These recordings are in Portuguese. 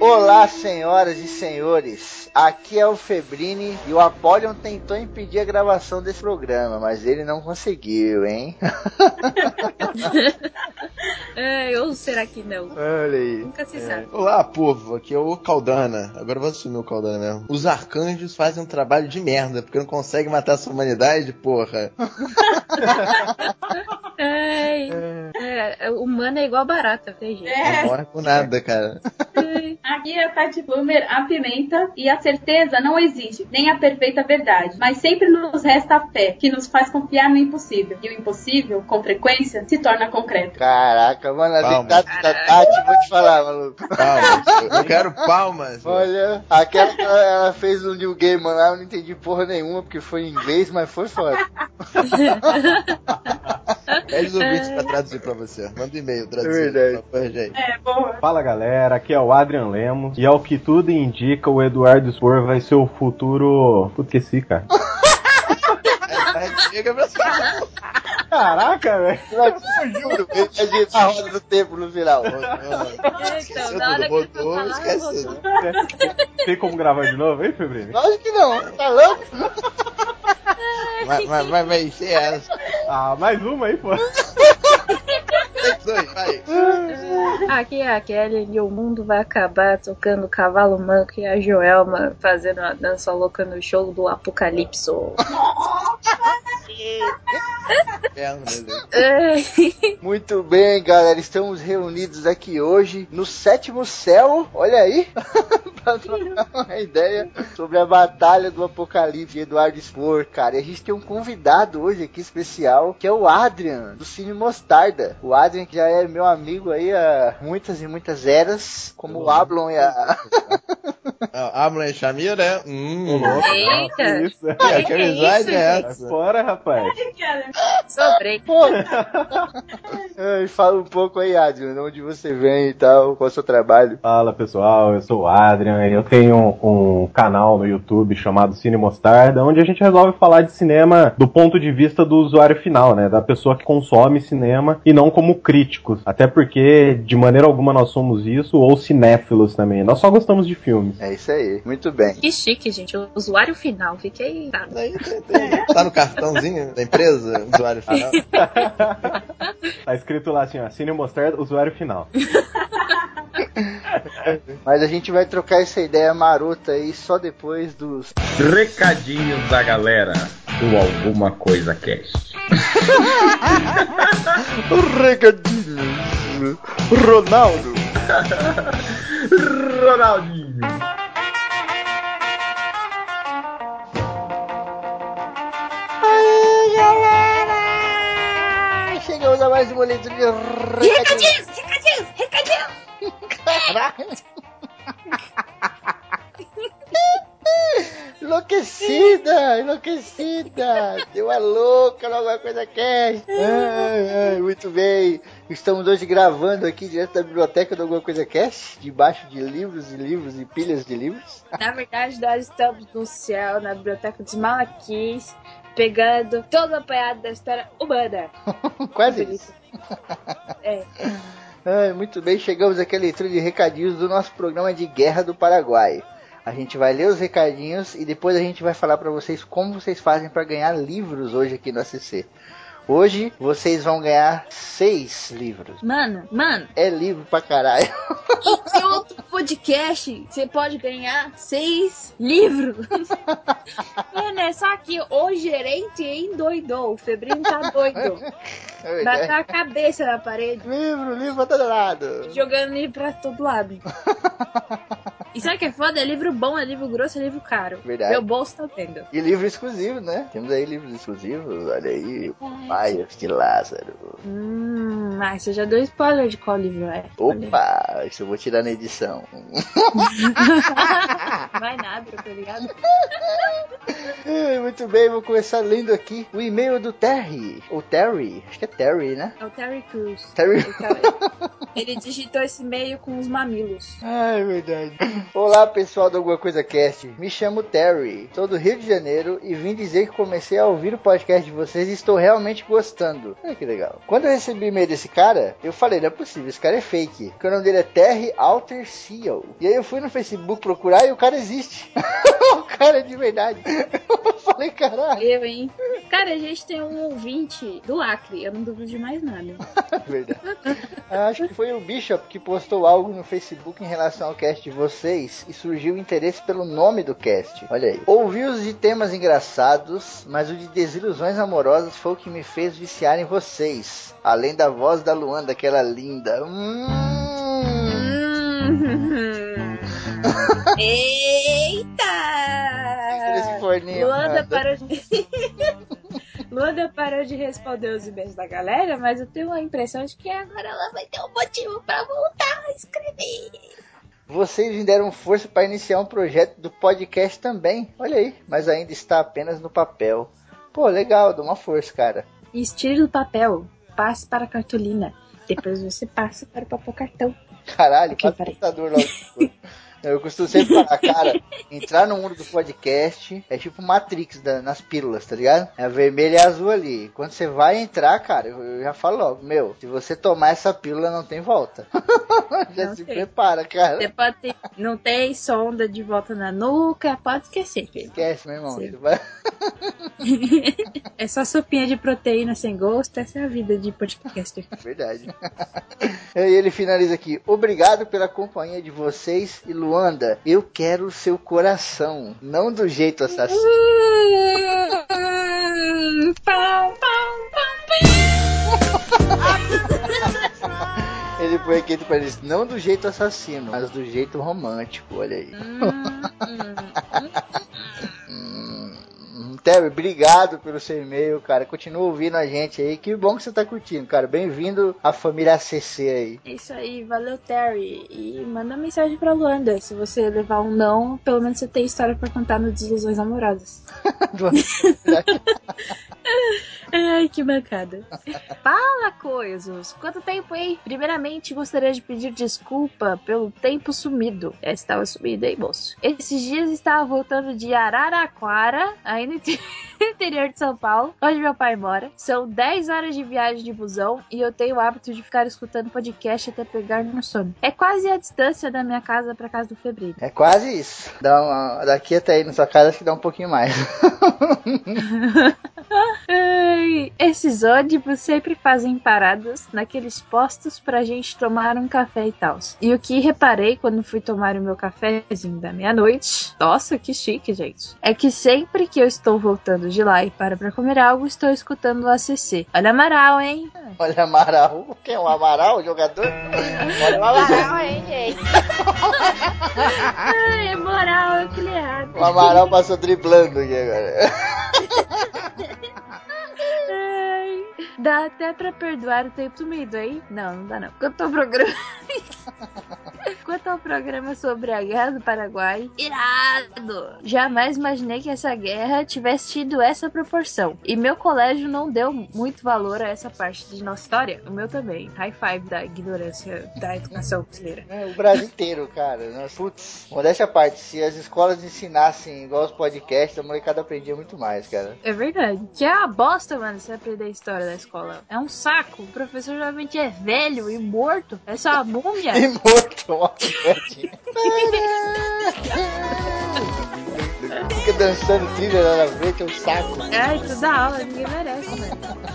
Olá, senhoras e senhores. Aqui é o Febrini e o Apollon tentou impedir a gravação desse programa, mas ele não conseguiu, hein? é, ou será que não? Olha aí. Nunca se sabe. Olá, povo. Aqui é o Caldana. Agora eu vou assumir o Caldana mesmo. Os arcanjos fazem um trabalho de merda, porque não conseguem matar essa humanidade, porra. Ai, é, humano é igual barata, tem jeito. Não morre por nada, cara. Aqui é a Tati Bloomer, a pimenta, e a certeza não existe, nem a perfeita verdade. Mas sempre nos resta a fé, que nos faz confiar no impossível. E o impossível, com frequência, se torna concreto. Caraca, mano, a Palmas. ditado da Tati, vou te falar, maluco. Palmas. Eu quero palmas. Olha, aquela que ela fez no New Game lá, eu não entendi porra nenhuma, porque foi em inglês, mas foi foda. Pede os ouvintes pra traduzir pra você. Manda um e-mail traduzir. É verdade. Pra gente. É, boa. Fala galera, aqui é o Adrian Lemos e ao que tudo indica, o Eduardo Spor vai ser o futuro. Putz, esqueci, cara. Chega pra cima. Caraca, velho. Meio, a gente a roda do tempo no final. Então, na hora que eu tô Rodou, falando, esquece rodou. Tem como gravar de novo, hein, Febrini? Lógico que não, tá louco? Mas, mas, mas, mas se é essa. Ah, mais uma aí, pô. Aqui é a Kelly e o mundo vai acabar tocando cavalo manco e a Joelma fazendo uma dança louca no show do Deus. Ai, Muito bem, galera, estamos reunidos aqui hoje no sétimo céu, olha aí, pra trocar uma ideia sobre a batalha do Apocalipse de Eduardo Spor, cara. E a gente tem um convidado hoje aqui especial, que é o Adrian, do Cine Mostarda. O Adrian que já é meu amigo aí há muitas e muitas eras, como o Ablon e a... Ah, Amlan e Shamir, né? Hum, Eita, Isso. É, que que é amizade isso, é essa? fora, rapaz. sobrei. Ai, Fala um pouco aí, Adrian, de onde você vem e tal, qual é o seu trabalho. Fala pessoal, eu sou o Adrian e eu tenho um, um canal no YouTube chamado Cine Mostarda, onde a gente resolve falar de cinema do ponto de vista do usuário final, né? Da pessoa que consome cinema e não como críticos. Até porque, de maneira alguma, nós somos isso, ou cinéfilos também. Nós só gostamos de filmes. É isso aí, muito bem. Que chique, gente. O usuário final. Fiquei. Tá. Daí tem- tem- Tá no cartãozinho da empresa, usuário final. Tá escrito lá assim, ó, Cine Mostarda, usuário final. Mas a gente vai trocar essa ideia marota aí só depois dos Recadinhos da galera do Alguma Coisa Cast. recadinhos. Ronaldo. Ronaldinho. Aí, galera! Chegamos a mais uma leitura de recadinhos. recadinhos, recadinhos. Caralho. Enlouquecida, enlouquecida. Deu a louca, alguma coisa ai, muito bem. Estamos hoje gravando aqui direto da biblioteca do Alguma Coisa Cast, debaixo de livros e livros e pilhas de livros. Na verdade, nós estamos no céu, na biblioteca dos Malaquis, pegando todo o apanhado da história humana. Quase isso. É. Ai, muito bem, chegamos aqui à leitura de recadinhos do nosso programa de Guerra do Paraguai. A gente vai ler os recadinhos e depois a gente vai falar pra vocês como vocês fazem pra ganhar livros hoje aqui no ACC. Hoje vocês vão ganhar seis livros. Mano, mano, É livro pra caralho. em outro podcast você pode ganhar seis livros. Mano, é só que o gerente endoidou. O Febrinho tá doido. É Bateu a cabeça na parede, Livro, livro pra todo lado. jogando livro pra todo lado. E sabe o que é foda? É livro bom, é livro grosso, é livro caro. Verdade. Meu bolso tá vendo. E livro exclusivo, né? Temos aí livros exclusivos, olha aí. Maias de Lázaro. Hum, ah, você já deu spoiler de qual livro é. Opa, isso eu vou tirar na edição. Vai nada, tá ligado? Muito bem, vou começar lendo aqui o e-mail do Terry. Ou Terry, acho que é Terry, né? É o Terry Crews. Terry. Ele tá- Ele digitou esse e-mail com os mamilos. Ah, é verdade. Olá, pessoal do Alguma Coisa Cast. Me chamo Terry, sou do Rio de Janeiro e vim dizer que comecei a ouvir o podcast de vocês e estou realmente gostando. Olha que legal. Quando eu recebi o e-mail desse cara, eu falei, não é possível, esse cara é fake. Porque o nome dele é Terry Alter Seal. E aí eu fui no Facebook procurar e o cara existe. o cara é de verdade. Eu falei, caralho. Eu, hein? Cara, a gente tem um ouvinte do Acre. Eu não duvido de mais nada. Verdade. Acho que foi o Bishop que postou algo no Facebook em relação ao cast de vocês e surgiu o interesse pelo nome do cast. Olha aí. Ouvi os de temas engraçados, mas o de desilusões amorosas foi o que me fez viciar em vocês. Além da voz da Luanda, aquela linda. Hum. Eita! forninho. Luanda parou de. Luanda parou de responder os e-mails da galera, mas eu tenho a impressão de que agora ela vai ter um motivo pra voltar a escrever. Vocês me deram força para iniciar um projeto do podcast também. Olha aí, mas ainda está apenas no papel. Pô, legal, dá uma força, cara. Estire do papel, passe para a cartolina. Depois você passa para o papel cartão. Caralho, peraí. computador logo. Eu costumo sempre falar, cara, entrar no mundo do podcast é tipo Matrix da- nas pílulas, tá ligado? É vermelho e azul ali. Quando você vai entrar, cara, eu, eu já falo logo, meu, se você tomar essa pílula não tem volta. já Não se tem. prepara, cara. Você pode ter, não tem sonda de volta na nuca, pode esquecer, filho. Esquece, meu irmão. Vai... É só sopinha de proteína sem gosto, essa é a vida de podcaster. Verdade. e ele finaliza aqui. Obrigado pela companhia de vocês e Luanda. Eu quero o seu coração. Não do jeito assassino. Hum, Ele põe aqui para eles. Não do jeito assassino, mas do jeito romântico. Olha aí. Terry, obrigado pelo seu e-mail, cara. Continua ouvindo a gente aí. Que bom que você tá curtindo, cara. Bem-vindo à família ACC aí. É isso aí, valeu Terry. E manda mensagem pra Luanda. Se você levar um não, pelo menos você tem história pra contar no Desilusões Amorosas. Ai, que bancada. Fala, coisas. Quanto tempo, hein? Primeiramente, gostaria de pedir desculpa pelo tempo sumido. Já estava sumido, hein, moço? Esses dias estava voltando de Araraquara, aí no inter- interior de São Paulo, onde meu pai mora. São 10 horas de viagem de busão e eu tenho o hábito de ficar escutando podcast até pegar no sono. É quase a distância da minha casa pra casa do Febril. É quase isso. Dá uma- daqui até aí na sua casa acho que dá um pouquinho mais. Ai, esses ônibus sempre fazem paradas naqueles postos pra gente tomar um café e tal. E o que reparei quando fui tomar o meu cafezinho da meia-noite, nossa, que chique, gente, é que sempre que eu estou voltando de lá e para pra comer algo, estou escutando o ACC. Olha Amaral, hein? Olha, Amaral. Quem é o Amaral, o jogador? Olha o Amaral. hein, gente? Ai, moral, é que errado. O Amaral passou driblando aqui agora. Dá até pra perdoar o tempo sumido, hein? Não, não dá não. Quanto ao programa. Quanto ao programa sobre a guerra do Paraguai, irado! Jamais imaginei que essa guerra tivesse tido essa proporção. E meu colégio não deu muito valor a essa parte de nossa história. O meu também. High five da ignorância da educação brasileira. É, o Brasil inteiro, cara. Putz, modéstia à parte, se as escolas ensinassem igual os podcasts, a molecada aprendia muito mais, cara. É verdade. Que é uma bosta, mano, você aprender a história da escola. É um saco. O professor geralmente é velho e morto. É só uma múmia. E morto, ó. Fica dançando trilha lá na frente, é um saco. Ai, toda aula, ninguém merece.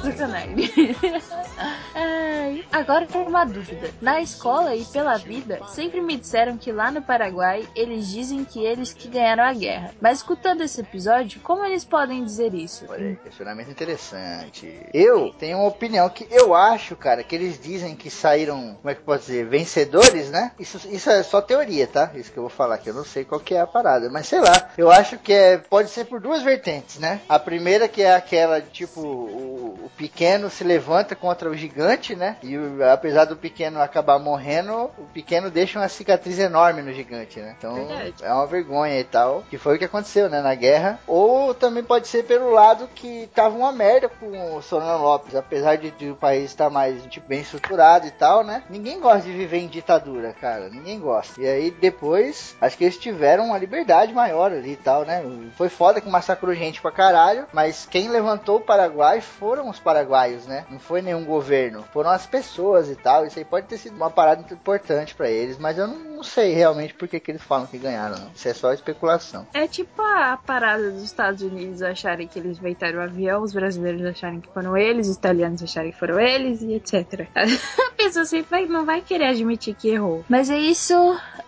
Sacanagem. Ai, agora por uma dúvida. Na escola e pela vida, sempre me disseram que lá no Paraguai eles dizem que eles que ganharam a guerra. Mas escutando esse episódio, como eles podem dizer isso? Olha aí, questionamento interessante. Eu tenho uma opinião que eu acho, cara, que eles dizem que saíram, como é que posso dizer, vencedores, né? Isso, isso é só teoria, tá? Isso que eu vou falar aqui, eu não sei qual que é a parada, mas sei lá. Eu acho acho que é, pode ser por duas vertentes, né? A primeira que é aquela, tipo, o, o pequeno se levanta contra o gigante, né? E o- apesar do pequeno acabar morrendo, o pequeno deixa uma cicatriz enorme no gigante, né? Então Verdade. é uma vergonha e tal, que foi o que aconteceu, né, na guerra. Ou também pode ser pelo lado que tava uma merda com o Solano Lopes, apesar de, de o país estar mais tipo, bem estruturado e tal, né? Ninguém gosta de viver em ditadura, cara. Ninguém gosta. E aí depois, acho que eles tiveram uma liberdade maior ali e tal, né? Foi foda que massacrou gente pra caralho, mas quem levantou o Paraguai foram os paraguaios, né? Não foi nenhum governo, foram as pessoas e tal. Isso aí pode ter sido uma parada importante pra eles, mas eu não, não sei realmente por que, que eles falam que ganharam, não. Isso é só especulação. É tipo a parada dos Estados Unidos acharem que eles inventaram o avião, os brasileiros acharem que foram eles, os italianos acharem que foram eles e etc. A pessoa sempre vai- não vai querer admitir que errou. Mas é isso.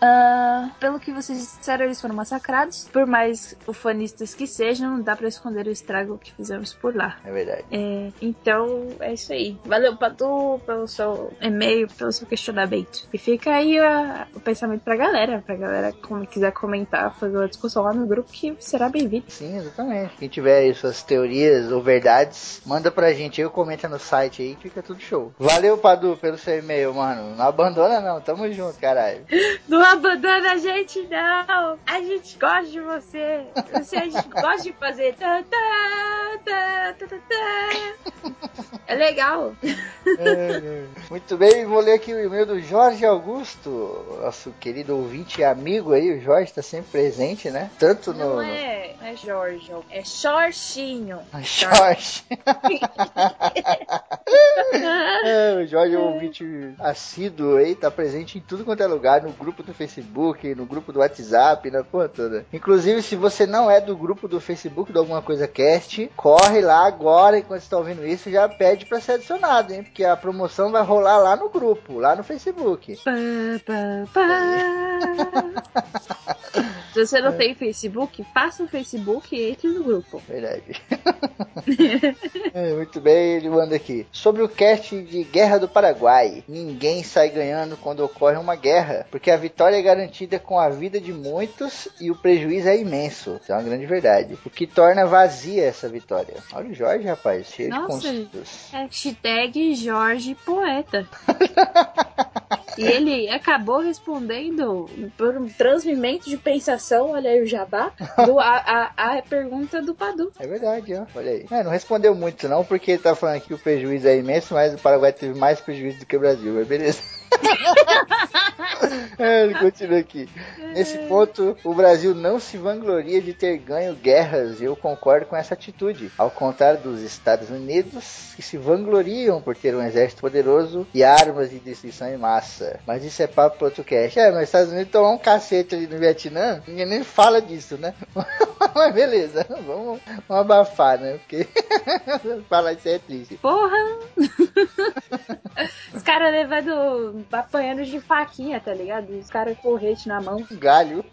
ah, pelo que vocês disseram, eles foram massacrados. Por mais ufanistas que sejam, não dá pra esconder o estrago que fizemos por lá. É verdade. É, então, é isso aí. Valeu, Patu, pelo seu e-mail, pelo seu questionamento. E fica aí a- o pensamento pra galera, pra galera como quiser comentar, fazer uma discussão lá no grupo, que será bem-vindo. Sim, exatamente. Quem tiver aí suas teorias ou verdades, manda pra gente aí, comenta no site aí, que fica tudo show. Valeu, Padu, pelo seu e-mail, mano. Não abandona não, tamo junto, caralho. Não abandona a gente, não! A gente gosta de você! Você, a gente gosta de fazer. Tá, tá, tá, tá, tá, tá. É legal. É, Muito bem, vou ler aqui o e-mail do Jorge Augusto, nosso querido ouvinte e amigo aí. O Jorge tá sempre presente, né? Tanto no. Não é, não é Jorge, é Xorxinho. no- Jorge. É, o Jorge é um ouvinte assíduo aí, tá presente em tudo quanto é lugar, no grupo do Facebook, no grupo do WhatsApp, na porra toda. Inclusive, se você não é do grupo do Facebook do Alguma Coisa Cast, corre lá agora, enquanto você tá ouvindo isso, já pede pra ser adicionado, hein? Porque a promoção vai rolar lá no grupo, lá no Facebook. Pá, pá, pá. Se você não tem Facebook, faça um Facebook e entre no grupo. Verdade. É, muito bem, ele manda aqui. Sobre o cast de Guerra do Paraguai. Ninguém sai ganhando quando ocorre uma guerra, porque a vitória é garantida com a vida de muitos e o prejuízo é imenso. Isso é uma grande verdade. O que torna vazia essa vitória. Olha o Jorge, rapaz, cheio Nossa. de conceitos. Hashtag Jorge Poeta. E ele acabou respondendo por um transmimento de pensação, olha aí o jabá, do, a, a, a pergunta do Padu. É verdade, ó. Olha aí. É, não respondeu muito não, porque ele tá falando aqui que o prejuízo é imenso, mas o Paraguai teve mais prejuízo do que o Brasil. Mas beleza. Ele continua aqui. Nesse ponto, o Brasil não se vangloria de ter ganho guerras, e eu concordo com essa atitude. Ao contrário dos Estados Unidos, que se vangloriam por ter um exército poderoso e armas de destruição em massa. Mas isso é papo pro outro cast. É, mas os Estados Unidos tomou um cacete ali no Vietnã, ninguém nem fala disso, né? mas beleza, vamos, vamos abafar, né? Porque falar isso é triste. Porra! Os caras levando, apanhando de faquinha, tá ligado? Os caras com porrete na mão. Galho.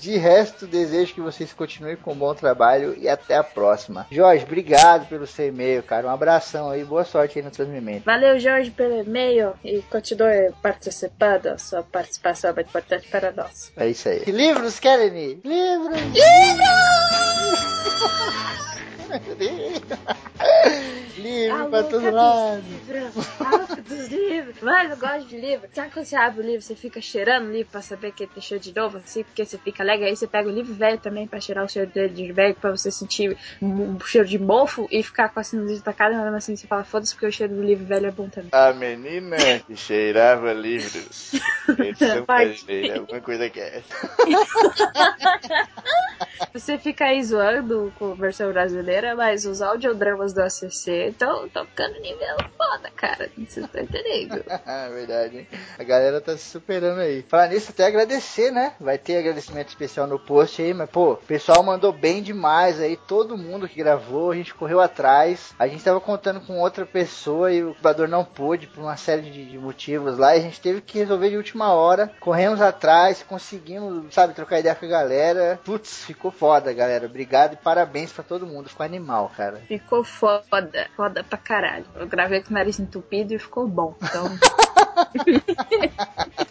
De resto, desejo que vocês continuem com um bom trabalho e até a próxima. Jorge, obrigado pelo seu e-mail, cara. Um abração aí, boa sorte aí no transmimento. Valeu, Jorge, pelo e-mail e continue participando. Sua participação é muito importante para nós. É isso aí. Que livros, Kelly? Livros! Livros! Livro pra todo lado. livro? Alto dos livros. Mas eu gosto de livro. Sabe quando você abre o livro, você fica cheirando o livro pra saber que ele tem cheiro de novo, assim, porque você fica alegre. Aí você pega o livro velho também pra cheirar o cheiro dele de velho, pra você sentir um, cheiro de mofo e ficar com a sinusite tacada, mas assim você fala, foda-se, porque o cheiro do livro velho é bom também. A menina que cheirava livros. Edição brasileira, alguma coisa que é. Você fica aí zoando com a versão brasileira, mas os audiodramas do ACC estão ficando nível foda, cara. Você tá entendendo? Ah, verdade, hein? A galera tá se superando aí. Falar nisso, até agradecer, né? Vai ter agradecimento especial no post aí, mas, pô, o pessoal mandou bem demais aí. Todo mundo que gravou, a gente correu atrás. A gente tava contando com outra pessoa e o dublador não pôde por uma série de, de motivos lá. E a gente teve que resolver de última hora. Corremos atrás, conseguimos, sabe, trocar ideia com a galera. Putz, ficou foda, galera. Obrigado e parabéns pra todo mundo. Ficou animal, cara. Ficou foda. Foda pra caralho. Eu gravei com o nariz entupido e ficou bom. Então,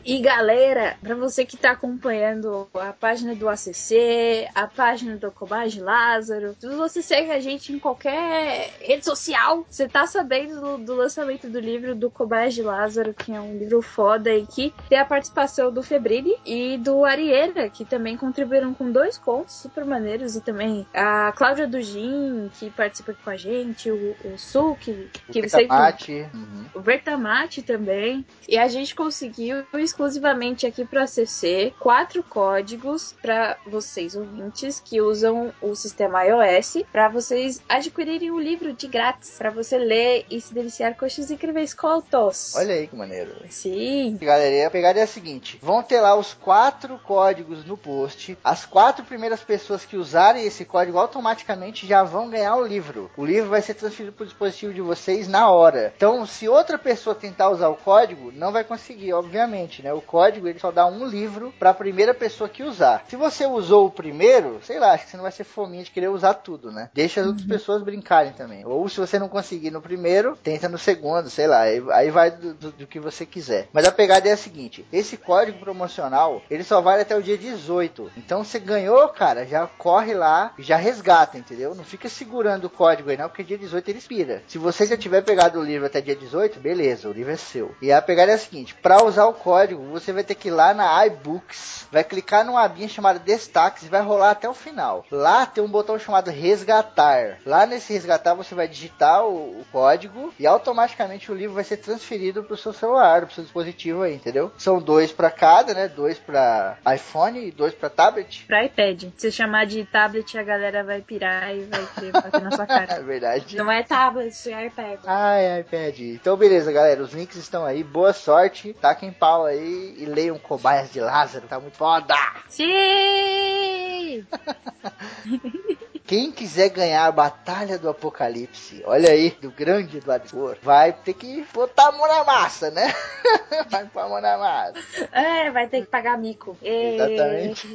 E galera, pra você que tá acompanhando a página do ACC, a página do Cobage Lázaro, se você segue a gente em qualquer rede social, você tá sabendo do, do lançamento do livro do Cobage Lázaro, que é um livro foda e que tem a participação do Febrini e do Ariera, que também contribuíram com dois contos super maneiros, e também a Cláudia Dugin, que participa com a gente, o, o Sul, que, que O você Betamate. Uhum. o Bertamate também. E a gente conseguiu exclusivamente aqui para CC quatro códigos para vocês ouvintes que usam o sistema iOS para vocês adquirirem o livro de grátis para você ler e se deliciar com esses incríveis contos. Olha aí que maneiro. Sim. Galera, a pegada é a seguinte: vão ter lá os quatro códigos no post. As quatro primeiras pessoas que usarem esse código automaticamente já vão ganhar o livro. O livro vai ser transferido para o dispositivo de vocês na hora. Então, se outra pessoa tentar usar o código, não vai conseguir, obviamente, né? O código ele só dá um livro para a primeira pessoa que usar. Se você usou o primeiro, sei lá, acho que você não vai ser fominha de querer usar tudo, né? Deixa as outras pessoas brincarem também. Ou se você não conseguir no primeiro, tenta no segundo, sei lá. Aí, aí vai do, do- do que você quiser. Mas a pegada é a seguinte: esse código promocional ele só vale até o dia 18. Então você ganhou, cara, já corre lá e já resgata, entendeu? Não fica segurando o código aí, não, porque dia 18 ele expira. Se você já tiver pegado o livro até dia 18, beleza, o livro é seu. E a pegada é a seguinte: para usar o código, você vai ter que ir lá na iBooks, vai clicar numa abinha chamada Destaques e vai rolar até o final. Lá tem um botão chamado Resgatar. Lá nesse Resgatar você vai digitar o, o código e automaticamente o livro vai ser transferido pro seu celular, pro seu dispositivo aí, entendeu? São dois para cada, né? Dois para iPhone e dois para tablet. Pra iPad. Se chamar de tablet, a galera vai pirar e vai querer bater na sua É cara. verdade. Não é tablet, é iPad. Ai, iPad. Então, beleza, galera. Os links estão aí. Boa sorte. Taquem pau aí e leiam Cobaias de Lázaro. Tá muito foda. Sim! Quem quiser ganhar a Batalha do Apocalipse, olha aí, do grande Eduardo Spor, vai ter que botar a mão na massa, né? vai pôr a mão na massa. É, vai ter que pagar mico. Exatamente.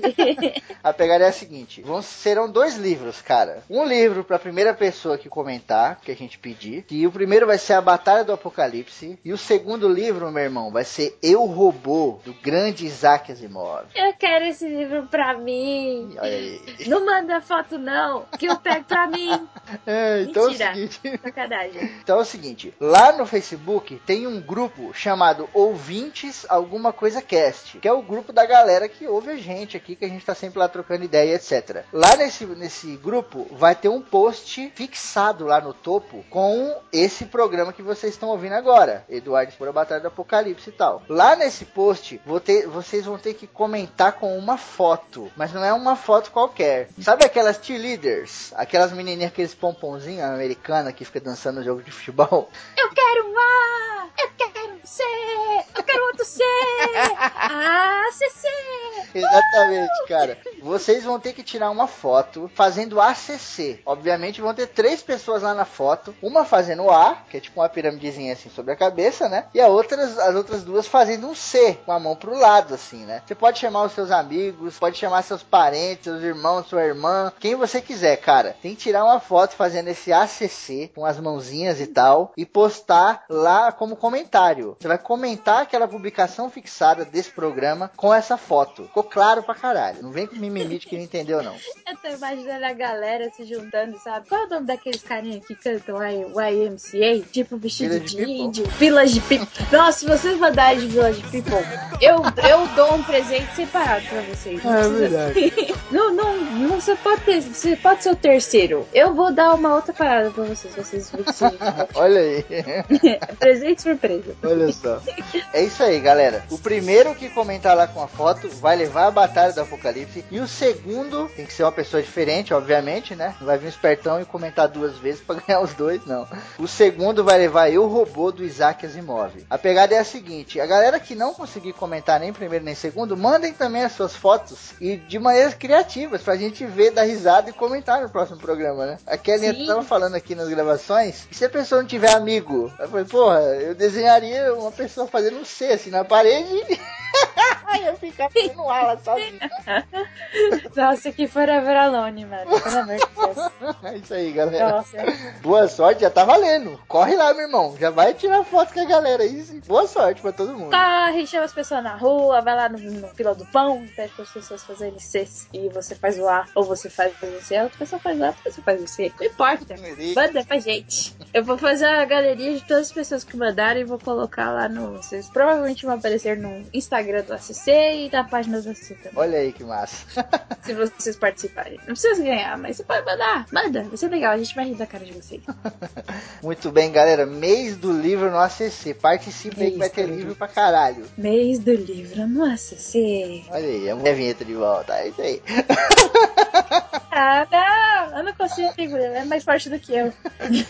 A pegada é a seguinte: vão, serão dois livros, cara. Um livro pra primeira pessoa que comentar, que a gente pedir. E o primeiro vai ser a Batalha do Apocalipse. E o segundo livro, meu irmão, vai ser Eu Robô, do grande Isaac Asimov. Eu quero esse livro pra mim. Olha aí. Não manda foto, não, que eu pego pra mim. É, então Mentira. é o seguinte. Sacanagem. Então é o seguinte, lá no Facebook tem um grupo chamado Ouvintes Alguma Coisa Cast, que é o grupo da galera que ouve a gente aqui, que a gente tá sempre lá trocando ideia, etc. Lá nesse, nesse grupo vai ter um post fixado lá no topo com esse programa que vocês estão ouvindo agora, Eduardo Expor a Batalha do Apocalipse e tal. Lá nesse post, vou ter- vocês vão ter que comentar com uma foto, mas não é uma foto qualquer. Sabe aquelas cheerleaders? Aquelas menininhas, aqueles pomponzinhos americanas que fica dançando no jogo de futebol? Eu quero um A! Eu quero um C! Eu quero outro C! A, C, C! Exatamente, cara. Vocês vão ter que tirar uma foto fazendo ACC. Obviamente vão ter três pessoas lá na foto, uma fazendo A, que é tipo uma piramidezinha assim sobre a cabeça, né? E a outras, as outras duas fazendo um C, com a mão pro lado assim, né? Você pode chamar os seus amigos, pode chamar seus parentes, seus irmãos, sua irmã, quem você quiser, cara. Tem que tirar uma foto fazendo esse ACC com as mãozinhas e tal e postar lá como comentário. Você vai comentar aquela publicação fixada desse programa com essa foto. Ficou claro pra caralho. Não vem com mimimi de que não entendeu, não. Eu tô imaginando a galera se juntando, sabe? Qual é o nome daqueles carinhas que cantam o YMCA? Tipo, vestido Village de People? índio. Village People. Nossa, se vocês mandarem de Village People, eu, eu dou um presente separado pra vocês. Não precisa- Não, não, não, você pode ter, você pode ser o terceiro. Eu vou dar uma outra parada pra vocês, vocês. Olha aí. presente surpresa. Olha só. É isso aí, galera. O primeiro que comentar lá com a foto vai levar a batalha do Apocalipse. E o segundo tem que ser uma pessoa diferente, obviamente, né? Não vai vir um espertão e comentar duas vezes pra ganhar os dois, não. O segundo vai levar eu robô do Isaac Asimov. A pegada é a seguinte: a galera que não conseguir comentar nem primeiro nem segundo, mandem também as suas fotos e de maneiras criativas pra gente ver, dar risada e comentar no próximo programa, né? A Kelly Sim. tava falando aqui nas gravações, se a pessoa não tiver amigo? Eu falei, porra, eu desenharia uma pessoa fazendo um C assim na parede eu ficava no ala sozinho. Nossa, que forever alone, mano. Pelo amor de Deus. É isso aí, galera. Nossa. Boa sorte, já tá valendo. Corre lá, meu irmão. Já vai tirar foto com a galera aí. Boa sorte pra todo mundo. Corre, chama as pessoas na rua, vai lá no, no fila do pão, pede as pessoas fazerem C e você faz o A, ou você faz o C, a outra pessoa faz o A, outra pessoa faz o C. Não importa. Manda pra gente. Eu vou fazer a galeria de todas as pessoas que mandaram e vou colocar lá no. Vocês provavelmente vão aparecer no Instagram do ACC e na página do ACC também. Olha aí que massa. Se vocês participarem. Não precisa ganhar, mas você pode mandar. Manda, vai ser legal. A gente vai rir da cara de vocês. Muito bem, galera. Mês do livro no ACC. Participe aí que vai ter do livro pra caralho. Mês do livro no ACC. Olha aí, a minha vinheta de volta. É isso aí. Ah, não! Eu não consigo. É mais forte do que eu.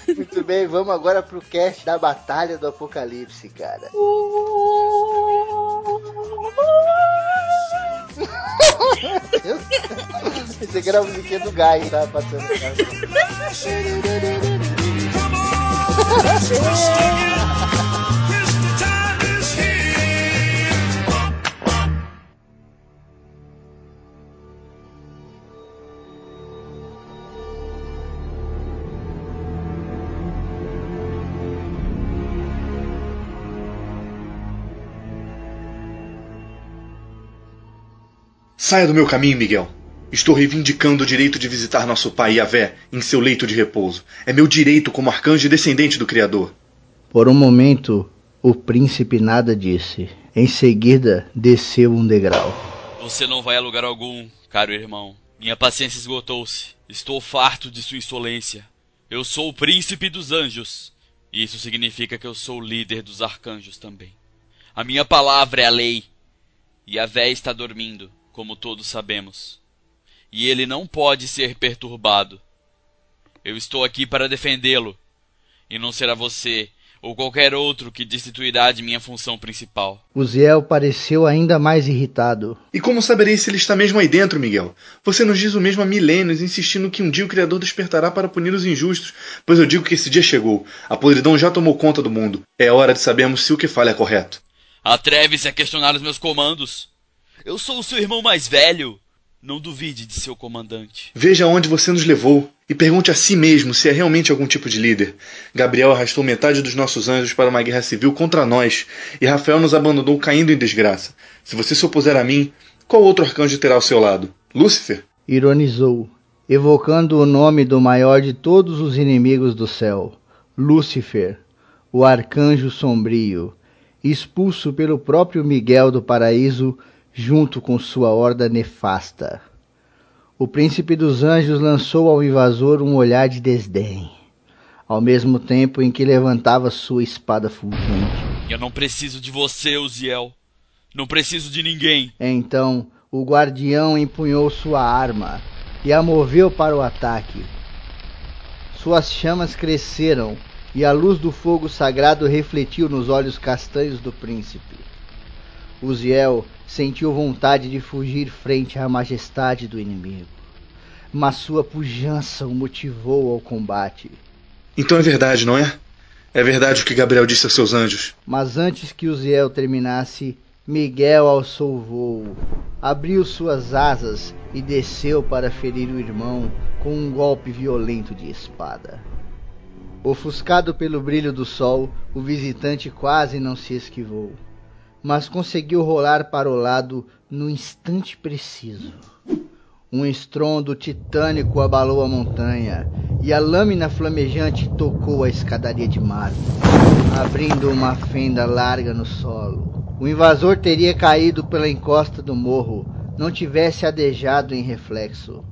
Muito bem, vamos agora pro cast da Batalha do Apocalipse, cara. Esse aqui era a musiquinha do Guy, tá passando. Saia do meu caminho, Miguel. Estou reivindicando o direito de visitar nosso pai Yahvé em seu leito de repouso. É meu direito como arcanjo e descendente do Criador. Por um momento, o príncipe nada disse. Em seguida, desceu um degrau. Você não vai a lugar algum, caro irmão. Minha paciência esgotou-se. Estou farto de sua insolência. Eu sou o príncipe dos anjos. E isso significa que eu sou o líder dos arcanjos também. A minha palavra é a lei. E a véia está dormindo, como todos sabemos. E ele não pode ser perturbado. Eu estou aqui para defendê-lo. E não será você ou qualquer outro que destituirá de minha função principal. Uziel pareceu ainda mais irritado. E como saberei se ele está mesmo aí dentro, Miguel? Você nos diz o mesmo há milênios, insistindo que um dia o Criador despertará para punir os injustos, pois eu digo que esse dia chegou. A podridão já tomou conta do mundo. É hora de sabermos se o que fala é correto. Atreve-se a questionar os meus comandos. Eu sou o seu irmão mais velho. Não duvide de seu comandante. Veja onde você nos levou e pergunte a si mesmo se é realmente algum tipo de líder. Gabriel arrastou metade dos nossos anjos para uma guerra civil contra nós e Rafael nos abandonou caindo em desgraça. Se você se opuser a mim, qual outro arcanjo terá ao seu lado? Lúcifer? Ironizou, evocando o nome do maior de todos os inimigos do céu, Lúcifer, o arcanjo sombrio, expulso pelo próprio Miguel do paraíso junto com sua horda nefasta. O príncipe dos anjos lançou ao invasor um olhar de desdém, ao mesmo tempo em que levantava sua espada fulgente. Eu não preciso de você, Uziel. Não preciso de ninguém. Então, o guardião empunhou sua arma e a moveu para o ataque. Suas chamas cresceram e a luz do fogo sagrado refletiu nos olhos castanhos do príncipe. Uziel sentiu vontade de fugir frente à majestade do inimigo, mas sua pujança o motivou ao combate. Então é verdade, não é? É verdade o que Gabriel disse aos seus anjos. Mas antes que Uziel terminasse, Miguel alçou o voo, abriu suas asas e desceu para ferir o irmão com um golpe violento de espada. Ofuscado pelo brilho do sol, o visitante quase não se esquivou, mas conseguiu rolar para o lado no instante preciso. Um estrondo titânico abalou a montanha e a lâmina flamejante tocou a escadaria de mármore, abrindo uma fenda larga no solo. O invasor teria caído pela encosta do morro, não tivesse adejado em reflexo.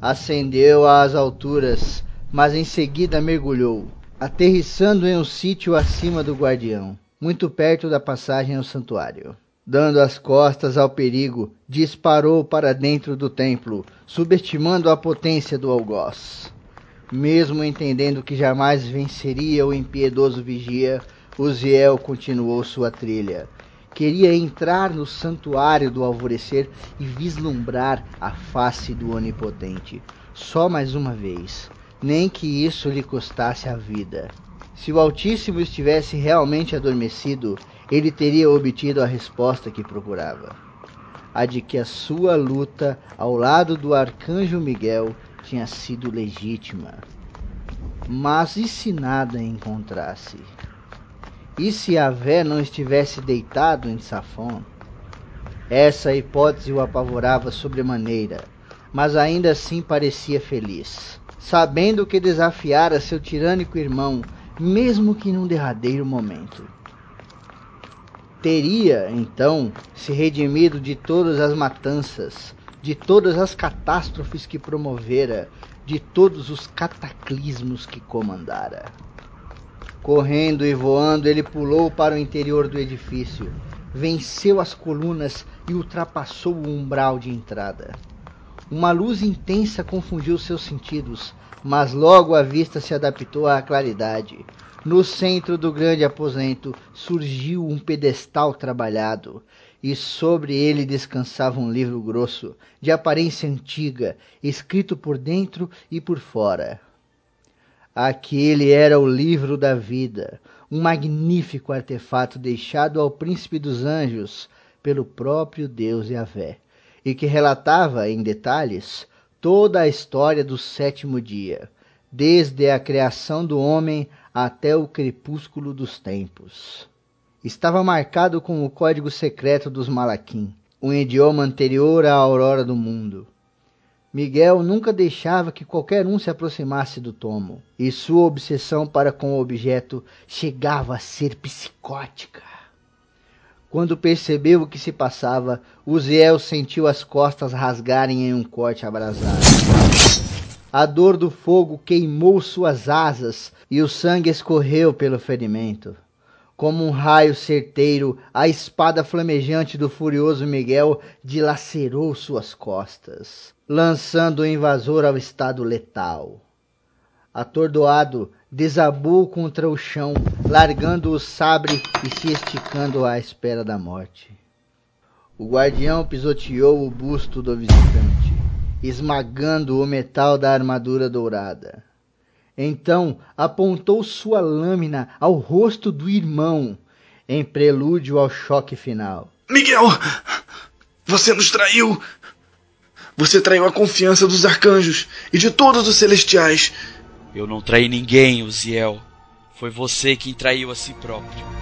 Ascendeu às alturas, mas em seguida mergulhou, aterrissando em um sítio acima do guardião, muito perto da passagem ao santuário. Dando as costas ao perigo, disparou para dentro do templo, subestimando a potência do algoz. Mesmo entendendo que jamais venceria o impiedoso vigia, Uziel continuou sua trilha. Queria entrar no santuário do alvorecer e vislumbrar a face do onipotente, só mais uma vez, nem que isso lhe custasse a vida. Se o Altíssimo estivesse realmente adormecido, ele teria obtido a resposta que procurava. a de que a sua luta ao lado do arcanjo Miguel tinha sido legítima. Mas e se nada encontrasse? E se Avé não estivesse deitado em Safon? Essa hipótese o apavorava sobremaneira, mas ainda assim parecia feliz, sabendo que desafiara seu tirânico irmão, mesmo que num derradeiro momento. Teria, então, se redimido de todas as matanças, de todas as catástrofes que promovera, de todos os cataclismos que comandara. Correndo e voando, ele pulou para o interior do edifício, venceu as colunas e ultrapassou o umbral de entrada. Uma luz intensa confundiu seus sentidos, mas logo a vista se adaptou à claridade. No centro do grande aposento surgiu um pedestal trabalhado, e sobre ele descansava um livro grosso, de aparência antiga, escrito por dentro e por fora. Aquele era o livro da vida, um magnífico artefato deixado ao príncipe dos anjos pelo próprio Deus Yahvé, e que relatava em detalhes toda a história do sétimo dia, desde a criação do homem até o crepúsculo dos tempos. Estava marcado com o código secreto dos Malaquim, um idioma anterior à aurora do mundo. Miguel nunca deixava que qualquer um se aproximasse do tomo, e sua obsessão para com o objeto chegava a ser psicótica. Quando percebeu o que se passava, Uziel sentiu as costas rasgarem em um corte abrasado. A dor do fogo queimou suas asas e o sangue escorreu pelo ferimento. Como um raio certeiro, a espada flamejante do furioso Miguel dilacerou suas costas, lançando o invasor ao estado letal. Atordoado, desabou contra o chão, largando o sabre e se esticando à espera da morte. O guardião pisoteou o busto do visitante, esmagando o metal da armadura dourada. Então apontou sua lâmina ao rosto do irmão, em prelúdio ao choque final. Miguel! Você nos traiu! Você traiu a confiança dos arcanjos e de todos os celestiais. Eu não traí ninguém, Uziel. Foi você quem traiu a si próprio.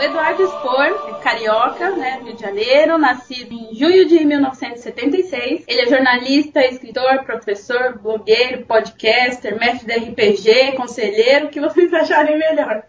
O Eduardo Spor é carioca, né, Rio de Janeiro, nascido em junho de 1976. Ele é jornalista, escritor, professor, blogueiro, podcaster, mestre de RPG, conselheiro, o que vocês acharem melhor.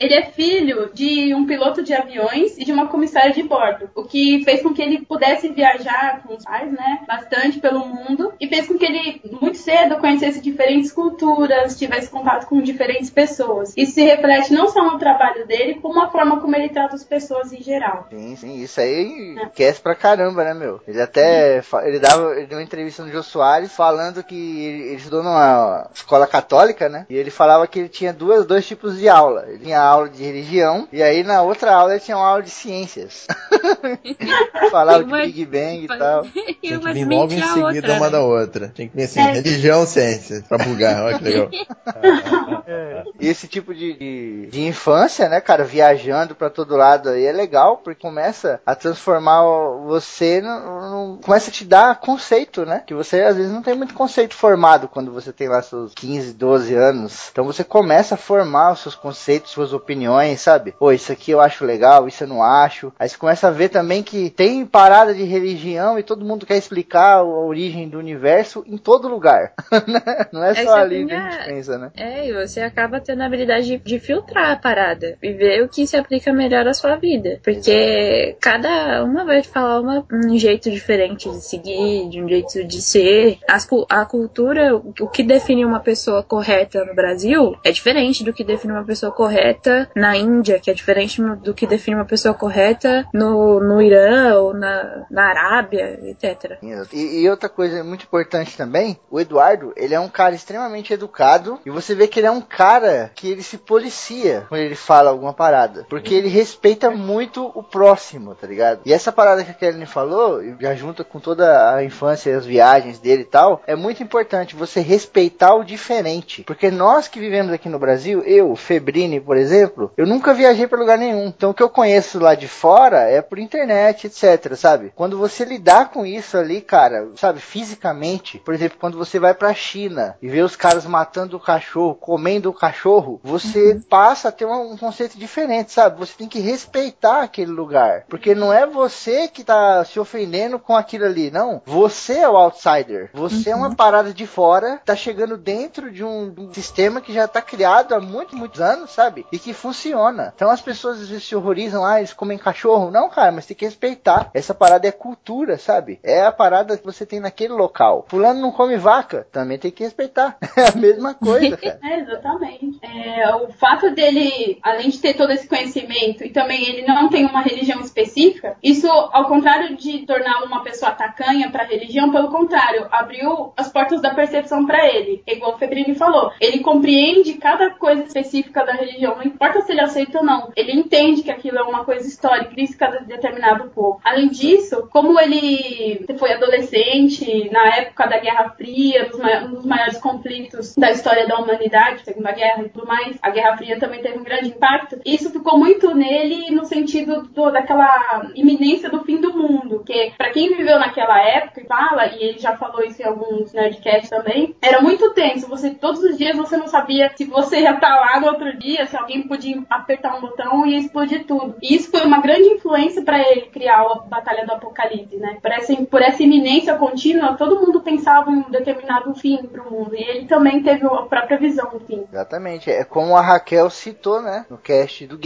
Ele é filho de um piloto de aviões e de uma comissária de bordo, o que fez com que ele pudesse viajar com os pais, né, bastante pelo mundo e fez com que ele muito cedo conhecesse diferentes culturas, tivesse contato com diferentes pessoas. Isso se reflete não só no trabalho dele, como a forma como ele trata as pessoas em geral. Sim, sim, isso aí esquece pra caramba, né, meu? Ele até ele dava ele deu uma entrevista no Jô Soares falando que ele, ele estudou numa escola católica, né? E ele falava que ele tinha duas, dois tipos de aula. Ele tinha aula de religião e aí na outra aula ele tinha uma aula de ciências. falava de Big Bang e tal. Tem que vir logo em seguida outra, uma né? da outra. Tem que vir assim, é. religião, ciência, pra bugar, olha que legal. E esse tipo de, de, de infância, né, cara, viajando para todo lado aí é legal, porque começa a transformar você, no, no, começa a te dar conceito, né? Que você às vezes não tem muito conceito formado quando você tem lá seus 15, 12 anos. Então você começa a formar os seus conceitos, suas opiniões, sabe? Pô, isso aqui eu acho legal, isso eu não acho. Aí você começa a ver também que tem parada de religião e todo mundo quer explicar a origem do universo em todo lugar. não é só ali que a gente pensa, né? É, e você acaba tendo a habilidade de, de filtrar a parada e ver o que se aplica melhor à sua vida. Porque cada uma vai falar uma, um jeito diferente de seguir, de um jeito de ser. As, a cultura, o que define uma pessoa correta no Brasil é diferente do que define uma pessoa correta na Índia, que é diferente do que define uma pessoa correta no, no Irã ou na, na Arábia, etc. E, e outra coisa muito importante também, o Eduardo, ele é um cara extremamente educado e você vê que ele é um cara que ele se policia quando ele fala alguma parada. Porque ele respeita muito o próximo, tá ligado? E essa parada que a Kelly falou, já junta com toda a infância e as viagens dele e tal, é muito importante você respeitar o diferente. Porque nós que vivemos aqui no Brasil, eu, Febrini, por exemplo, eu nunca viajei para lugar nenhum. Então o que eu conheço lá de fora é por internet, etc, sabe? Quando você lidar com isso ali, cara, sabe, fisicamente, por exemplo, quando você vai pra China e vê os caras matando o cachorro, comendo o cachorro, você passa a ter um conceito diferente, sabe? Você tem que respeitar aquele lugar. Porque não é você que tá se ofendendo com aquilo ali, não. Você é o outsider. Você é uma parada de fora, tá chegando dentro de um, de um sistema que já tá criado há muitos, muitos anos, sabe? E que funciona. Então as pessoas às vezes se horrorizam, ah, eles comem cachorro. Não, cara, mas tem que respeitar. Essa parada é cultura, sabe? É a parada que você tem naquele local. Fulano não come vaca, também tem que respeitar. É a mesma coisa, cara. É, exatamente. É, o fato dele, além de ter todo esse conhecimento e também ele não tem uma religião específica, isso, ao contrário de tornar uma pessoa tacanha para a religião, pelo contrário, abriu as portas da percepção para ele. É igual o Febrini falou, ele compreende cada coisa específica da religião, não importa se ele aceita ou não. Ele entende que aquilo é uma coisa histórica, intrínseca de determinado povo. Além disso, como ele foi adolescente, na época da Guerra Fria, dos maiores conflitos da história da humanidade, Segunda Guerra e tudo mais, a Guerra Fria também teve um grande impacto. Isso ficou muito nele no sentido do, daquela iminência do fim do mundo, que para quem viveu naquela época e fala, e ele já falou isso em alguns nerdcasts também, era muito tenso. Você todos os dias você não sabia se você ia estar lá no outro dia, se alguém podia apertar um botão e explodir tudo. E isso foi uma grande influência para ele criar a Batalha do Apocalipse, né? Por essa, por essa iminência contínua, todo mundo pensava em um determinado fim para o mundo. E ele também teve a própria visão do fim. Exatamente. É como a Raquel citou, né? No cast do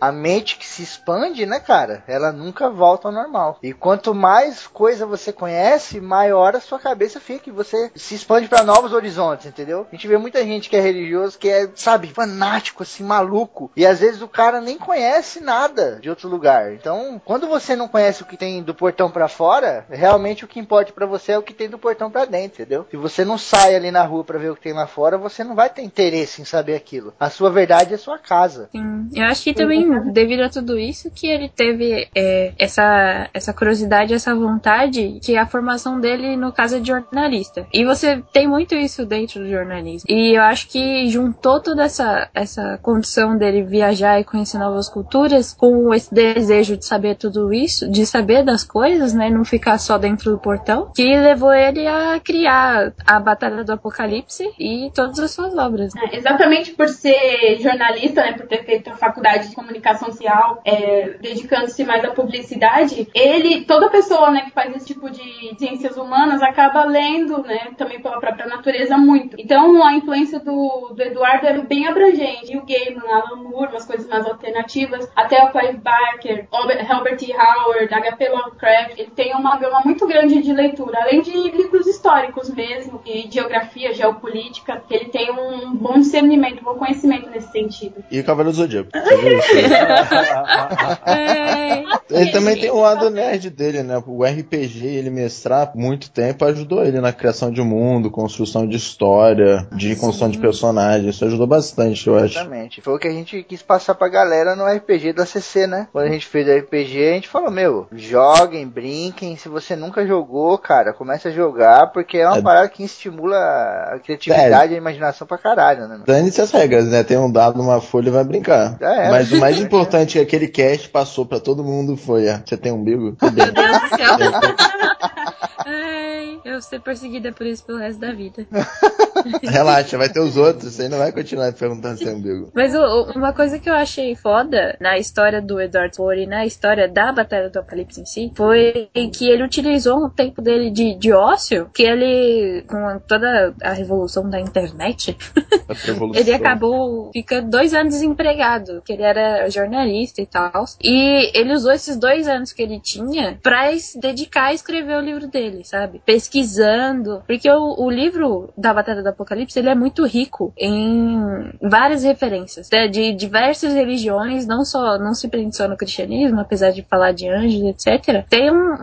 A mente que se expande, né, cara? Ela nunca volta ao normal. E quanto mais coisa você conhece, maior a sua cabeça fica. E você se expande para novos horizontes, entendeu? A gente vê muita gente que é religioso, que é, sabe, fanático, assim, maluco. E às vezes o cara nem conhece nada de outro lugar. Então, quando você não conhece o que tem do portão para fora, realmente o que importa para você é o que tem do portão para dentro, entendeu? Se você não sai ali na rua para ver o que tem lá fora, você não vai ter interesse em saber aquilo. A sua verdade é a sua casa. Sim. Eu acho que também, devido a tudo isso, que ele teve é, essa, essa curiosidade, essa vontade, que é a formação dele no caso de jornalista. E você tem muito isso dentro do jornalismo. E eu acho que juntou toda essa, essa condição dele viajar e conhecer novas culturas com esse desejo de saber tudo isso, de saber das coisas, né? Não ficar só dentro do portão, que levou ele a criar a Batalha do Apocalipse e todas as suas obras. É, exatamente por ser jornalista, né? Por ter feito a faculdade de comunicação social, é, dedicando-se mais à publicidade, ele, toda pessoa, né, que faz esse tipo de ciências humanas acaba lendo, né? Também pela própria natureza muito. Então a influência do, do Eduardo é bem abrangente. E o Gaiman, Alan Moore, umas coisas mais alternativas, até o Clive Barker, Herbert E. Howard, H.P. Lovecraft, ele tem uma gama muito grande de leitura, além de livros históricos mesmo, e geografia, geopolítica, ele tem um bom discernimento, um bom conhecimento nesse sentido. E o Cavaleiro do Zodíaco. Ele também tem o lado nerd dele, né? O RPG, ele mestrar muito tempo, ajudou ele na criação de mundo, construção de história, de construção de personagens. Isso ajudou bastante, eu acho. Exatamente. Foi o que a gente quis passar pra galera no RPG da CC, né? Quando a gente fez o RPG, a gente falou, meu, joguem, brinquem. Se você nunca jogou, cara, comece a jogar, porque é uma É. parada que estimula a criatividade e a imaginação pra caralho, né? Dane-se as regras, né? Tem um dado numa folha e vai brincar. Era. Mas o mais importante é que aquele cast passou pra todo mundo foi, ah, você tem umbigo? Meu Deus do céu. Ai, eu vou ser perseguida por isso pelo resto da vida. Relaxa, vai ter os outros, você não vai continuar perguntando se tem umbigo. Mas o- uma coisa que eu achei foda na história do Edward Ford e na história da Batalha do Apocalipse em si foi que ele utilizou um tempo dele de, de ócio, que ele, com toda a revolução da internet, ele acabou ficando dois anos desempregado, que ele era jornalista e tal. E ele usou esses dois anos que ele tinha pra se dedicar a escrever o livro dele, sabe? Pesquisando. Porque o, o livro da Batalha do Apocalipse, ele é muito rico em várias referências né, de diversas religiões, não só não se prende só no cristianismo, apesar de falar de anjos, etc. Tem um,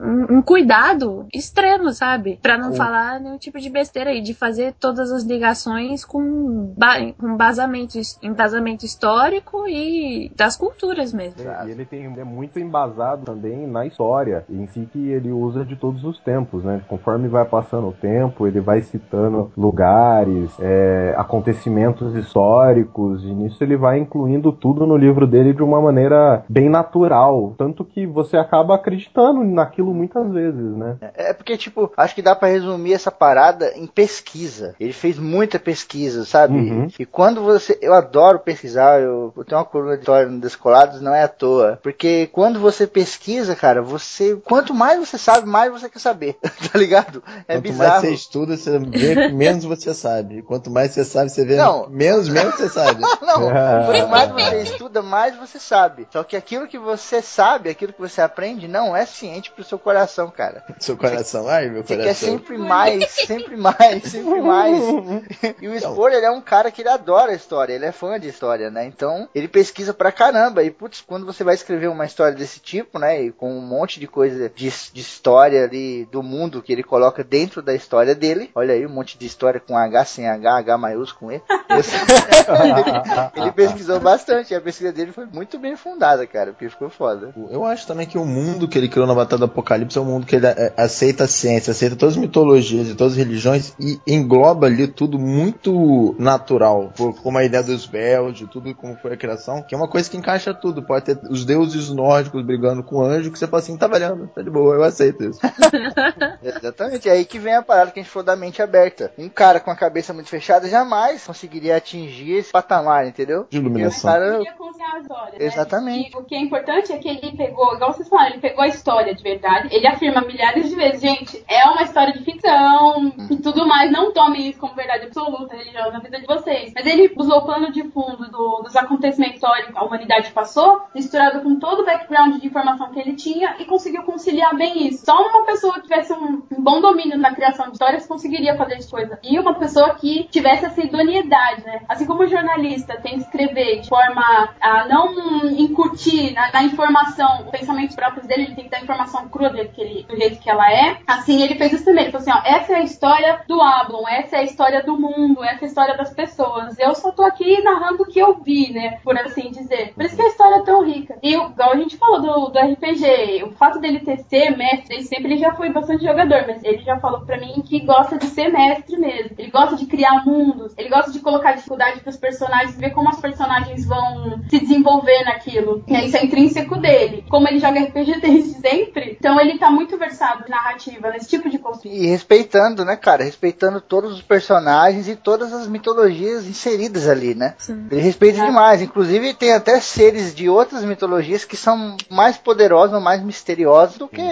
um, um cuidado extremo, sabe? Pra não falar nenhum tipo de besteira aí, de fazer todas as ligações com, ba com basamento, embasamento histórico e das culturas mesmo. E ele tem, é muito embasado também na história em si que ele usa de todos os tempos, né? Conforme vai passando o tempo, ele vai citando lugares, é, acontecimentos históricos, e nisso ele vai incluindo tudo no livro dele de uma maneira bem natural, tanto que você acaba acreditando naquilo muitas vezes, né? É porque, tipo, acho que dá pra resumir essa parada em pesquisa. Ele fez muita pesquisa, sabe? Uhum. E quando você. Eu adoro pesquisar, eu, eu tenho uma coluna de história no Descolados, não é à toa. Porque quando você pesquisa, cara, você. Quanto mais você sabe, mais você quer saber. tá ligado? É Quanto bizarro. mais você estuda, você vê que menos você sabe. Quanto mais você sabe, você vê Não. menos, menos você sabe. Não, É. quanto mais você estuda, mais você sabe. Só que aquilo que você sabe, aquilo que você aprende, não é ciente pro seu coração, cara. Seu coração, ai meu Você quer coração. sempre mais, sempre mais, sempre mais. E o Spor, ele é um cara que ele adora história, ele é fã de história, né? Então, ele pesquisa pra caramba. E, putz, quando você vai escrever uma história desse tipo, né? E com um monte de coisa de, de história ali do mundo que ele coloca dentro da história dele. Olha aí, um monte de história com H sem H, H maiúsculo, E. ele, ele pesquisou bastante. E a pesquisa dele foi muito bem fundada, cara, porque ficou foda. Eu acho também que o mundo que ele criou na Batalha do Apocalipse é um mundo que ele é, aceita a ciência, aceita todas as mitologias e todas as religiões e engloba ali tudo muito natural, como a ideia dos véus, de tudo como foi a criação, que é uma coisa que encaixa tudo. Pode ter os deuses nórdicos brigando com o anjo, que você fala assim, tá valendo, tá de boa, eu aceito isso. Exatamente, é aí que vem a parada que a gente falou da mente aberta. Um cara com a cabeça muito fechada jamais conseguiria atingir esse patamar, entendeu? De iluminação. cara, né? Exatamente. E o que é importante é que ele pegou, igual vocês falaram, ele pegou a história de verdade. Ele afirma milhares de vezes, gente, é uma história de ficção e tudo mais. Não tomem isso como verdade absoluta, religiosa na vida de vocês. Mas ele usou o plano de fundo do- dos acontecimentos históricos que a humanidade passou, misturado com todo o background de informação que ele tinha e conseguiu conciliar bem isso. Só uma pessoa que tivesse um, um bom domínio na criação de histórias conseguiria fazer essa coisa. E uma pessoa que tivesse essa idoneidade, né? Assim como o jornalista tem que escrever de forma a não incutir na, na informação os pensamentos próprios dele, ele tem que dar a informação crua dele, que ele, do jeito que ela é. Assim, ele fez isso também. Ele falou assim, ó, essa é a história do Ablon, essa é a história do mundo, essa é a história das pessoas. Eu só tô aqui narrando o que eu vi, né? Por assim dizer. Por isso que a história é tão rica. E o- igual a gente falou do, do RPG, o fato dele ter ser mestre, sempre ele já foi bastante jogador, mas ele já falou pra mim que gosta de ser mestre mesmo. Ele gosta de criar mundos, ele gosta de colocar dificuldade pros personagens, ver como os personagens vão se desenvolver naquilo. E isso é intrínseco dele. Como ele joga RPG desde sempre, então ele tá muito versado em narrativa, nesse tipo de construção. e respeitando, né, cara? Respeitando todos os personagens e todas as mitologias inseridas ali, né? Sim. Ele respeita demais. Inclusive, tem até seres de outras mitologias que são mais poderosos ou mais misteriosos do que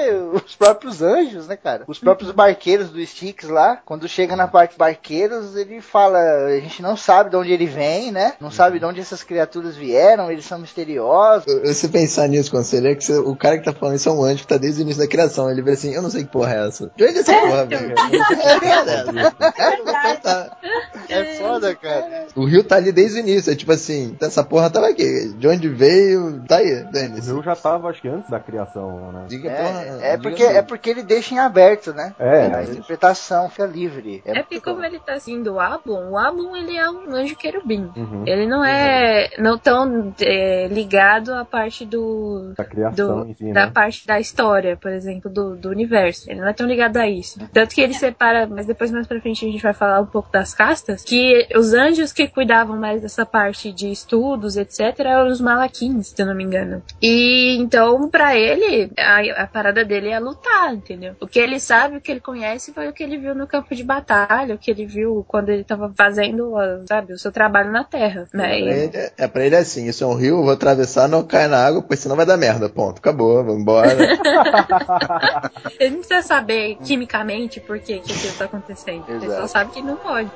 os próprios anjos, né, cara? Os próprios barqueiros do Styx lá, quando chega na parte barqueiros, ele fala: a gente não sabe de onde ele vem, né? Não sabe de onde essas criaturas vieram, eles são misteriosos. Se pensar nisso, você lê que você- o cara que tá falando isso é um anjo que tá desde o início da criação. Ele vira assim, eu não sei que porra é essa. De onde é essa porra, velho? É verdade. Então tá. É foda, cara. O rio tá ali desde o início. É tipo assim, essa porra tava aqui. De onde veio, tá aí, O Denis. Rio já tava, acho que antes da criação, né? Diga, porra. É, é diga porque, tudo. é porque ele deixa em aberto, né? É, a interpretação fica livre. É como ele tá assim do Ablon, o Ablon ele é um anjo querubim. Uhum. Ele não é não tão é, ligado à parte do, Da criação do- si, da né? parte da história, por exemplo, do, do universo. Ele não é tão ligado a isso. Tanto que ele separa, mas depois mais pra frente a gente vai falar um pouco das castas, que os anjos que cuidavam mais dessa parte de estudos, etc, eram os malaquins, se eu não me engano. E então, pra ele, a, a parada dele é lutar, entendeu? O que ele sabe, o que ele conhece foi o que ele viu no campo de batalha, o que ele viu quando ele tava fazendo, sabe, o seu trabalho na Terra, né? Pra ele, é- é pra ele é assim, isso é um rio, eu vou atravessar, não cai na água, pois senão vai dar merda. Ponto, acabou, vamos embora. Ele não precisa saber quimicamente por que, que aquilo tá acontecendo. Ele só Exato. sabe que não pode.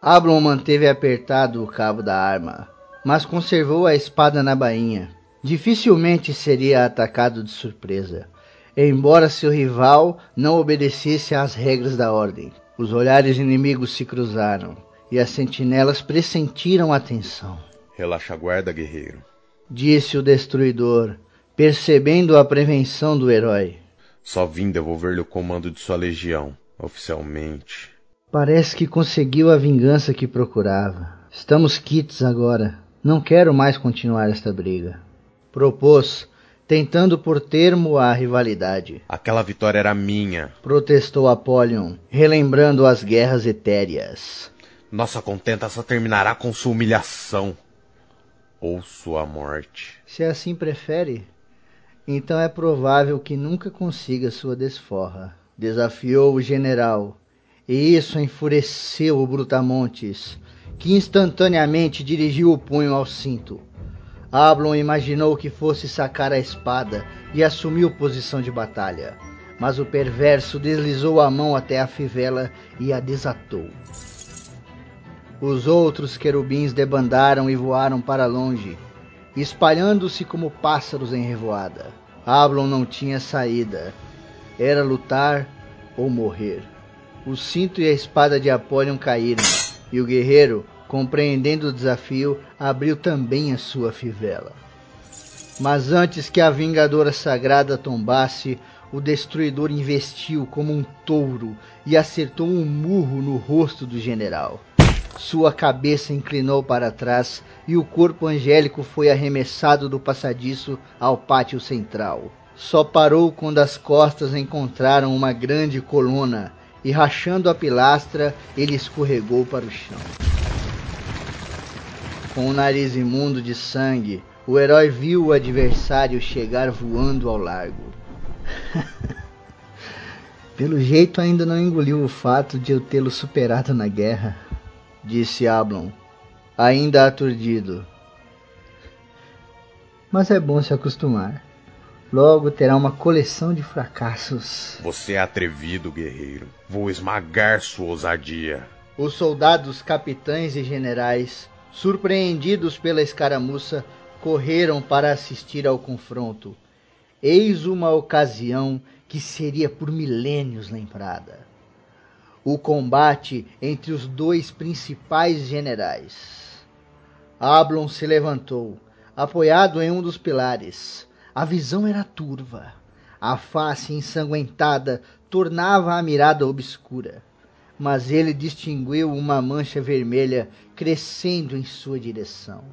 Ablon manteve apertado o cabo da arma, mas conservou a espada na bainha. Dificilmente seria atacado de surpresa, embora seu rival não obedecesse às regras da ordem. Os olhares inimigos se cruzaram e as sentinelas pressentiram a tensão. Relaxa a guarda, guerreiro. Disse o destruidor, percebendo a prevenção do herói. Só vim devolver-lhe o comando de sua legião, oficialmente. Parece que conseguiu a vingança que procurava. Estamos quites agora. Não quero mais continuar esta briga. Propôs, tentando por termo a rivalidade. Aquela vitória era minha. Protestou Apolion, relembrando as guerras etéreas. Nossa contenta só terminará com sua humilhação. Ou sua morte. Se assim prefere, então é provável que nunca consiga sua desforra. Desafiou o general, e isso enfureceu o Brutamontes, que instantaneamente dirigiu o punho ao cinto. Ablon imaginou que fosse sacar a espada e assumiu posição de batalha, mas o perverso deslizou a mão até a fivela e a desatou. Os outros querubins debandaram e voaram para longe, espalhando-se como pássaros em revoada. Ablon não tinha saída. Era lutar ou morrer. O cinto e a espada de Apolion caíram, e o guerreiro, compreendendo o desafio, abriu também a sua fivela. Mas antes que a vingadora sagrada tombasse, o destruidor investiu como um touro e acertou um murro no rosto do general. Sua cabeça inclinou para trás e o corpo angélico foi arremessado do passadiço ao pátio central. Só parou quando as costas encontraram uma grande coluna e, rachando a pilastra, ele escorregou para o chão. Com o nariz imundo de sangue, o herói viu o adversário chegar voando ao largo. Pelo jeito ainda não engoliu o fato de eu tê-lo superado na guerra, disse Ablon, ainda aturdido. Mas é bom se acostumar. Logo terá uma coleção de fracassos. Você é atrevido, guerreiro. Vou esmagar sua ousadia. Os soldados, capitães e generais, surpreendidos pela escaramuça, correram para assistir ao confronto. Eis uma ocasião que seria por milênios lembrada. O combate entre os dois principais generais. Ablon se levantou, apoiado em um dos pilares. A visão era turva. A face ensanguentada tornava a mirada obscura. Mas ele distinguiu uma mancha vermelha crescendo em sua direção.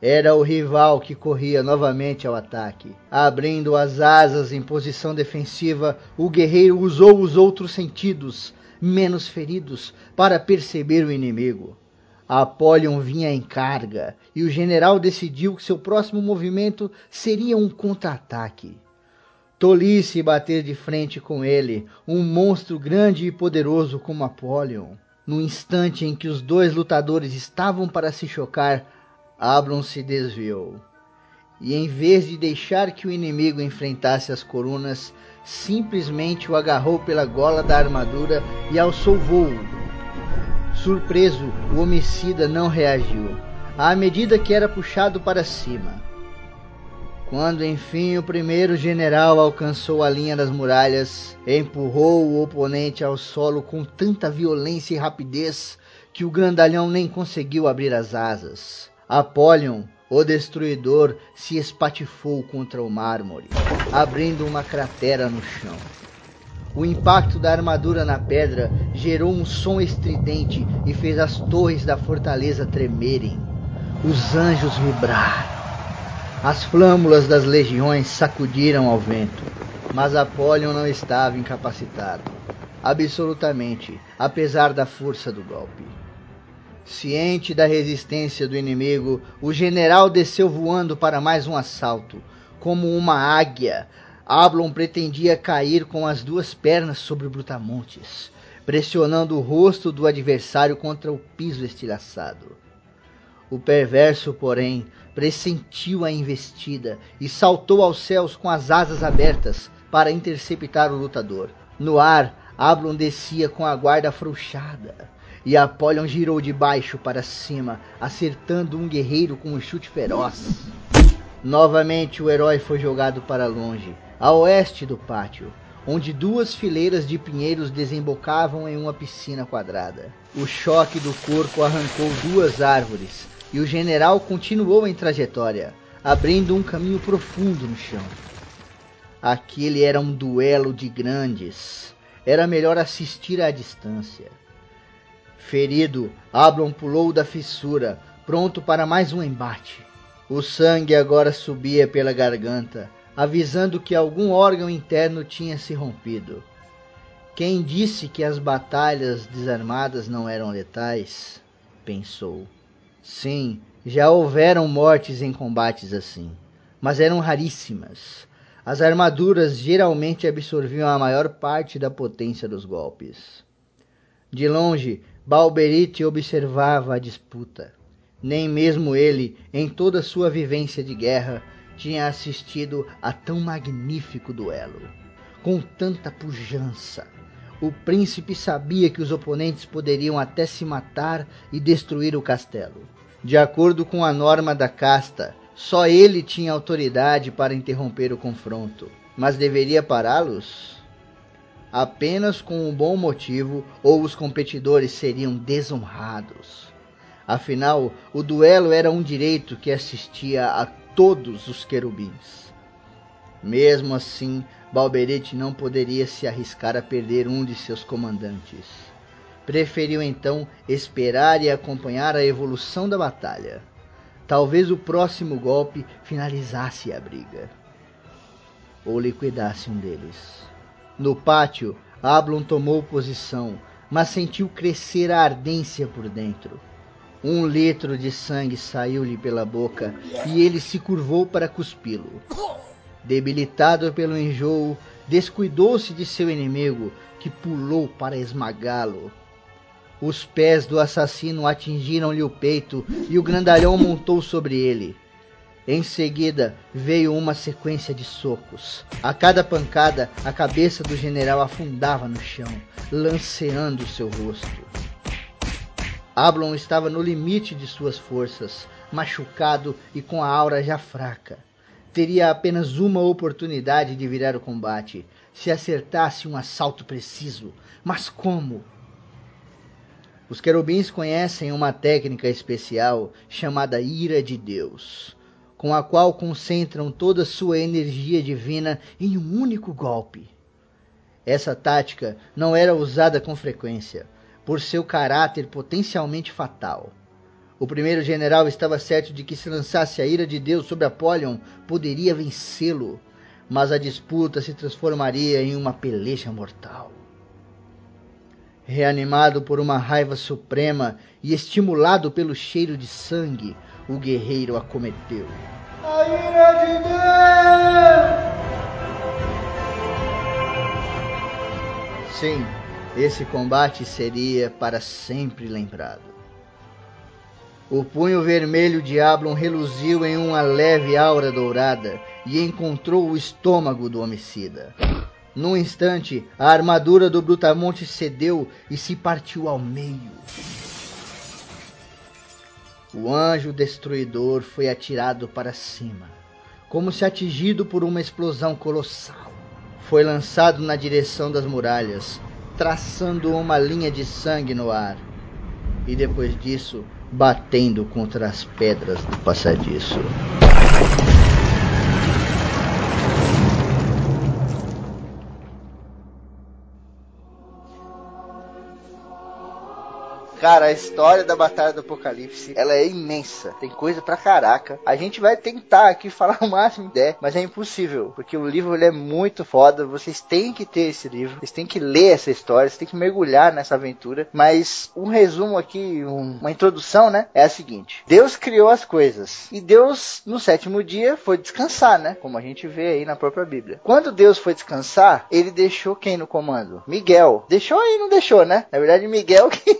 Era o rival que corria novamente ao ataque. Abrindo as asas em posição defensiva, o guerreiro usou os outros sentidos, menos feridos, para perceber o inimigo. Apolion vinha em carga e o general decidiu que seu próximo movimento seria um contra-ataque. Tolice bater de frente com ele, um monstro grande e poderoso como Apolion. No instante em que os dois lutadores estavam para se chocar, Ablon se desviou. E em vez de deixar que o inimigo enfrentasse as colunas, simplesmente o agarrou pela gola da armadura e alçou voo, Surpreso, o homicida não reagiu, à medida que era puxado para cima. Quando enfim o primeiro general alcançou a linha das muralhas, empurrou o oponente ao solo com tanta violência e rapidez que o grandalhão nem conseguiu abrir as asas. Apolion, o destruidor, se espatifou contra o mármore, abrindo uma cratera no chão. O impacto da armadura na pedra gerou um som estridente e fez as torres da fortaleza tremerem. Os anjos vibraram. As flâmulas das legiões sacudiram ao vento, mas Apolion não estava incapacitado. Absolutamente, apesar da força do golpe. Ciente da resistência do inimigo, o general desceu voando para mais um assalto, como uma águia, Ablon pretendia cair com as duas pernas sobre Brutamontes, pressionando o rosto do adversário contra o piso estilhaçado. O perverso, porém, pressentiu a investida e saltou aos céus com as asas abertas para interceptar o lutador. No ar, Ablon descia com a guarda afrouxada, e Apolion girou de baixo para cima, acertando um guerreiro com um chute feroz. Novamente o herói foi jogado para longe, a oeste do pátio, onde duas fileiras de pinheiros desembocavam em uma piscina quadrada. O choque do corpo arrancou duas árvores e o general continuou em trajetória, abrindo um caminho profundo no chão. Aquele era um duelo de grandes. Era melhor assistir à distância. Ferido, Ablon pulou da fissura, pronto para mais um embate. O sangue agora subia pela garganta, avisando que algum órgão interno tinha se rompido. Quem disse que as batalhas desarmadas não eram letais? Pensou. Sim, já houveram mortes em combates assim, mas eram raríssimas. As armaduras geralmente absorviam a maior parte da potência dos golpes. De longe, Balberite observava a disputa. Nem mesmo ele, em toda sua vivência de guerra, tinha assistido a tão magnífico duelo. Com tanta pujança, o príncipe sabia que os oponentes poderiam até se matar e destruir o castelo. De acordo com a norma da casta, só ele tinha autoridade para interromper o confronto, mas deveria pará-los? Apenas com um bom motivo ou os competidores seriam desonrados. Afinal, o duelo era um direito que assistia a todos os querubins. Mesmo assim, Balberete não poderia se arriscar a perder um de seus comandantes. Preferiu então esperar e acompanhar a evolução da batalha. Talvez o próximo golpe finalizasse a briga. Ou liquidasse um deles. No pátio, Ablon tomou posição, mas sentiu crescer a ardência por dentro. Um litro de sangue saiu-lhe pela boca e ele se curvou para cuspi-lo. Debilitado pelo enjoo, descuidou-se de seu inimigo, que pulou para esmagá-lo. Os pés do assassino atingiram-lhe o peito e o grandalhão montou sobre ele. Em seguida veio uma sequência de socos. A cada pancada, a cabeça do general afundava no chão, lanceando seu rosto. Ablon estava no limite de suas forças, machucado e com a aura já fraca. Teria apenas uma oportunidade de virar o combate, se acertasse um assalto preciso. Mas como? Os querubins conhecem uma técnica especial chamada ira de Deus, com a qual concentram toda sua energia divina em um único golpe. Essa tática não era usada com frequência, por seu caráter potencialmente fatal. O primeiro general estava certo de que se lançasse a ira de Deus sobre Apollyon, poderia vencê-lo, mas a disputa se transformaria em uma peleja mortal. Reanimado por uma raiva suprema e estimulado pelo cheiro de sangue, o guerreiro acometeu. A ira de Deus! Sim, esse combate seria para sempre lembrado. O punho vermelho de Ablon reluziu em uma leve aura dourada e encontrou o estômago do homicida. Num instante, a armadura do Brutamonte cedeu e se partiu ao meio. O anjo destruidor foi atirado para cima, como se atingido por uma explosão colossal. Foi lançado na direção das muralhas, traçando uma linha de sangue no ar. E depois disso, batendo contra as pedras do passadiço. Cara, a história da Batalha do Apocalipse, ela é imensa. Tem coisa pra caraca. A gente vai tentar aqui falar o máximo der, mas é impossível, porque o livro ele é muito foda. Vocês têm que ter esse livro, vocês têm que ler essa história, vocês têm que mergulhar nessa aventura. Mas um resumo aqui, um, uma introdução, né? É a seguinte: Deus criou as coisas e Deus no sétimo dia foi descansar, né? Como a gente vê aí na própria Bíblia. Quando Deus foi descansar, ele deixou quem no comando? Miguel. Deixou aí, não deixou, né? Na verdade, Miguel que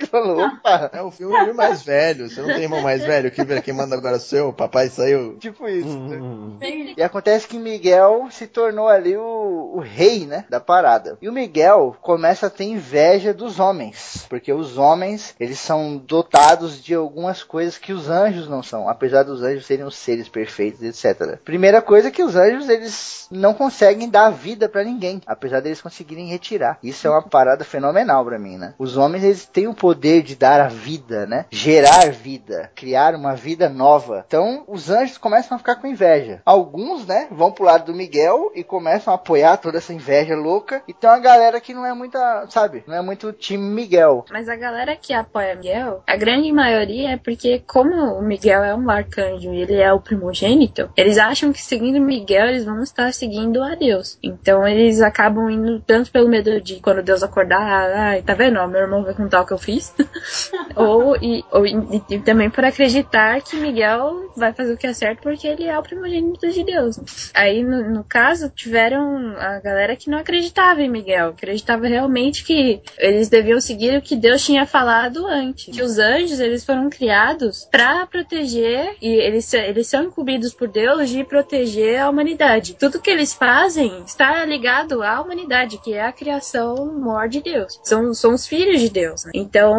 que falou, opa. É o filme mais velho. Você não tem irmão mais velho? Que quem manda agora é o seu? Papai saiu. Tipo isso. né? Hum, E acontece que Miguel se tornou ali o, o rei, né, da parada. E o Miguel começa a ter inveja dos homens, porque os homens, eles são dotados de algumas coisas que os anjos não são, apesar dos anjos serem os seres perfeitos, etc. Primeira coisa é que os anjos, eles não conseguem dar vida pra ninguém, apesar deles conseguirem retirar. Isso é uma parada fenomenal pra mim, né? Os homens, eles têm o poder de dar a vida, né? Gerar vida, criar uma vida nova. Então, os anjos começam a ficar com inveja. Alguns, né, vão pro lado do Miguel e começam a apoiar toda essa inveja louca. E tem uma galera que não é muita, sabe, não é muito time Miguel. Mas a galera que apoia Miguel, a grande maioria é porque, como o Miguel é um arcanjo e ele é o primogênito, eles acham que seguindo Miguel eles vão estar seguindo a Deus. Então eles acabam indo tanto pelo medo de quando Deus acordar, ai, tá vendo? Ó, meu irmão vai contar o que eu fiz. ou, e, ou e, e também por acreditar que Miguel vai fazer o que é certo porque ele é o primogênito de Deus. Aí, no, no caso, tiveram a galera que não acreditava em Miguel, acreditava realmente que eles deviam seguir o que Deus tinha falado antes. Que os anjos, eles foram criados para proteger, e eles, eles são incumbidos por Deus de proteger a humanidade. Tudo que eles fazem está ligado à humanidade, que é a criação maior de Deus. São, são os filhos de Deus. né? Então,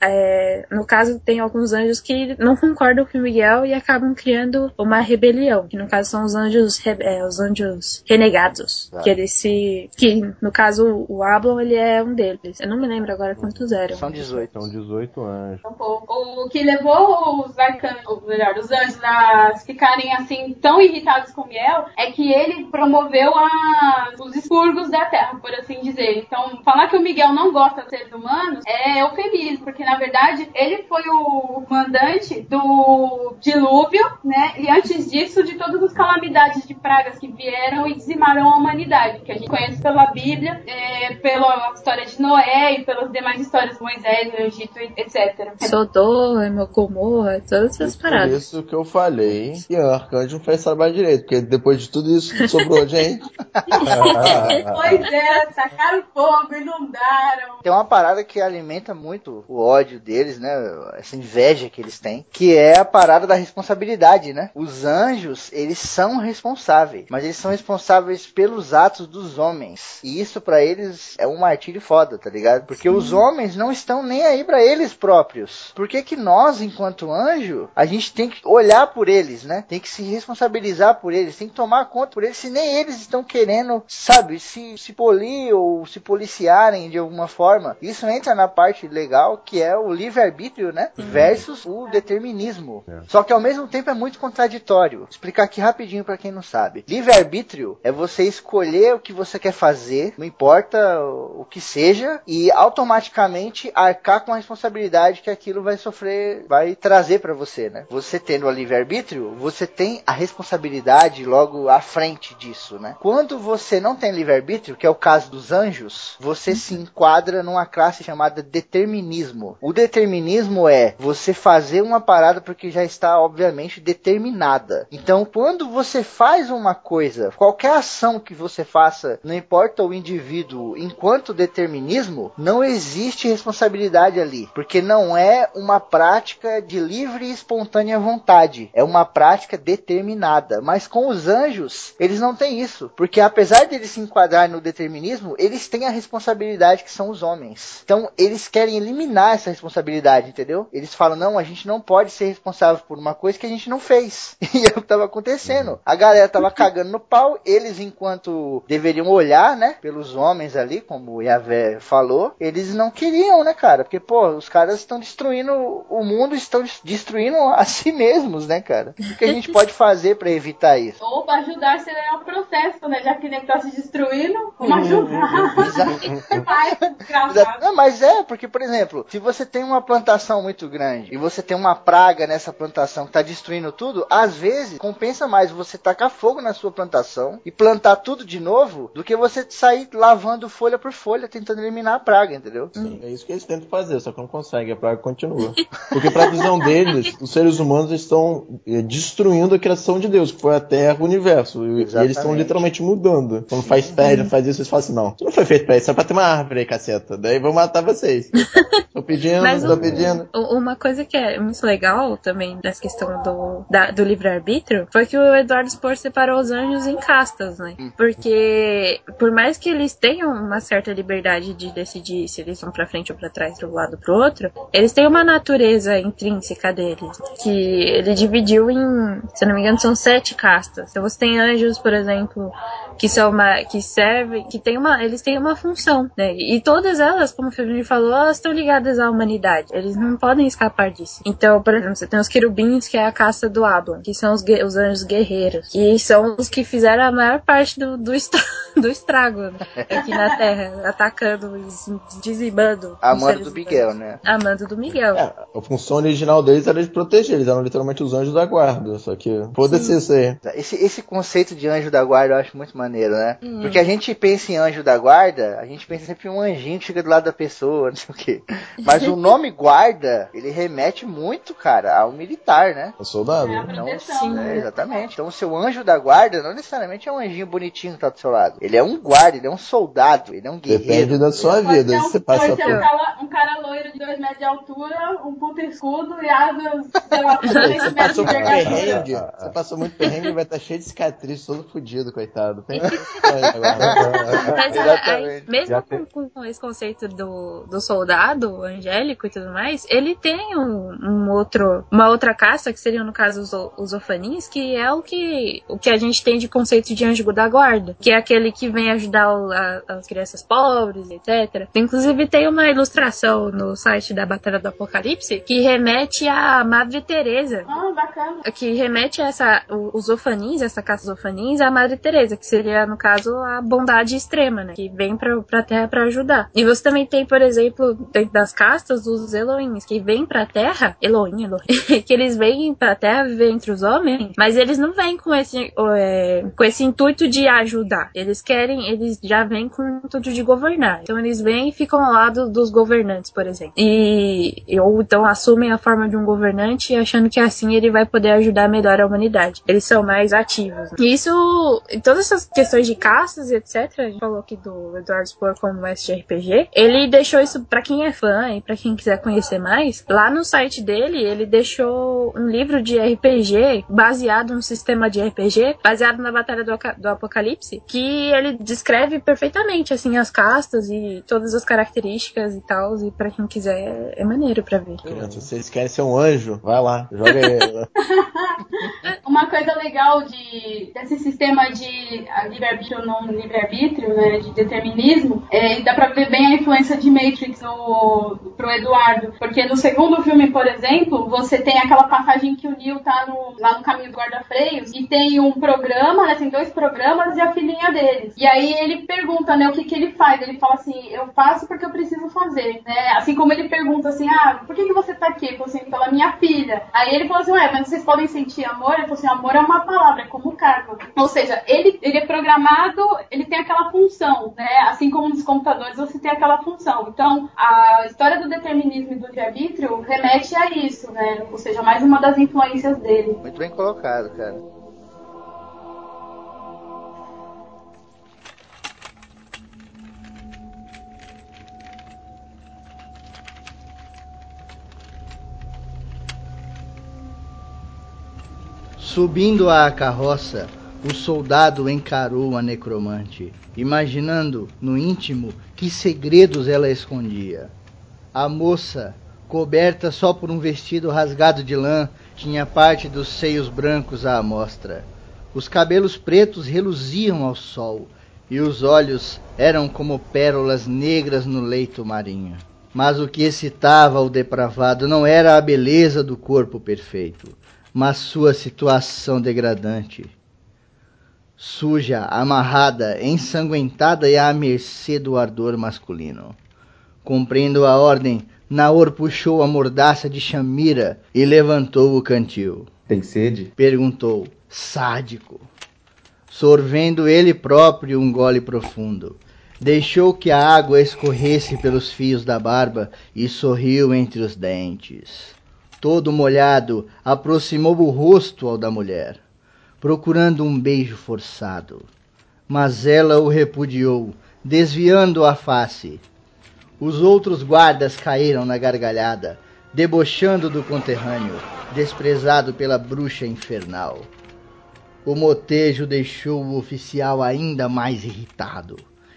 é, no caso, tem alguns anjos que não concordam com Miguel e acabam criando uma rebelião, que no caso são os anjos, é, os anjos renegados, Tá. que eles se, que no caso o Ablon ele é um deles. Eu não me lembro agora quantos eram. São 18. São 18 anjos. Um pouco. O que levou os arcanos, ou melhor, os anjos a ficarem assim tão irritados com Miel é que ele promoveu a- os expurgos da Terra, por assim dizer. Então, falar que o Miguel não gosta dos seres humanos é porque na verdade ele foi o mandante do dilúvio, né? E antes disso, de todas as calamidades de pragas que vieram e dizimaram a humanidade, que a gente conhece pela Bíblia, é, pela história de Noé e pelas demais histórias de Moisés, no Egito, etc. Sodoma, Gomorra, todas essas Por paradas. isso que eu falei que o arcanjo não fez trabalho direito, porque depois de tudo isso sobrou gente. Pois é, tacaram fogo, inundaram. Tem uma parada que alimenta muito o ódio deles, né? Essa inveja que eles têm, que é a parada da responsabilidade, né? Os anjos, eles são responsáveis, mas eles são responsáveis pelos atos dos homens. E isso pra eles é um martírio foda, tá ligado? Porque os homens não estão nem aí pra eles próprios. Por que que nós, enquanto anjo, a gente tem que olhar por eles, né? Tem que se responsabilizar por eles, tem que tomar conta por eles, se nem eles estão querendo, sabe, se, se polir ou se policiarem de alguma forma. Isso entra na parte legal que é o livre-arbítrio, né? Versus o determinismo. É. Só que ao mesmo tempo é muito contraditório. Vou explicar aqui rapidinho pra quem não sabe. Livre-arbítrio é você escolher o que você quer fazer, não importa o que seja, e automaticamente arcar com a responsabilidade que aquilo vai sofrer, vai trazer pra você, né? Você tendo o livre-arbítrio, você tem a responsabilidade logo à frente disso, né? Quando você não tem livre-arbítrio, que é o caso dos anjos, você se enquadra numa classe chamada determinismo. O determinismo é você fazer uma parada porque já está obviamente determinada. Então, quando você faz uma coisa, qualquer ação que você faça, não importa o indivíduo, enquanto determinismo, não existe responsabilidade ali, porque não é uma prática de livre e espontânea vontade, é uma prática determinada. Mas com os anjos, eles não têm isso, porque apesar de eles se enquadrarem no determinismo, eles têm a responsabilidade que são os homens. Então, eles querem eliminar essa responsabilidade, entendeu? Eles falam: "Não, a gente não pode ser responsável por uma coisa que a gente não fez". E é o que tava acontecendo. A galera tava cagando no pau, eles enquanto deveriam olhar, né, pelos homens ali, como o Yahvé falou, eles não queriam, né, cara? Porque pô, os caras estão destruindo o mundo, estão destruindo a si mesmos, né, cara? O que a gente pode fazer pra evitar isso? Ou pra ajudar seria o processo, né? Já que ele tá se destruindo, vamos ajudar. Vai, Exato. Não, mas é, porque, por exemplo, se você tem uma plantação muito grande e você tem uma praga nessa plantação que tá destruindo tudo, às vezes compensa mais você tacar fogo na sua plantação e plantar tudo de novo do que você sair lavando folha por folha, tentando eliminar a praga, entendeu? Sim, é isso que eles tentam fazer, só que não conseguem, a praga continua. Porque pra visão deles, os seres humanos estão eh, destruindo a criação de Deus, que foi a Terra, o universo. E, e eles estão Exatamente. literalmente mudando. Quando faz não faz isso, eles falam assim, não, isso não foi feito pra isso, só pra ter uma árvore aí, caceta. Daí vão matar vocês. Tô pedindo, Mas tô o- pedindo. Uma coisa que é muito legal também nessa questão do, da- do livre-arbítrio foi que o Eduardo Spor separou os anjos em castas, né? Porque por mais que eles tenham uma certa liberdade de decidir se eles vão pra frente ou pra trás, do lado pro outro, eles têm uma natureza intrínseca deles, que ele dividiu em, se não me engano, são sete castas. Então você tem anjos, por exemplo, que são uma, que servem, que tem uma, eles têm uma função, né? E todas elas, como o Febrini falou, elas estão ligadas à humanidade. Eles não podem escapar disso. Então, por exemplo, você tem os querubins, que é a caça do Ablon, que são os, os anjos guerreiros, que são os que fizeram a maior parte do, do, estra- do estrago né? aqui na Terra, atacando e se dizimando. seres do. Miguel, né? Amando do Miguel. É, a função original deles era de proteger, eles eram literalmente os anjos da guarda, só que foda-se isso aí. Esse, esse conceito de anjo da guarda eu acho muito maneiro, né? Hum. Porque a gente pensa em anjo da guarda, a gente pensa sempre em um anjinho que chega do lado da pessoa, não sei o quê. Mas o nome guarda, ele remete muito, cara, ao militar, né? O soldado. É a Então, proteção. é, exatamente. Então, o seu anjo da guarda não necessariamente é um anjinho bonitinho que tá do seu lado. Ele é um guarda, ele é um soldado, ele é um guerreiro. Depende da sua Pode vida. um, você passa pode ser um por. cara, um cara loiro de 2 metros de altura, um puto escudo e asas, sei lá, 3 metros Passou de perrengue. Você passou muito perrengue e vai estar cheio de cicatriz, todo fudido, coitado. Tem. Mas Exatamente. aí, mesmo com- com esse conceito do, do soldado angélico e tudo mais, ele tem um, um outro, uma outra caça, que seriam no caso os, os orfanins, que é o que, o que a gente tem de conceito de anjo da guarda, que é aquele que vem ajudar o- a- as crianças pobres, etc. Inclusive tem uma ilustração no site da Batalha do Apocalipse que remete à Madre Teresa, Ah, bacana. que remete a essa, os ofanins, essa caça dos ofanins, à Madre Teresa, que seria, no caso, a bondade extrema, né? Que vem pra, pra Terra pra ajudar. E você também tem, por exemplo, das castas, os Elohins, que vêm pra Terra, Elohim, Elohim, que eles vêm pra Terra viver entre os homens, mas eles não vêm com esse, é, com esse intuito de ajudar. Eles querem, eles já vêm com o intuito de governar. Então eles vêm e ficam ao lado dos governantes, por exemplo. E, ou então assumem a forma de um governante achando que assim ele vai poder ajudar melhor a humanidade. Eles são mais ativos. E isso, todas essas questões de caças e etc, a gente falou aqui do Eduardo Spor como mestre de RPG, ele deixou isso pra quem é fã e pra quem quiser conhecer mais. Lá no site dele, ele deixou um livro de RPG baseado no sistema de RPG, baseado na Batalha do, do Apocalipse, que ele descreve perfeitamente assim as castas e todas as características e tal. E pra quem quiser, é maneiro pra ver. Se vocês querem ser um anjo, vai lá, joga aí. Uma coisa legal de, desse sistema de livre-arbítrio ou não livre-arbítrio, né, de determinismo, é, dá pra ver bem a influência de Matrix no, pro Eduardo. Porque no segundo filme, por exemplo, você tem aquela passagem que o Neo tá no- lá no caminho do guarda-freios e tem um programa, né, tem dois programas e a filhinha deles. E aí ele pergunta, né, o que que ele faz. Ele fala assim, eu faço porque eu preciso fazer, né? Assim como ele pergunta assim, ah, por que que você tá aqui? Ele assim, pela minha filha. Aí ele falou assim, ué, mas vocês podem sentir amor? Ele falou assim, amor é uma palavra, é como cargo. Ou seja, ele, ele é programado, ele tem aquela função, né? Assim como nos computadores você tem aquela função. Então, a história do determinismo e do livre-arbítrio remete a isso, né? Ou seja, mais uma das influências dele. Muito bem colocado, cara. Subindo à carroça, o soldado encarou a necromante, imaginando no íntimo que segredos ela escondia. A moça, coberta só por um vestido rasgado de lã, tinha parte dos seios brancos à amostra. Os cabelos pretos reluziam ao sol e os olhos eram como pérolas negras no leito marinho. Mas o que excitava o depravado não era a beleza do corpo perfeito, mas sua situação degradante. Suja, amarrada, ensanguentada e à mercê do ardor masculino. Cumprindo a ordem, Naor puxou a mordaça de Shamira e levantou o cantil. Tem sede? Perguntou, sádico, sorvendo ele próprio um gole profundo. Deixou que a água escorresse pelos fios da barba e sorriu entre os dentes. Todo molhado, aproximou o rosto ao da mulher, procurando um beijo forçado. Mas ela o repudiou, desviando a face. Os outros guardas caíram na gargalhada, debochando do conterrâneo, desprezado pela bruxa infernal. O motejo deixou o oficial ainda mais irritado,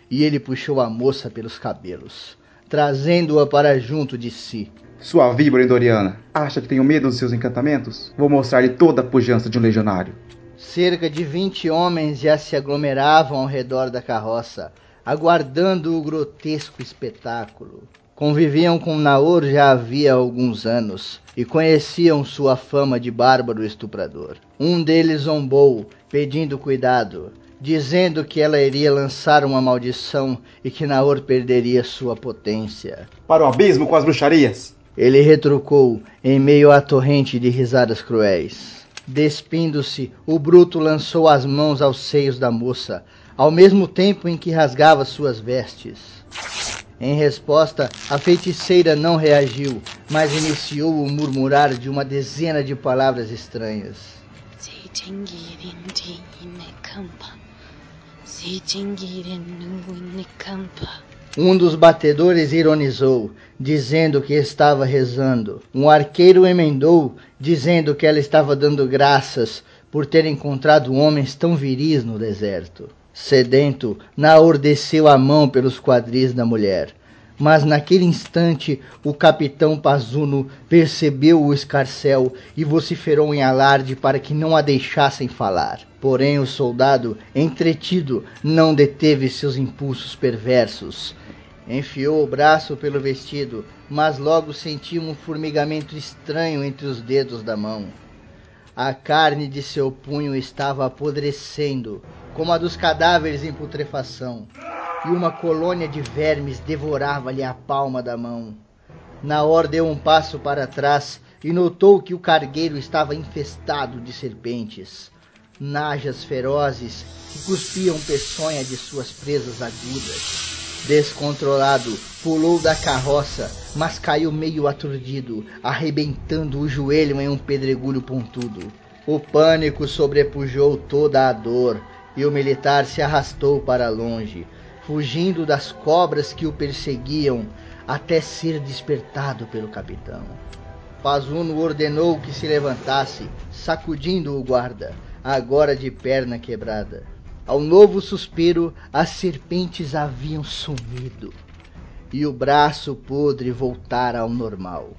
e ele puxou a moça pelos cabelos, trazendo-a para junto de si. Sua víbora endoriana, acha que tenho medo dos seus encantamentos? Vou mostrar-lhe toda a pujança de um legionário. Cerca de vinte homens já se aglomeravam ao redor da carroça, aguardando o grotesco espetáculo. Conviviam com Naor já havia alguns anos e conheciam sua fama de bárbaro estuprador. Um deles zombou, pedindo cuidado, dizendo que ela iria lançar uma maldição e que Naor perderia sua potência. Para o abismo com as bruxarias! Ele retrucou em meio à torrente de risadas cruéis. Despindo-se, o bruto lançou as mãos aos seios da moça, ao mesmo tempo em que rasgava suas vestes. Em resposta, a feiticeira não reagiu, mas iniciou o murmurar de uma dezena de palavras estranhas. Um dos batedores ironizou, dizendo que estava rezando. Um arqueiro emendou, dizendo que ela estava dando graças por ter encontrado homens tão viris no deserto. Sedento, Naor desceu a mão pelos quadris da mulher. Mas naquele instante o capitão Pazuno percebeu o escarcel e vociferou em alarde para que não a deixassem falar. Porém o soldado, entretido, não deteve seus impulsos perversos. Enfiou o braço pelo vestido, mas logo sentiu um formigamento estranho entre os dedos da mão. A carne de seu punho estava apodrecendo, como a dos cadáveres em putrefação, e uma colônia de vermes devorava-lhe a palma da mão. Naor deu um passo para trás e notou que o cargueiro estava infestado de serpentes, najas ferozes que cuspiam peçonha de suas presas agudas. Descontrolado, pulou da carroça, mas caiu meio aturdido, arrebentando o joelho em um pedregulho pontudo. O pânico sobrepujou toda a dor, e o militar se arrastou para longe, fugindo das cobras que o perseguiam até ser despertado pelo capitão. Pazuno ordenou que se levantasse, sacudindo o guarda, agora de perna quebrada. Ao novo suspiro, as serpentes haviam sumido e o braço podre voltara ao normal.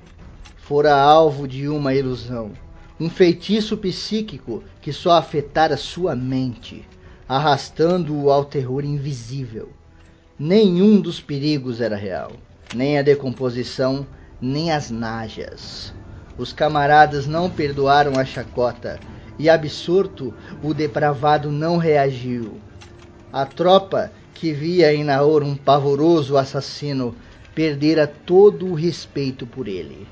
Fora alvo de uma ilusão, um feitiço psíquico que só afetara sua mente, arrastando-o ao terror invisível. Nenhum dos perigos era real, nem a decomposição, nem as najas. Os camaradas não perdoaram a chacota e absorto, o depravado não reagiu. A tropa, que via em Naor um pavoroso assassino, perdera todo o respeito por ele.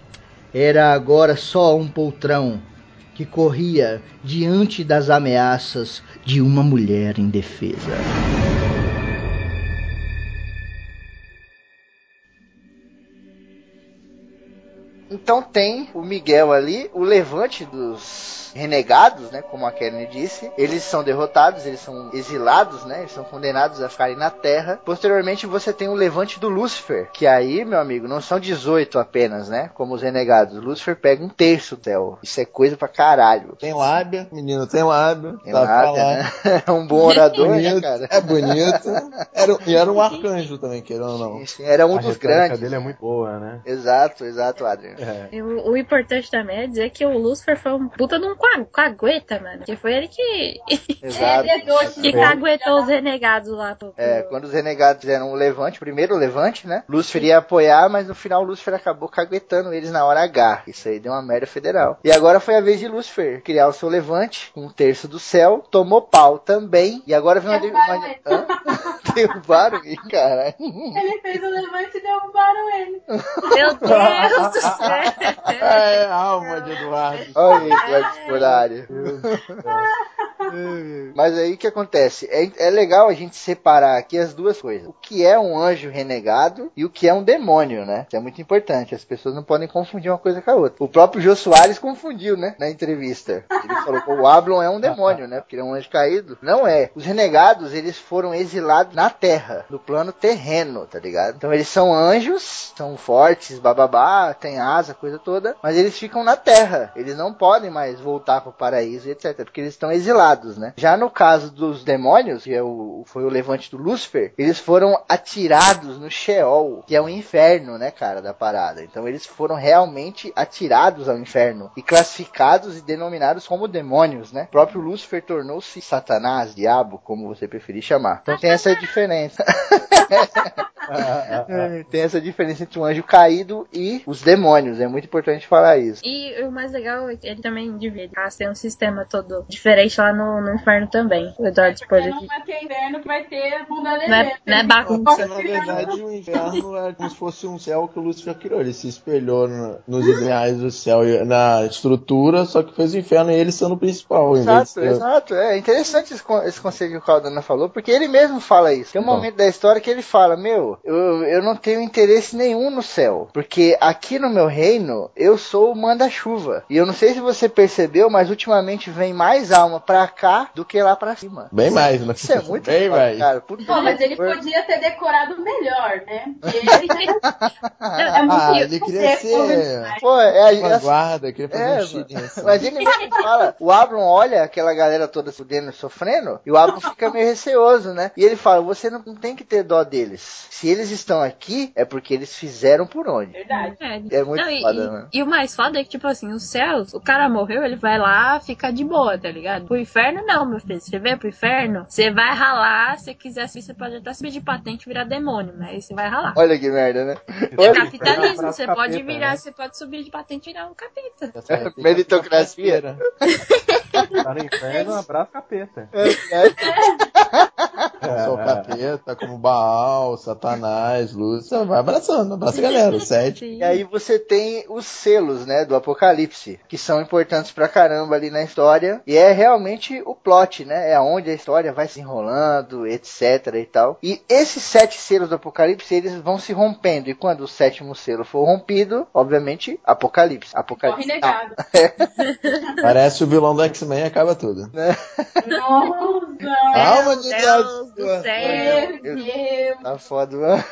Era agora só um poltrão que corria diante das ameaças de uma mulher indefesa. Então tem o Miguel ali, o levante dos renegados, né, como a Karen disse, eles são derrotados, eles são exilados, né, eles são condenados a ficarem na Terra. Posteriormente você tem o levante do Lúcifer, que aí, meu amigo, não são 18 apenas, né, como os renegados. O Lúcifer pega um terço del. Isso é coisa pra caralho. Tem lábia, menino tem lábia. Tem lábia, né? É um bom orador, né, bonito, né, cara? É bonito. Era, e era um arcanjo também, querendo ou não. Sim, sim, era um a dos grandes. dele é muito boa, né? Exato, exato, Adriano. É. O, o importante também é dizer que o Lúcifer foi um puta de um ca- cagueta, mano. Que foi ele que, Exato. É, é que caguetou os renegados lá. Pro, pro- É, quando os renegados fizeram o levante, primeiro o levante, né? Lúcifer ia apoiar, mas no final Lúcifer acabou caguetando eles na hora H. Isso aí deu uma merda federal. E agora foi a vez de Lúcifer criar o seu levante, um terço do céu, tomou pau também. E agora vem uma. Uma... ele. Hã? Derrubaram ele, caralho. Ele fez o levante e derrubaram ele. Meu Deus do céu! É, alma de Eduardo. Olha aí, Eduardo Sporari. Mas aí o que acontece? É, é legal a gente separar aqui as duas coisas. O que é um anjo renegado e o que é um demônio, né? Isso é muito importante. As pessoas não podem confundir uma coisa com a outra. O próprio Jô Soares confundiu, né? Na entrevista. Ele falou que o Ablon é um demônio, né? Porque ele é um anjo caído. Não é. Os renegados, eles foram exilados na terra, no plano terreno, tá ligado? Então eles são anjos, são fortes, bababá, tem asa, coisa toda, mas eles ficam na terra. Eles não podem mais voltar pro paraíso, etc. Porque eles estão exilados, né? Já no caso dos demônios, que é o, foi o levante do Lúcifer, eles foram atirados no Sheol, que é o inferno, né, cara, da parada. Então eles foram realmente atirados ao inferno e classificados e denominados como demônios, né? O próprio Lúcifer tornou-se Satanás, diabo, como você preferir chamar. Então tem essa diferença. tem essa diferença entre o anjo caído e os demônios. É muito importante falar isso. E o mais legal é que ele também divide. Ah, tem um sistema todo diferente lá no, no inferno também. O Eduardo pode não vai ter inverno que vai ter bunda Não é, não é bagunça. Na verdade, o inferno é como se fosse um céu que o Lúcifer criou. Ele se espelhou no- nos ideais do céu e na estrutura, só que fez o inferno e ele sendo o principal. de Exato, exato. É interessante esse, con- esse conselho que o Caldana falou, porque ele mesmo fala isso. Tem um Então. momento da história que ele fala: Meu, eu, eu não tenho interesse nenhum no céu, porque aqui no meu reino eu sou o manda-chuva. E eu não sei se você percebeu, mas ultimamente vem mais alma pra cá do que lá pra cima. Bem mais, né? Isso é muito Bem foda, mais. cara. Puta Pô, mas ele podia ter decorado melhor, né? Ele é muito Ah, ele queria ser Pô, é, é, vanguarda, queria fazer É, um nessa. Mas ele mesmo fala, o Ablon olha aquela galera toda fudendo e sofrendo, e o Ablon fica meio receoso, né? E ele fala, você não, tem que ter dó deles. Se eles estão aqui, é porque eles fizeram por onde. Verdade. É, É muito Não, e, foda, e- né? e o mais foda é que, tipo assim, os céus, o cara morreu, ele vai lá, fica de boa, tá ligado? Pro inferno, não, meu filho. Você vem pro inferno, você vai ralar, se quiser, assim, você pode até subir de patente e virar demônio, mas você vai ralar. Olha que merda, né? É capitalismo, você capeta, pode virar, né? você pode subir de patente e virar um capeta. Que Meritocracia. Tá no inferno, abraço capeta. Eu sou o capeta, como Baal, Satanás, Lúcia. Vai abraçando, abraça a galera. Sete. E aí você tem os selos, né, do Apocalipse, que são importantes pra caramba ali na história. E é realmente o plot, né? É onde a história vai se enrolando, etc e tal. E esses sete selos do Apocalipse, eles vão se rompendo. E quando o sétimo selo for rompido, obviamente, Apocalipse. Corre Apocalipse. negado. Parece o vilão do X-Men e acaba tudo. Nossa! Calma, de Deus do Deus. céu. Meu Deus! Tá foda, mano.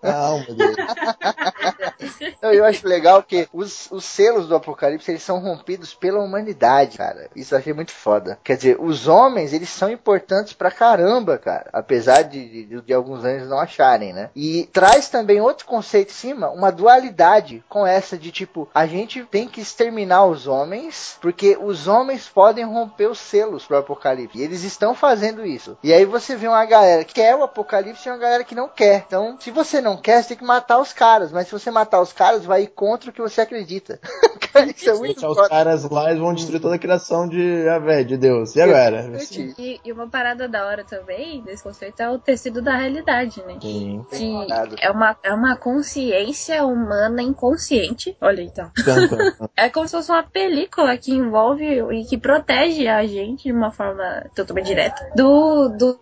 Calma, Deus. Não, eu acho legal que os, os selos do Apocalipse eles são rompidos pela humanidade, cara. Isso eu achei muito foda. Quer dizer, os homens eles são importantes pra caramba, cara. Apesar de, de, de alguns anos não acharem, né? E traz também outro conceito em cima, uma dualidade com essa de tipo, a gente tem que exterminar os homens, porque os homens podem romper os selos pro Apocalipse. E eles estão fazendo isso. E aí você vê uma galera que quer o Apocalipse e uma galera que não quer. Então, se você não quer, você tem que matar os caras. Mas se você matar os caras, vai ir contra o que você acredita. Cara, isso é muito Deixar os caras lá, eles vão destruir toda a criação de Avé, de Deus. E agora? E, e uma parada da hora também desse conceito é o tecido da realidade, né? Sim. Que é uma, é uma consciência humana inconsciente. Olha então. Tanto. É como se fosse uma película que envolve e que protege a gente de uma forma totalmente direta do, do,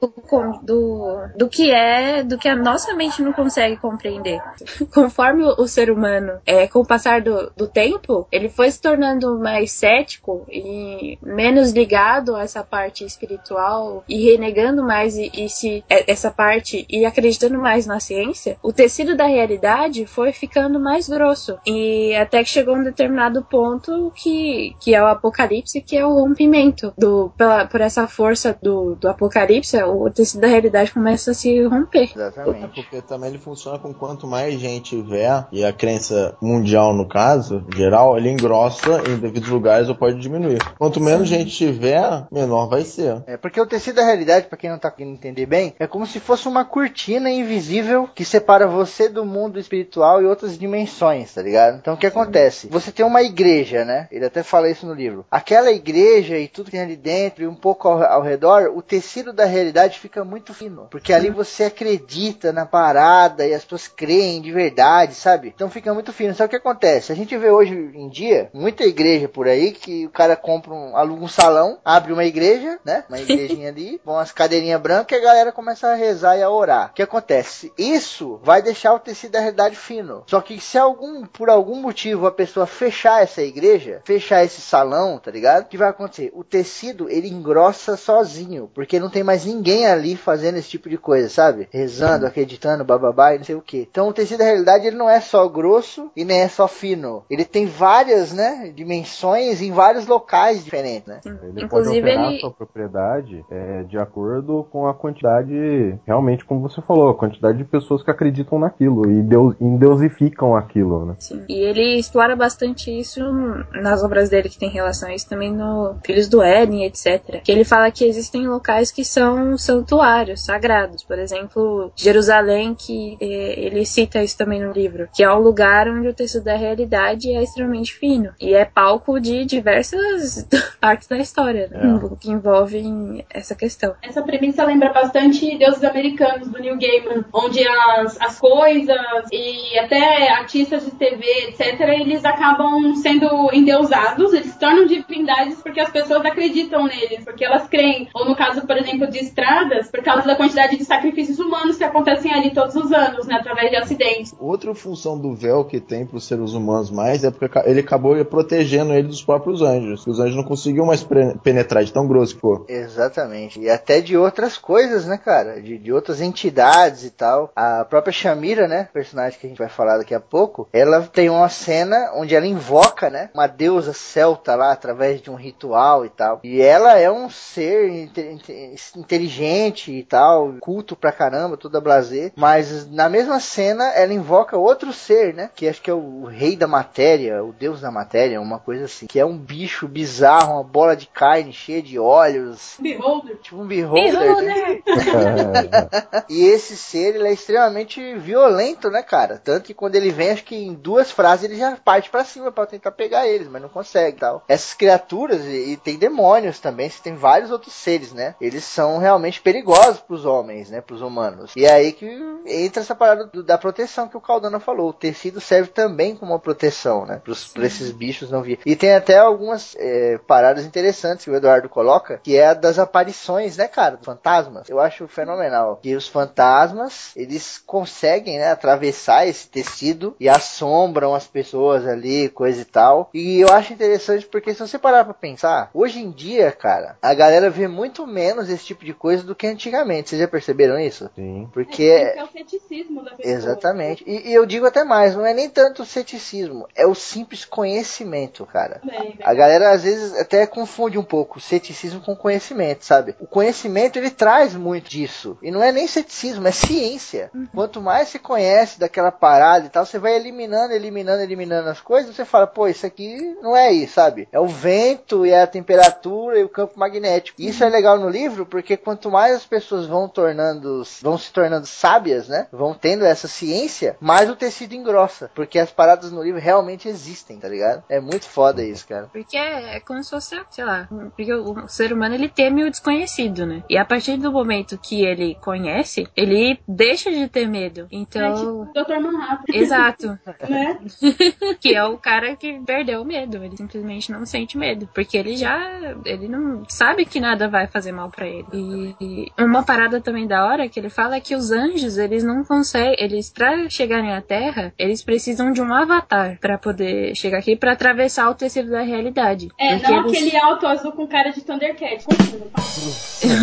do, do que é, do que a nossa mente não consegue compreender. Conforme o, o ser humano, é, com o passar do, do tempo, ele foi se tornando mais cético e menos ligado a essa parte espiritual e renegando mais e, e se é, essa parte e acreditando mais na ciência, o tecido da realidade foi ficando mais grosso e até que chegou um determinado ponto que, que é o apocalipse, que é o rompimento do pela, por essa força do, do apocalipse, o tecido da realidade começa a se romper. É Exatamente. porque também ele funciona com quanto mais gente tiver, e a crença mundial no caso, geral, ele engrossa em devidos lugares ou pode diminuir. Quanto menos gente tiver, menor vai ser. É, porque o tecido da realidade, pra quem não tá conseguindo entender bem, é como se fosse uma cortina invisível que separa você do mundo espiritual e outras dimensões, tá ligado? Então o que acontece? Você tem uma igreja, né? Ele até fala isso no livro. Aquela igreja e tudo que tem ali dentro e um pouco ao, ao redor, o tecido da realidade fica muito fino. Porque ali você acredita na parada e as pessoas creem de verdade, sabe? Então fica muito fino. Só que o que acontece? A gente vê hoje em dia muita igreja por aí que o cara compra um, aluga um salão, abre uma igreja, né? Uma igrejinha ali, com as cadeirinhas brancas e a galera começa a rezar e a orar. O que acontece? Isso vai deixar o tecido da realidade fino. Só que se algum, por algum motivo a pessoa fechar essa igreja, fechar esse salão, tá ligado? O que vai acontecer? O tecido ele engrossa sozinho, porque não tem mais ninguém ali fazendo esse tipo de coisa, sabe? Rezando, acreditando, bababá e não sei o que. Então o tecido da realidade ele não é só grosso e nem é só fino. Ele tem várias, né, dimensões em vários locais diferentes, né? Ele Inclusive, pode alterar ele- a sua propriedade é, de acordo com a quantidade, realmente, como você falou, a quantidade de pessoas que acreditam naquilo e deus, endeusificam aquilo, né? Sim. E ele explora bastante isso nas obras dele que tem relação a isso também no Filhos do Éden, etc. Que ele fala que existem locais que são santuários, sagrados. Por exemplo, Jerusalém, que eh, ele cita isso também no livro, que é um lugar onde o tecido da realidade é extremamente fino. E é palco de diversas partes da história né, que envolvem essa questão. Essa premissa lembra bastante deuses americanos do Neil Gaiman, onde as, as coisas e até artistas de TV, etc., eles acabam sendo endeusados, eles se tornam divindades porque as pessoas acreditam neles, porque elas creem. Ou no caso, por exemplo, de estradas, por causa da quantidade de sacrifícios humanos que acontecem ali todos os anos, né, através de acidentes. Outra função do véu que tem para os seres humanos mais é porque ele acabou protegendo ele dos próprios anjos. Os anjos não conseguiam mais penetrar de tão grosso que for. Exatamente. E até de outras coisas, né, cara? De, de outras entidades e tal. A própria Shamira, né? Personagem que a gente vai falar daqui a pouco. Ela tem uma cena onde ela invoca, né? Uma deusa celta lá através de um ritual e tal. E ela é um ser inte- inte- inteligente e tal. Culto pra caramba, toda blazer. Mas na mesma cena ela invoca outro ser, né? Que acho que é o rei da matéria, o deus da matéria, uma coisa assim. Que é um bicho bizarro, uma bola de carne cheia de olhos. Beholder. Tipo um beholder, né? Beholder! E esse ser, ele é extremamente violento, né, cara? Tanto que quando ele vem, acho que em duas frases ele já parte pra cima pra tentar pegar eles, mas não consegue e tal. Essas criaturas, e, e tem demônios também, você tem vários outros seres, né? Eles são realmente perigosos pros homens, né? Pros humanos. E é aí que entra essa parada do- da proteção que o Caldana falou. O tecido serve também como uma proteção, né? Pros, pra esses bichos não vir. E tem até algumas é, paradas interessantes que o Eduardo coloca, que é a das aparições, né, cara? Dos fantasmas. Eu acho fenomenal. Que os fantasmas, eles conseguem, né, atravessar esse tecido e assombram as pessoas ali, coisa e tal. E eu acho interessante porque se você parar pra pensar, hoje em dia, cara, a galera vê muito menos esse tipo de coisa do que antigamente. Vocês já perceberam isso? Sim. Porque É o ceticismo da pessoa. Exatamente. E, e eu digo até mais, não é nem tanto o ceticismo, é o simples conhecimento, cara. Também, A galera às vezes até confunde um pouco o ceticismo com conhecimento, sabe? O conhecimento ele traz muito disso. E não é nem ceticismo, é ciência. Quanto mais você conhece daquela parada e tal, você vai eliminando, eliminando, eliminando as coisas, você fala, pô, isso aqui não é isso, sabe? É o vento e é a temperatura e o campo magnético. E isso é legal no livro porque quanto mais as pessoas vão tornando, vão se tornando sábias, né? Vão tendo essa ciência, mais o tecido engrossa. Porque as paradas no livro realmente existem, tá ligado? É muito foda isso, cara. Porque é, é como se fosse, sei lá, porque o, ser humano ele teme o desconhecido, né? E a partir do momento que ele conhece, ele deixa de ter medo. É Então. tipo o Dr. Manhattan. Exato. né? que é o cara que perdeu o medo. Ele simplesmente não sente medo. Porque ele já. Ele não sabe que nada vai fazer mal pra ele. E, uma parada também da hora que ele fala é que os anjos, eles não conseguem. Eles, pra chegarem à Terra, eles precisam de um avatar pra poder chegar aqui pra atravessar o tecido da realidade. É, não eles- aquele alto azul com cara de Thundercat. Confunda, pá.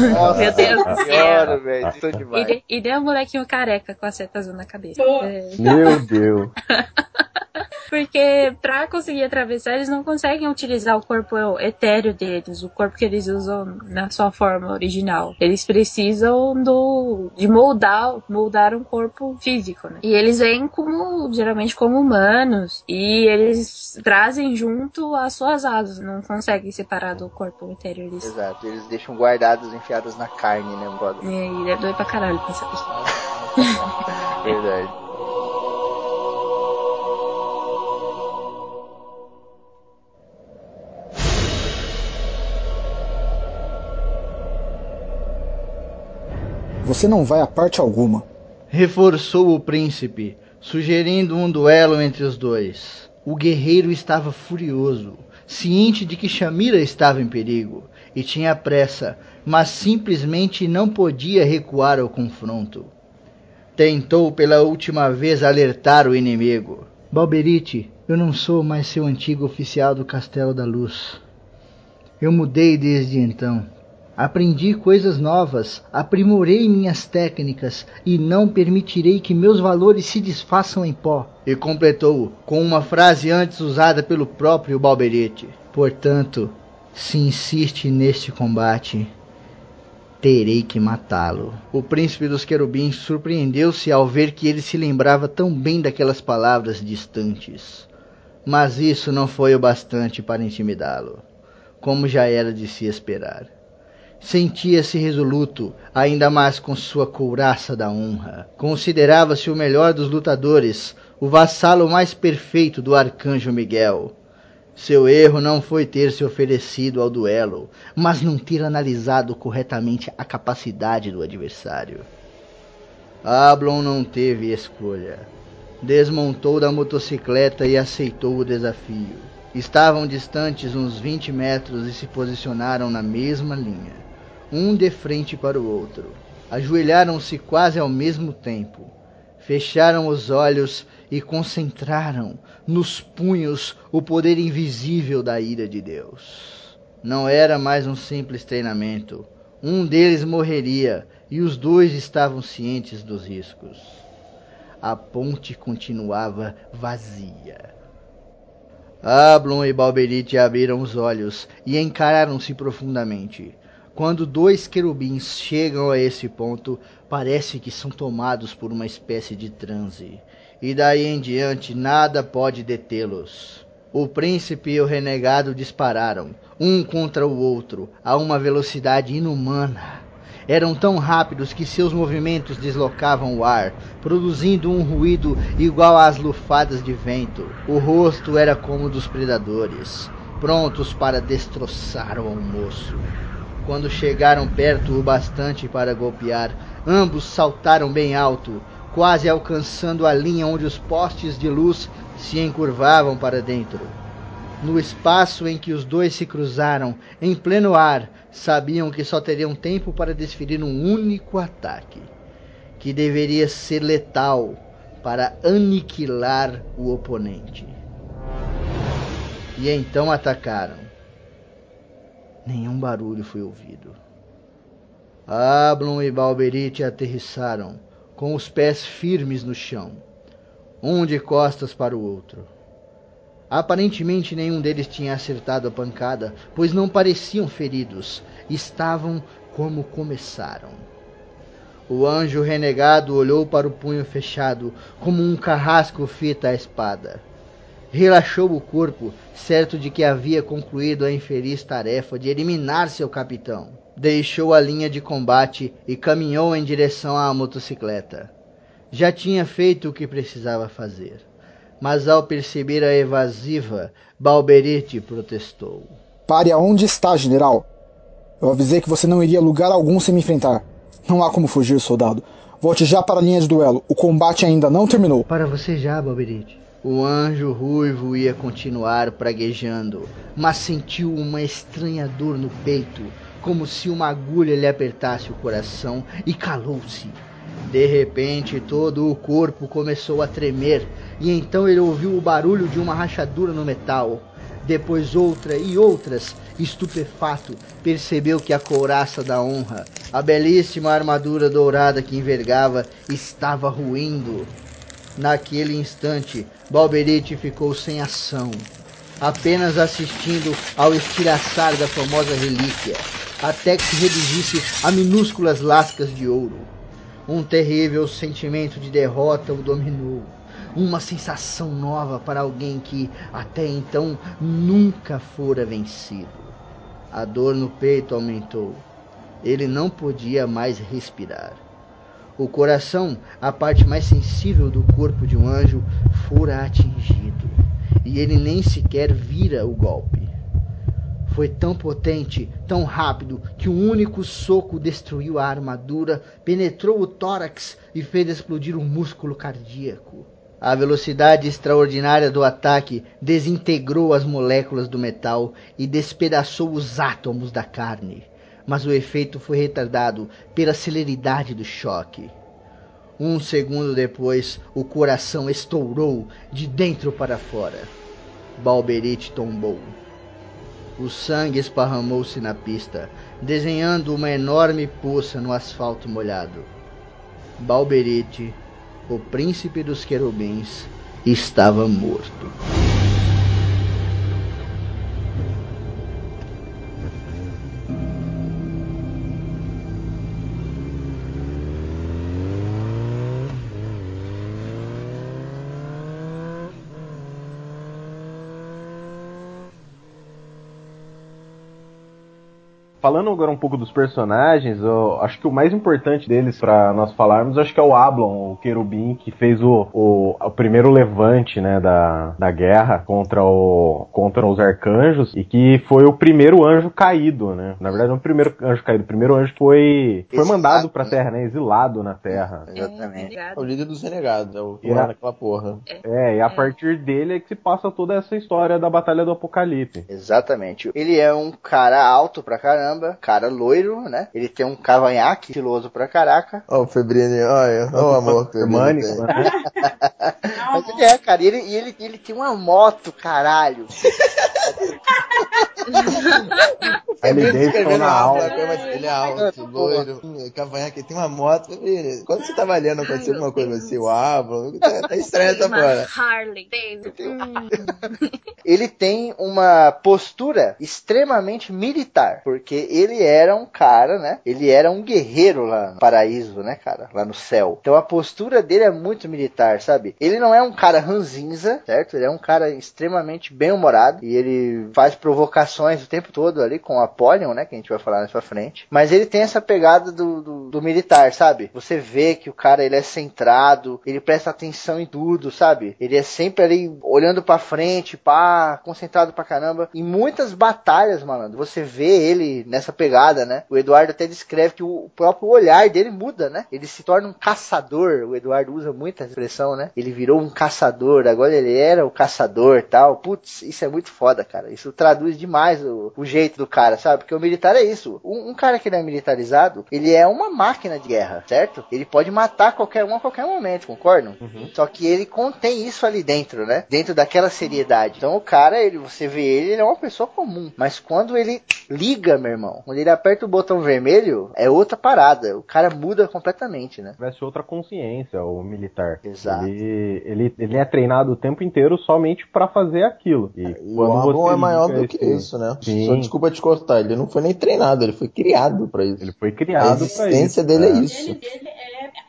Nossa, Meu Deus do céu. Velho, tô E, de, e deu um molequinho careca com a seta azul na cabeça. Pô. É, Meu Deus. porque pra conseguir atravessar, eles não conseguem utilizar o corpo etéreo deles, o corpo que eles usam na sua forma original. Eles precisam do de moldar, moldar um corpo físico, né? E eles vêm como geralmente como humanos e eles trazem junto as suas asas, não conseguem separar do corpo etéreo eles. Exato, eles deixam guardados, enfiados na carne, né, brother? E aí deve doer pra caralho pensar isso. Verdade. Você não vai a parte alguma. Reforçou o príncipe, sugerindo um duelo entre os dois. O guerreiro estava furioso, ciente de que Shamira estava em perigo e tinha pressa, mas simplesmente não podia recuar ao confronto. Tentou pela última vez alertar o inimigo. Balberite, eu não sou mais seu antigo oficial do Castelo da Luz. Eu mudei desde então. Aprendi coisas novas, aprimorei minhas técnicas e não permitirei que meus valores se desfaçam em pó. E completou com uma frase antes usada pelo próprio Balberite. Portanto, se insiste neste combate, terei que matá-lo. O príncipe dos querubins surpreendeu-se ao ver que ele se lembrava tão bem daquelas palavras distantes. Mas isso não foi o bastante para intimidá-lo, como já era de se esperar. Sentia-se resoluto, ainda mais com sua couraça da honra. Considerava-se o melhor dos lutadores, o vassalo mais perfeito do arcanjo Miguel. Seu erro não foi ter se oferecido ao duelo, mas não ter analisado corretamente a capacidade do adversário. Ablon não teve escolha. Desmontou da motocicleta e aceitou o desafio. Estavam distantes uns 20 metros e se posicionaram na mesma linha um de frente para o outro. Ajoelharam-se quase ao mesmo tempo. Fecharam os olhos e concentraram nos punhos o poder invisível da ira de Deus. Não era mais um simples treinamento. Um deles morreria e os dois estavam cientes dos riscos. A ponte continuava vazia. Ablon e Balberite abriram os olhos e encararam-se profundamente. Quando dois querubins chegam a esse ponto, parece que são tomados por uma espécie de transe, e daí em diante nada pode detê-los. O príncipe e o renegado dispararam, um contra o outro, a uma velocidade inumana. Eram tão rápidos que seus movimentos deslocavam o ar, produzindo um ruído igual às lufadas de vento. O rosto era como dos predadores, prontos para destroçar o almoço. Quando chegaram perto o bastante para golpear, ambos saltaram bem alto, quase alcançando a linha onde os postes de luz se encurvavam para dentro. No espaço em que os dois se cruzaram, em pleno ar, sabiam que só teriam tempo para desferir um único ataque, que deveria ser letal para aniquilar o oponente. E então atacaram. Nenhum barulho foi ouvido. Ablon e Balberite aterrissaram, com os pés firmes no chão, um de costas para o outro. Aparentemente nenhum deles tinha acertado a pancada, pois não pareciam feridos, estavam como começaram. O anjo renegado olhou para o punho fechado, como um carrasco fita a espada. Relaxou o corpo, certo de que havia concluído a infeliz tarefa de eliminar seu capitão. Deixou a linha de combate e caminhou em direção à motocicleta. Já tinha feito o que precisava fazer. Mas ao perceber a evasiva, Balberite protestou. Pare aonde está, general. Eu avisei que você não iria lugar algum sem me enfrentar. Não há como fugir, soldado. Volte já para a linha de duelo. O combate ainda não terminou. Para você já, Balberite. O anjo ruivo ia continuar praguejando, mas sentiu uma estranha dor no peito, como se uma agulha lhe apertasse o coração, e calou-se. De repente, todo o corpo começou a tremer, e então ele ouviu o barulho de uma rachadura no metal. Depois outra e outras, estupefato, percebeu que a couraça da honra, a belíssima armadura dourada que envergava, estava ruindo. Naquele instante, Balberite ficou sem ação, apenas assistindo ao estilhaçar da famosa relíquia, até que se reduzisse a minúsculas lascas de ouro. Um terrível sentimento de derrota o dominou. Uma sensação nova para alguém que até então nunca fora vencido. A dor no peito aumentou. Ele não podia mais respirar. O coração, a parte mais sensível do corpo de um anjo, fora atingido, e ele nem sequer vira o golpe. foi tão potente, tão rápido, que um único soco destruiu a armadura, penetrou o tórax e fez explodir o músculo cardíaco. A velocidade extraordinária do ataque desintegrou as moléculas do metal e despedaçou os átomos da carne, mas o efeito foi retardado pela celeridade do choque. Um segundo depois, o coração estourou de dentro para fora. Balberite tombou. O sangue esparramou-se na pista, desenhando uma enorme poça no asfalto molhado. Balberite, o príncipe dos querubins, estava morto. Falando agora um pouco dos personagens, eu acho que o mais importante deles para nós falarmos, acho que é o Ablon, o querubim, que fez o, o, o, primeiro levante, né, da, da guerra contra, o, contra os arcanjos e que foi o primeiro anjo caído, né? Na verdade, não o primeiro anjo caído, o primeiro anjo foi, foi mandado pra Terra, né? Exilado na Terra. É, exatamente. É, o líder dos renegados, é o que é, naquela porra. É, e a partir dele é que se passa toda essa história da Batalha do Apocalipse. Exatamente. Ele é um cara alto pra caramba caramba, cara loiro, né? Ele tem um cavanhaque estiloso pra caraca. Ó, oh, o Febrini, olha, ó, o amor, Febrini. Mas ele é, cara, e ele, e ele, ele tem uma moto, caralho. ele deixa na aula. Ele é alto, loiro, cavanhaque, tem uma moto. Quando você tá valendo acontecer alguma coisa assim, o Abro, tá, tá estranho essa porra. Harley Ele tem uma postura extremamente militar, porque ele era um cara, né? Ele era um guerreiro lá no paraíso, né, cara? Lá no céu. Então a postura dele é muito militar, sabe? Ele não é um cara ranzinza, certo? Ele é um cara extremamente bem-humorado e ele faz provocações o tempo todo ali com o Apollyon, né? Que a gente vai falar pra frente. Mas ele tem essa pegada do, do, do militar, sabe? Você vê que o cara ele é centrado, ele presta atenção em tudo, sabe? Ele é sempre ali olhando para frente, pá, concentrado pra caramba. Em muitas batalhas, malandro, você vê ele nessa pegada, né? O Eduardo até descreve que o próprio olhar dele muda, né? Ele se torna um caçador. O Eduardo usa muito essa expressão, né? Ele virou um caçador, agora ele era o caçador tal. Putz, isso é muito foda, cara. Isso traduz demais o, o jeito do cara, sabe? Porque o militar é isso. Um, um cara que não é militarizado, ele é uma máquina de guerra, certo? Ele pode matar qualquer um a qualquer momento, concordam? Uhum. Só que ele contém isso ali dentro, né? Dentro daquela seriedade. Então o cara, ele, você vê ele, ele é uma pessoa comum. Mas quando ele liga, meu irmão, quando ele aperta o botão vermelho, é outra parada. O cara muda completamente, né? Tivesse outra consciência, o militar. Exato. Ele, ele, ele é treinado o tempo inteiro somente para fazer aquilo. E, e quando o você é maior do que isso, né? Sim. Só desculpa te cortar, ele não foi nem treinado, ele foi criado para isso. Ele foi criado para isso. A existência dele é, é isso. Ele, ele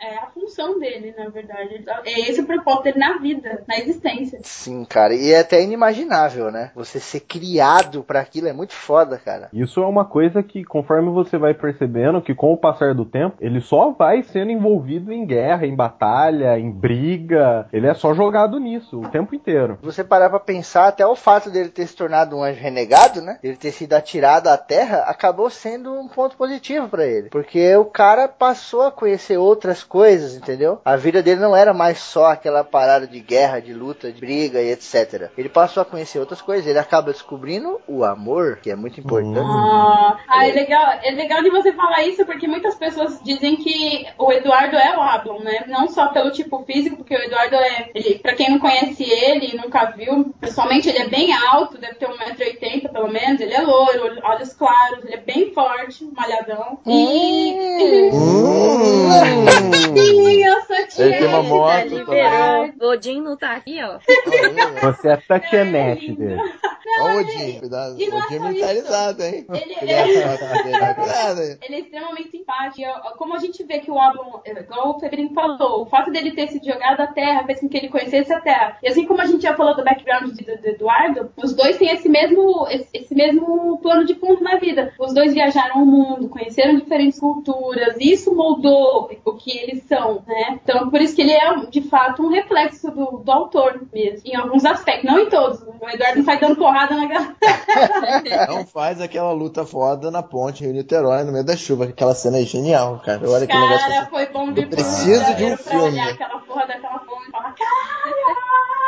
é, a função dele, na verdade. É esse o propósito dele na vida, na existência. Sim, cara. E é até inimaginável, né? Você ser criado para aquilo é muito foda, cara. Isso é uma coisa que, conforme você vai percebendo, que com o passar do tempo, ele só vai sendo envolvido em guerra, em batalha, em briga. Ele é só jogado nisso o tempo inteiro. Você parar pra pensar, até o fato dele ter se tornado um anjo renegado, né? Ele ter sido atirado à terra, acabou sendo um ponto positivo para ele. Porque o cara passou a conhecer outras coisas, entendeu? A vida dele não era mais só aquela parada de guerra, de luta, de briga e etc. Ele passou a conhecer outras coisas. Ele acaba descobrindo o amor, que é muito importante. Ah, ah é legal. É legal de você falar isso porque muitas pessoas dizem que o Eduardo é o Ablon, né? Não só pelo tipo físico, porque o Eduardo é, ele, para quem não conhece ele, nunca viu, pessoalmente ele é bem alto, deve ter 1,80m pelo menos, ele é loiro, olhos claros, ele é bem forte, malhadão. E. Hum. Sim, eu sou tia. Ele tem uma moto liberou. O Odin não tá aqui, ó. Você é Tatianete dele. Ó, o Odin, cuidado. O é militarizado, hein? Ele, ele, é... ele é extremamente simpático. Como a gente vê que o álbum, igual o Febrinho falou, o fato dele ter sido jogado à terra fez com que ele conhecesse a terra. E assim como a gente já falou do background do, do Eduardo, os dois têm esse mesmo, esse, esse mesmo plano de fundo na vida. Os dois viajaram o mundo, conheceram diferentes culturas, e isso moldou o que eles são, né? Então, por isso que ele é, de fato, um reflexo do, do autor mesmo, em alguns aspectos, não em todos. O Eduardo não sai dando porrada porrada na galera. Não faz aquela luta foda na ponte Rio Niterói no meio da chuva, que aquela cena é genial, cara. Olha que negócio. Cara, foi bom de Eu preciso de um pra olhar filme. aquela porra daquela e falar, Ah,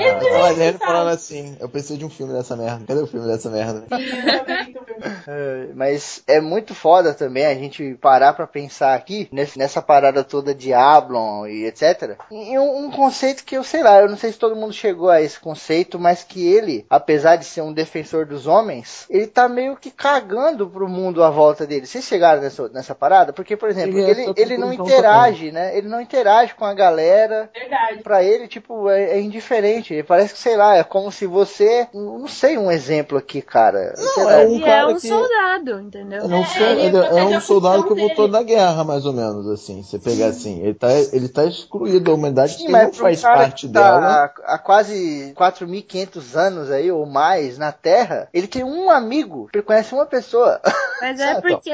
Esse eu tô olhando e sabe. falando assim, eu preciso de um filme dessa merda. Cadê o filme dessa merda? É, Mas é muito foda também a gente parar pra pensar aqui nessa parada toda de Ablon e etc. Em um, um conceito que eu sei lá, eu não sei se todo mundo chegou a esse conceito, mas que ele, apesar de ser um defensor dos homens, ele tá meio que cagando pro mundo à volta dele. Vocês chegaram nessa, nessa parada? Porque, por exemplo, a ele, essa ele não interage, né? Ele não interage com a galera. Verdade. Pra ele, tipo, é, é indiferente. Ele parece que, sei lá, é como se você. Não sei um exemplo aqui, cara. Lá. é um Ele é cara um que- soldado, entendeu? É um, ele ele é protege um soldado que voltou da guerra, mais ou menos, assim. Você pegar assim, ele tá, ele tá excluído da humanidade, Sim, que mas não um faz parte tá dela. há, há quase 4.500 anos aí, ou mais, na Terra, ele tem um amigo, ele conhece uma pessoa. Mas é Sabe? porque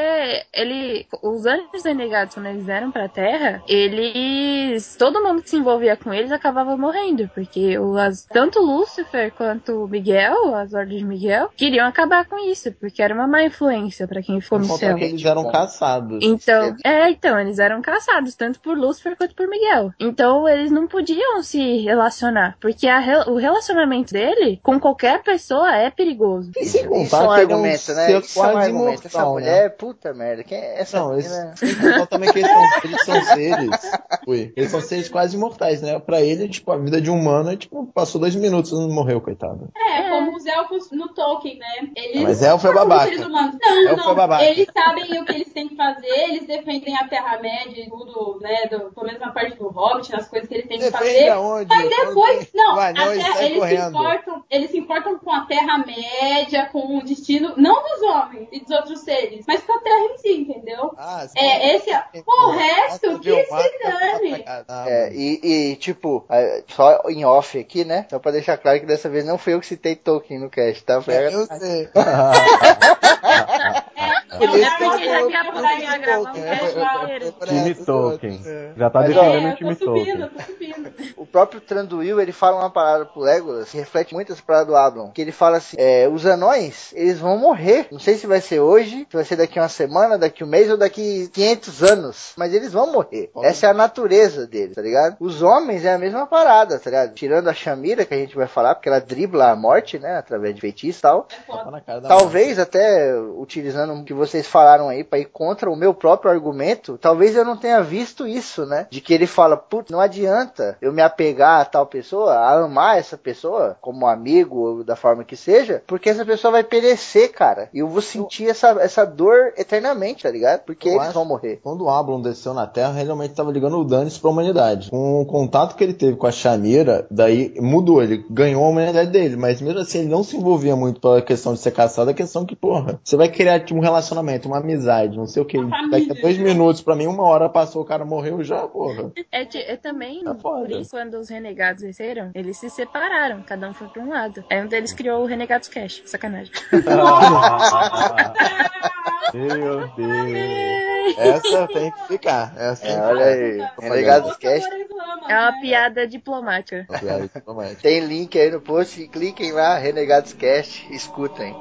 ele. Os anjos renegados, quando eles vieram pra Terra, eles. Todo mundo que se envolvia com eles acabava morrendo. Porque o, as, tanto Lúcifer quanto Miguel, as ordens de Miguel, queriam acabar com isso. Porque era uma má influência pra quem ficou no céu. que eles eram caçados. Então, é, então, eles eram caçados, tanto por Lúcifer quanto por Miguel. Então, eles não podiam se relacionar, porque a o relacionamento dele com qualquer pessoa é perigoso. E sem Isso contar é um ele é um argumento, né? ser Isso é um quase argumento. Essa imortal, né? mulher, puta merda. Quem é essa Não, menina? esse, também que eles são, eles são seres. Ui, eles são seres quase imortais, né? Pra ele, tipo, a vida de um humano é tipo, passou dois minutos e não morreu, coitado. É, como os elfos no Tolkien, né? Eles Mas elfo é babaca. seres humanos. Não, Elfo não. é babaca. Eles sabem o que eles têm que fazer, eles defendem a Terra-média e tudo, né? Do, pelo menos na parte do Hobbit, nas coisas que ele tem que Defende fazer. aonde? Mas depois, não, Vai, não, ele terra- sai eles, se importam, eles se importam com a Terra-média, com o destino, não dos homens e dos outros seres, mas com a Terra em si, entendeu? Ah, sim. É, esse é. O resto, que se dane. É, e, e, tipo, é, só em off aqui, né? Só pra deixar claro que dessa vez não fui eu que citei Tolkien no cast, tá? Foi a- Eu sei. Por isso que eu já pra fiz cá gravar um eu- eu- Time Tolkien. É. Já tá defendendo É, o time tô subindo, Tolkien. tô subindo. O próprio Tranduil, ele fala uma parada pro Legolas que reflete muito essa parada do Ablon. Que ele fala assim, é, os anões, eles vão morrer. Não sei se vai ser hoje, se vai ser daqui uma semana, daqui um mês ou daqui 500 anos. Mas eles vão morrer. Essa é a natureza deles, tá ligado? Os homens é a mesma parada, tá ligado? Tirando a Shamira, que a gente vai falar, porque ela dribla a morte, né? Através de feitiço e tal. Da Talvez até utilizando o que vocês falaram aí para ir contra o meu próprio argumento, talvez eu não tenha visto isso, né? De que ele fala, putz, não adianta eu me apegar a tal pessoa, a amar essa pessoa como amigo ou da forma que seja, porque essa pessoa vai perecer, cara. E eu vou sentir essa, essa dor eternamente, tá ligado? Porque Eu eles vão morrer. Quando o Ablon desceu na Terra, realmente estava ligando o dane pra humanidade. Com o contato que ele teve com a Shamira, daí mudou, ele ganhou a humanidade dele, mas mesmo assim ele não se envolvia muito pela questão de ser caçado, a questão que, porra, você vai criar tipo, um relacionamento, uma amizade, não sei o que. Uma Daqui a dois né? minutos, pra mim, uma hora passou, o cara morreu já, porra. É, de- é também, Tá por isso, quando os renegados desceram, eles se separaram, cada um foi pra um lado. Aí um deles criou o Renegados Cash, sacanagem. Meu Deus. Essa tem que ficar. Essa É, olha aí. Renegados Cast. É uma piada diplomática. ficar. Tem link aí no post, cliquem lá, Renegados Cast, escutem.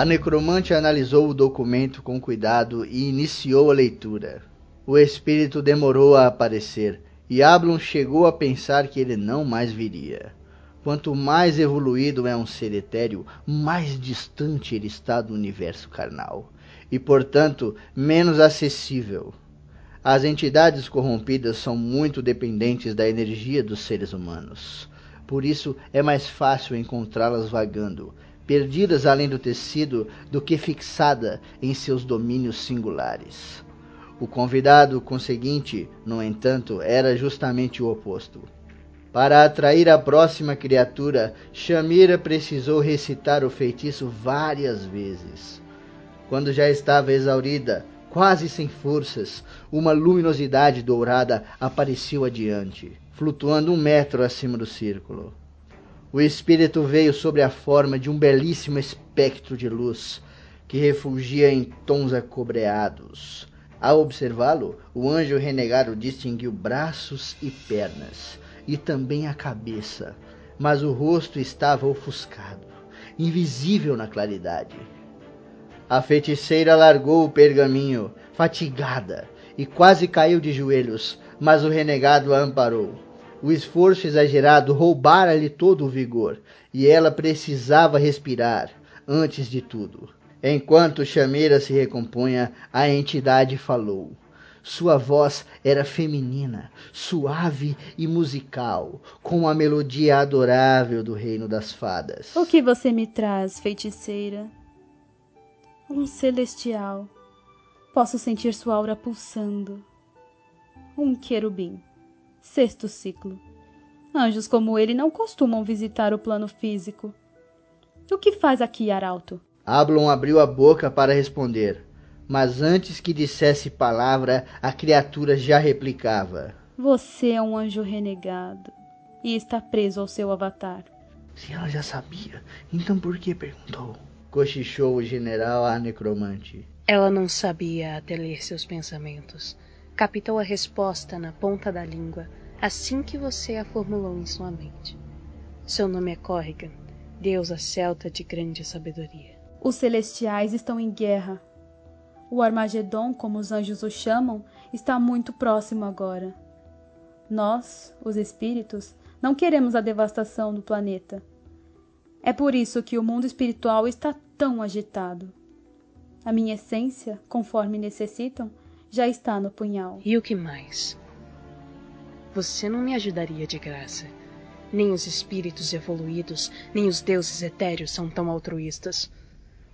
A necromante analisou o documento com cuidado e iniciou a leitura. O espírito demorou a aparecer, e Ablon chegou a pensar que ele não mais viria. Quanto mais evoluído é um ser etéreo, mais distante ele está do universo carnal, e portanto menos acessível. As entidades corrompidas são muito dependentes da energia dos seres humanos. Por isso é mais fácil encontrá-las vagando, perdidas além do tecido, do que fixada em seus domínios singulares. O convidado conseguinte, no entanto, era justamente o oposto. Para atrair a próxima criatura, Shamira precisou recitar o feitiço várias vezes. Quando já estava exaurida, quase sem forças, uma luminosidade dourada apareceu adiante, flutuando um metro acima do círculo. O espírito veio sobre a forma de um belíssimo espectro de luz. que refugia em tons acobreados. Ao observá-lo, o anjo renegado distinguiu braços e pernas, e também a cabeça, mas o rosto estava ofuscado, invisível na claridade. A feiticeira largou o pergaminho, fatigada, e quase caiu de joelhos, mas o renegado a amparou. O esforço exagerado roubara-lhe todo o vigor, e ela precisava respirar, antes de tudo. Enquanto Chameira se recompunha, a entidade falou. Sua voz era feminina, suave e musical, com a melodia adorável do reino das fadas. O que você me traz, feiticeira? Um celestial. Posso sentir sua aura pulsando. Um querubim. Sexto ciclo. Anjos como ele não costumam visitar o plano físico. O que faz aqui, Arauto? Ablon abriu a boca para responder, mas antes que dissesse palavra, a criatura já replicava. Você é um anjo renegado e está preso ao seu avatar. Se ela já sabia, então por que perguntou? Cochichou o general à necromante. Ela não sabia até ler seus pensamentos. Captou a resposta na ponta da língua assim que você a formulou em sua mente. Seu nome é Corrigan, deusa celta de grande sabedoria. Os celestiais estão em guerra. O Armagedon, como os anjos o chamam, está muito próximo agora. Nós, os espíritos, não queremos a devastação do planeta. É por isso que o mundo espiritual está tão agitado. A minha essência, conforme necessitam, já está no punhal. E o que mais? Você não me ajudaria de graça. Nem os espíritos evoluídos, nem os deuses etéreos são tão altruístas.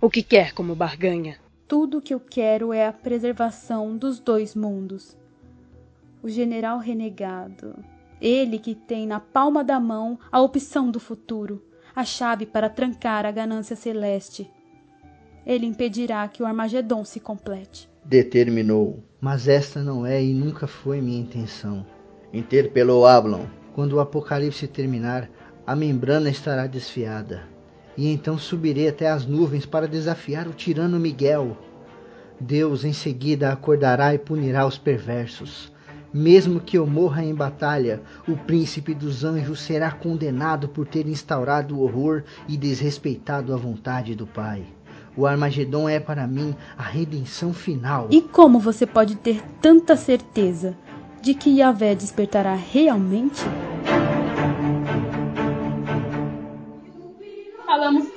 O que quer como barganha? Tudo o que eu quero é a preservação dos dois mundos. O general renegado, ele que tem na palma da mão a opção do futuro, a chave para trancar a ganância celeste. Ele impedirá que o Armagedon se complete. Determinou. Mas esta não é e nunca foi minha intenção. Interpelou Ablon. Quando o apocalipse terminar, a membrana estará desfiada e então subirei até as nuvens para desafiar o tirano Miguel. Deus em seguida acordará e punirá os perversos. Mesmo que eu morra em batalha, o príncipe dos anjos será condenado por ter instaurado o horror e desrespeitado a vontade do Pai. O Armagedon é para mim a redenção final. E como você pode ter tanta certeza de que Yahvé despertará realmente?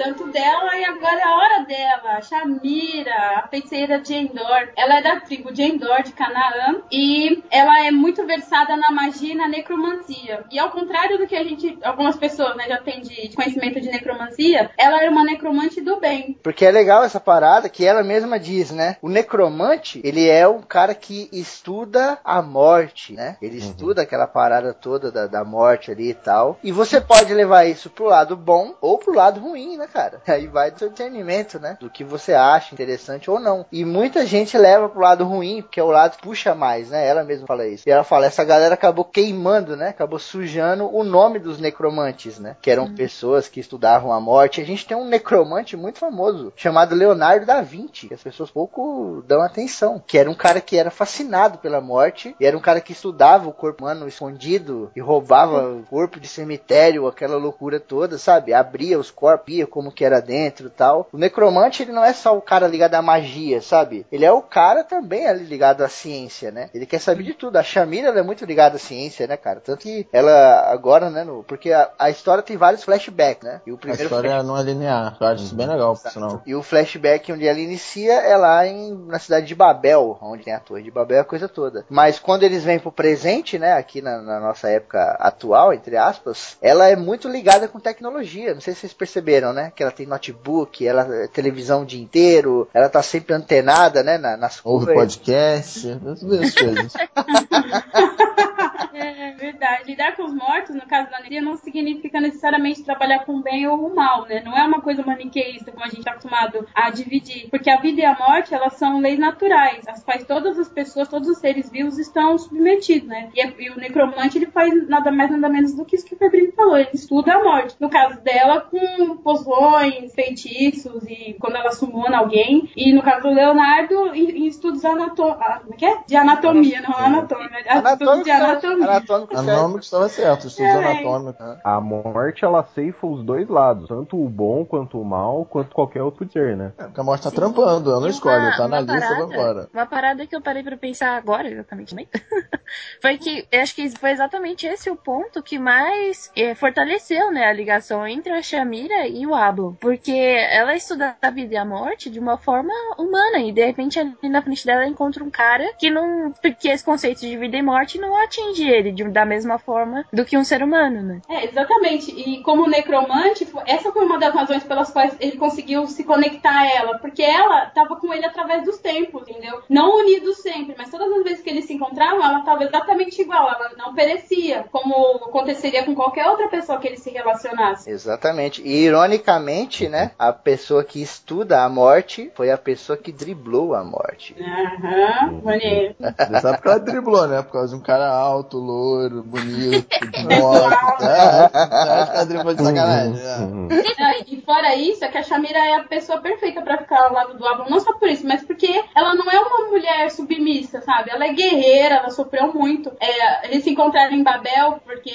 Tanto dela e agora é a hora dela. Shamira, a feiticeira de Endor. Ela é da tribo de Endor, de Canaã, e ela é muito versada na magia e na necromancia. E ao contrário do que a gente, algumas pessoas, né, já têm de conhecimento de necromancia, ela é uma necromante do bem. Porque é legal essa parada que ela mesma diz, né? O necromante, ele é um cara que estuda a morte, né? Ele uhum. estuda aquela parada toda da, da morte ali e tal. E você pode levar isso pro lado bom ou pro lado ruim, né, cara? Aí vai do seu discernimento, né? Do que você acha interessante ou não. E muita gente leva pro lado ruim, porque é o lado que puxa mais, né? Ela mesma fala isso. E ela fala, essa galera acabou queimando, né? Acabou sujando o nome dos necromantes, né? Que eram uhum. pessoas que estudavam a morte. A gente tem um necromante muito famoso, chamado Leonardo da Vinci, que as pessoas pouco dão atenção. Que era um cara que era fascinado pela morte, e era um cara que estudava o corpo humano escondido e roubava o corpo de cemitério, aquela loucura toda, sabe? Abria os corpos sabia como que era dentro e tal. O necromante, ele não é só o cara ligado à magia, sabe? Ele é o cara também ali ligado à ciência, né? Ele quer saber de tudo. A Shamira, ela é muito ligada à ciência, né, cara? Tanto que ela agora, né, no, porque a, a história tem vários flashbacks, né? E o primeiro a história flash... não é linear. Eu acho isso bem legal, por sinal. E o flashback onde ela inicia é lá em, na cidade de Babel, onde tem a torre de Babel, a coisa toda. Mas quando eles vêm pro presente, né, aqui na, na nossa época atual, entre aspas, ela é muito ligada com tecnologia. Não sei se vocês perceberam perceberam, né? Que ela tem notebook, ela é televisão o dia inteiro, ela tá sempre antenada, né? Na, nas Ouve podcast, as mesmas coisas. verdade. lidar com os mortos, no caso da energia, não significa necessariamente trabalhar com o bem ou o mal, né? Não é uma coisa maniqueísta, como a gente está acostumado a dividir. Porque a vida e a morte, elas são leis naturais, as quais todas as pessoas, todos os seres vivos estão submetidos, né? E, e o necromante, ele faz nada mais, nada menos do que isso que o Febrinho falou, ele estuda a morte. No caso dela, com poções, feitiços, e quando ela sumona alguém. E no caso do Leonardo, em, em estudos anato ah, como é que é? de anatomia, não anatômia. Estudos de anatomia. Anatômico, Anatômico estava certo, estudos É. anatômicos. A morte, ela ceifa os dois lados, tanto o bom quanto o mal, quanto qualquer outro ser, né? É, porque a morte tá trampando, ela não escolhe, tá na lista, parada- vambora. Uma parada que eu parei pra pensar agora, exatamente, também, foi que eu acho que foi exatamente esse o ponto que mais eh, fortaleceu, né, a ligação entre a Shamira e o Ablo. Porque ela estuda a vida e a morte de uma forma humana, e de repente ali na frente dela ela encontra um cara que não. Porque esse conceito de vida e morte não atinge ele de- da mesma forma do que um ser humano, né? É, exatamente. E como necromante, essa foi uma das razões pelas quais ele conseguiu se conectar a ela. Porque ela estava com ele através dos tempos, entendeu? Não unidos sempre, mas todas as vezes que eles se encontravam, ela estava exatamente igual. Ela não perecia, como aconteceria com qualquer outra pessoa que ele se relacionasse. Exatamente. E ironicamente, né? A pessoa que estuda a morte foi a pessoa que driblou a morte. Aham, maneiro. Você sabe que ela driblou, né? Por causa de um cara alto, bonito, de moto. É, que ela driblou de sacanagem? né? Ah, e fora isso, é que a Shamira é a pessoa perfeita pra ficar ao lado do Ablon, não só por isso, mas porque ela não é uma mulher submissa, sabe? Ela é guerreira, ela sofreu muito. É, eles se encontraram em Babel porque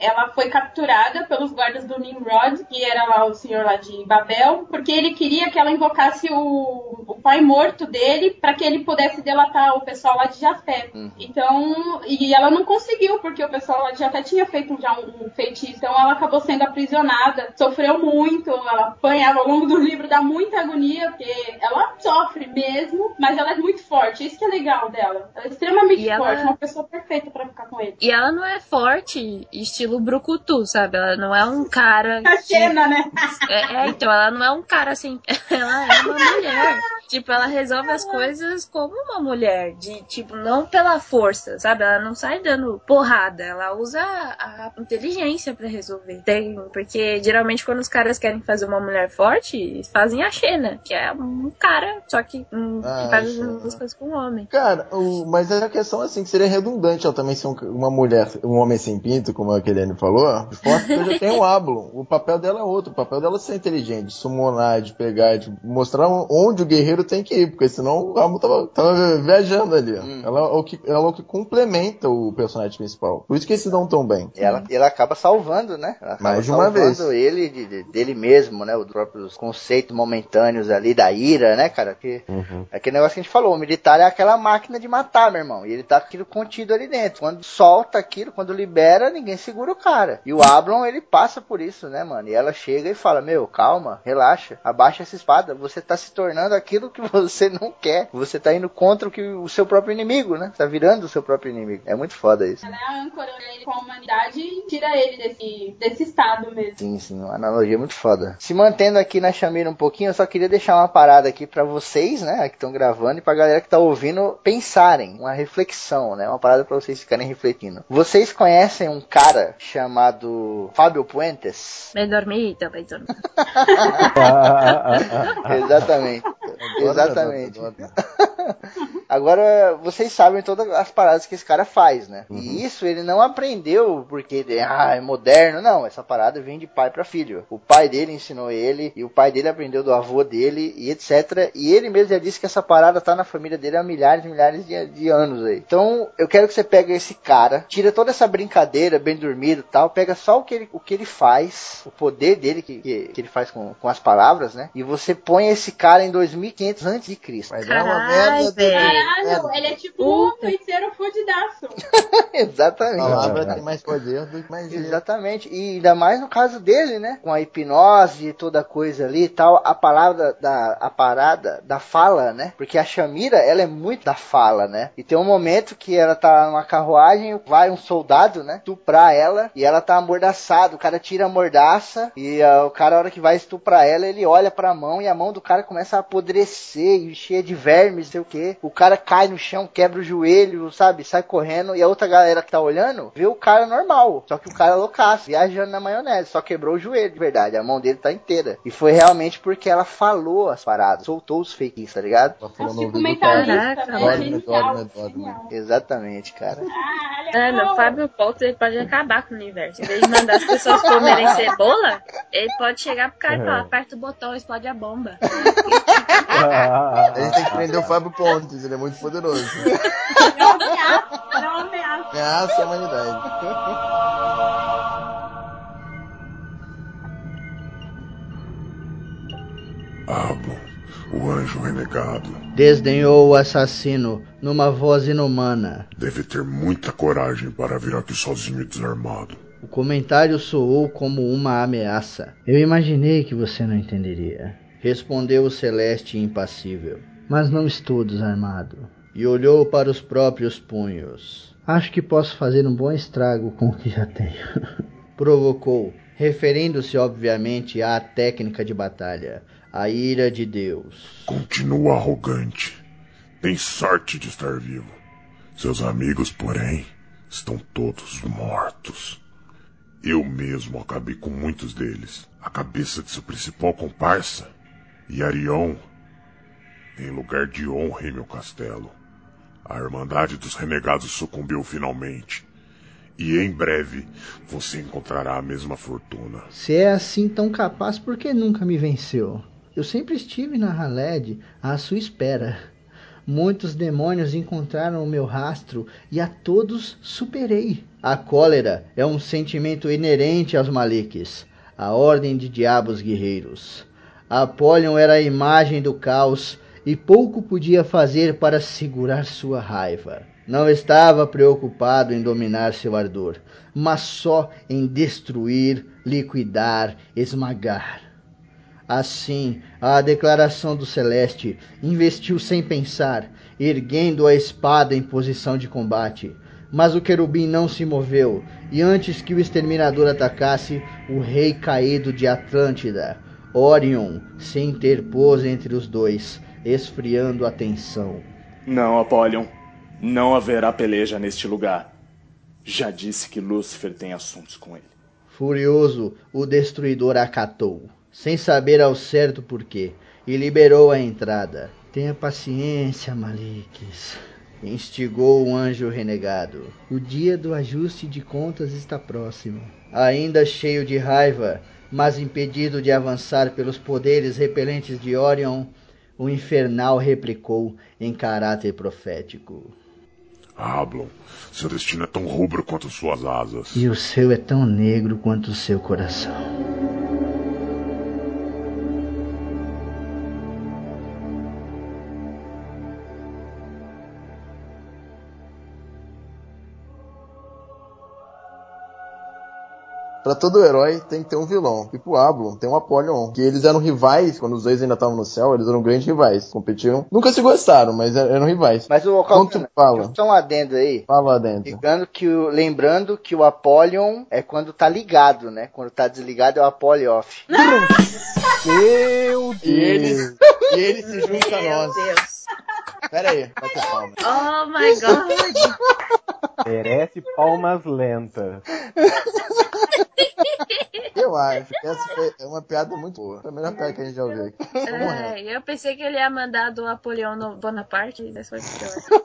ela foi capturada pelos guardas do Nimrod, que era lá o senhor lá de Babel, porque ele queria que ela invocasse o, o pai morto dele pra que ele pudesse delatar o pessoal lá de Jafé. Então, e ela não conseguiu, porque o pessoal de Jafé tinha feito já um, um feitiço, então ela acabou sendo aprisionada, sofreu muito, ela apanhava ao longo do livro, dá muita agonia, porque ela sofre mesmo, mas ela é muito forte, isso que é legal dela. Ela é extremamente E ela- forte, uma pessoa perfeita pra ficar com ele. E ela não é forte, estilo brucutu, sabe? Ela não é um cara. A cena, né? É, é, então, ela não é um cara assim. Ela é uma mulher. Tipo, ela resolve as coisas como uma mulher. De, tipo, não pela força, sabe? Ela não sai dando porrada. Ela usa a, inteligência pra resolver. Tem, porque geralmente quando os caras querem fazer uma mulher forte, eles fazem a Xena, que é um cara, só que, um, Ah, que faz as coisas com um homem. Cara, o, mas a questão é assim, que seria redundante ela também ser um- uma mulher, um homem sem pinto, como a Kelene falou, forte, porque já tem o Ablon. O papel dela é outro, o papel dela é ser inteligente, de summonar, de pegar, de mostrar onde o guerreiro tem que ir, porque senão o Ablon tava, tava viajando ali. Ela, é o que, ela é o que complementa o personagem principal. Por isso que eles se dão tão bem. E ela, ela acaba salvando, né? Ela acaba Mais de uma salvando vez. ele de- de- dele mesmo, né? Os próprios conceitos momentâneos ali da ira, né, cara? Que Uhum. é aquele negócio que a gente falou, o militar é aquela máquina de matar, meu irmão. E ele tá com aquilo contido ali dentro. Quando solta aquilo, quando libera, ninguém segura o cara. E o Ablon, ele passa por isso, né, mano? E ela chega e fala: Meu, calma, relaxa, abaixa essa espada. Você tá se tornando aquilo que você não quer. Você tá indo contra o, que, o seu próprio inimigo, né? Tá virando o seu próprio inimigo. É muito foda isso. Ela é a âncora ele com a humanidade e tira ele desse, desse estado mesmo. Sim, sim, uma analogia muito foda. Se mantendo aqui na Chamira um pouquinho, eu só queria deixar uma parada aqui pra vocês, né, que estão gravando, e pra galera que tá ouvindo pensarem, uma reflexão, né, uma parada pra vocês ficarem refletindo. Vocês conhecem um cara chamado Fábio Puentes? Bem dormida, bem dormida. Exatamente. Exatamente. Agora, vocês sabem todas as paradas que esse cara faz, né? E isso ele não aprendeu porque ele ah, é moderno. Não, essa parada vem de pai pra filho. O pai dele ensinou ele, e o pai dele aprendeu do avô dele, e etc. E ele mesmo já disse que essa parada tá na família dele há milhares e milhares de, de anos aí. Então, eu quero que você pegue esse cara, tira toda essa brincadeira, bem dormido e tal, pega só o que ele, o que ele faz, o poder dele que, que, que ele faz com, com as palavras, né? E você põe esse cara em 2500 antes de Cristo. Vai dar uma merda Caralho, ele é tipo um feiticeiro fudidaço. A Exatamente. palavra tem mais poder do que mais. Exatamente. E ainda mais no caso dele, né? Com a hipnose e toda a coisa ali e tal. A palavra da a parada da fala, né? Porque a Shamira, ela é muito da fala, né? E tem um momento que ela tá numa carruagem, vai um soldado, né? Estuprar ela e ela tá amordaçada. O cara tira a mordaça e ah, o cara, a hora que vai estuprar ela, ele olha pra mão e a mão do cara começa a apodrecer e cheia de vermes, sei o que. O cara cara cai no chão, quebra o joelho, sabe? Sai correndo. E a outra galera que tá olhando vê o cara normal. Só que o cara é loucaço, viajando na maionese. Só quebrou o joelho, de verdade. A mão dele tá inteira. E foi realmente porque ela falou as paradas. Soltou os fakes, tá ligado? Falando ouvido do mentalista, cara. né? Dorme, dorme. Exatamente, cara. Mano, o Fábio Ponto ele pode acabar com o universo. Em vez de mandar as pessoas comerem cebola, ele pode chegar pro cara e falar: aperta o botão, explode a bomba. A gente tem que prender o Fábio Pontes, ele é muito poderoso. É uma ameaça, é uma ameaça. Ameaça a humanidade. Ablo, o anjo renegado, Desdenhou o assassino numa voz inumana. deve ter muita coragem para vir aqui sozinho e desarmado. O comentário soou como uma ameaça. Eu imaginei que você não entenderia. Respondeu o Celeste impassível. Mas não estou desarmado. E olhou para os próprios punhos. Acho que posso fazer um bom estrago com o que já tenho. Provocou, referindo-se obviamente à técnica de batalha, a ira de Deus. Continua arrogante. Tem sorte de estar vivo. Seus amigos, porém, estão todos mortos. Eu mesmo acabei com muitos deles. A cabeça de seu principal comparsa, Yarion, em lugar de honra em meu castelo. A Irmandade dos Renegados sucumbiu finalmente. E em breve você encontrará a mesma fortuna. Se é assim tão capaz, por que nunca me venceu? Eu sempre estive na Haled à sua espera. Muitos demônios encontraram o meu rastro e a todos superei. A cólera é um sentimento inerente aos Maliks, a ordem de diabos guerreiros. Apolion era a imagem do caos e pouco podia fazer para segurar sua raiva. Não estava preocupado em dominar seu ardor, mas só em destruir, liquidar, esmagar. Assim, a declaração do Celeste investiu sem pensar, erguendo a espada em posição de combate. Mas o querubim não se moveu, e antes que o exterminador atacasse, o rei caído de Atlântida, Orion, se interpôs entre os dois, esfriando a tensão. Não, Apolion. Não haverá peleja neste lugar. Já disse que Lúcifer tem assuntos com ele. Furioso, o destruidor acatou, sem saber ao certo porquê, e liberou a entrada. Tenha paciência, Maliks. Instigou o anjo renegado. O dia do ajuste de contas está próximo. Ainda cheio de raiva, mas impedido de avançar pelos poderes repelentes de Orion, o infernal replicou em caráter profético. Ablon, seu destino é tão rubro quanto suas asas. E o seu é tão negro quanto o seu coração. Pra todo herói tem que ter um vilão. E pro Ablon tem um Apollyon. Que eles eram rivais, quando os dois ainda estavam no céu, eles eram grandes rivais. Competiam. Nunca se gostaram, mas eram eram rivais. Mas o Quando tu fala, só um adendo aí. fala lá dentro. Lembrando que, o, lembrando que o Apollyon é quando tá ligado, né? Quando tá desligado é o Apollyon off. Meu Deus! E eles- e ele se junta a nós. Deus. Pera aí, bate palma. Oh my god. Merece palmas lentas. Eu acho que essa foi é uma piada muito boa. Foi a melhor piada que a gente já ouviu aqui. É, eu pensei que ele ia mandar do Napoleão no Bonaparte, mas foi pior.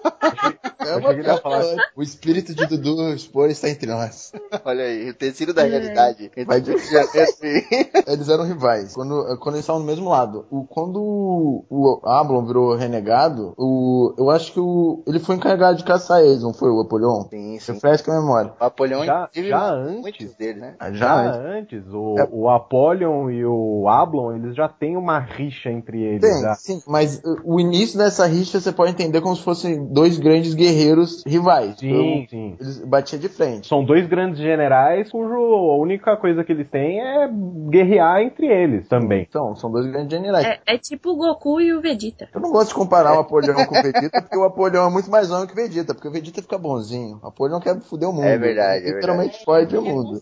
É uma piada boa. O espírito de Dudu Expor está entre nós. Olha aí, o tecido da É. realidade. Mas eles eram rivais. Quando, quando eles estavam no mesmo lado. O, quando o, o Ablon virou renegado, o, eu acho que o, ele foi encarregado de caçar eles, não foi o Apolion? Sim, sim. Refresca a memória. O Apollyon, Já, inclusive, já muitos antes, deles, né? Ah, já Já antes. antes, o, É. o Apollyon e o Ablon, eles já têm uma rixa entre eles. Tem, já. sim, mas uh, o início dessa rixa você pode entender como se fossem dois grandes guerreiros rivais. Sim, Então, sim. Eles batiam de frente. São dois grandes generais cujo a única coisa que eles têm é guerrear entre eles também. Então, são dois grandes generais. É, é tipo o Goku e o Vegeta. Eu não gosto de comparar o Apolião com o Vegeta, porque o Apolião é muito mais homem que o Vegeta, porque o Vegeta fica bonzinho. O Apolião quer foder o mundo. É verdade, Ele é Literalmente fode o mundo.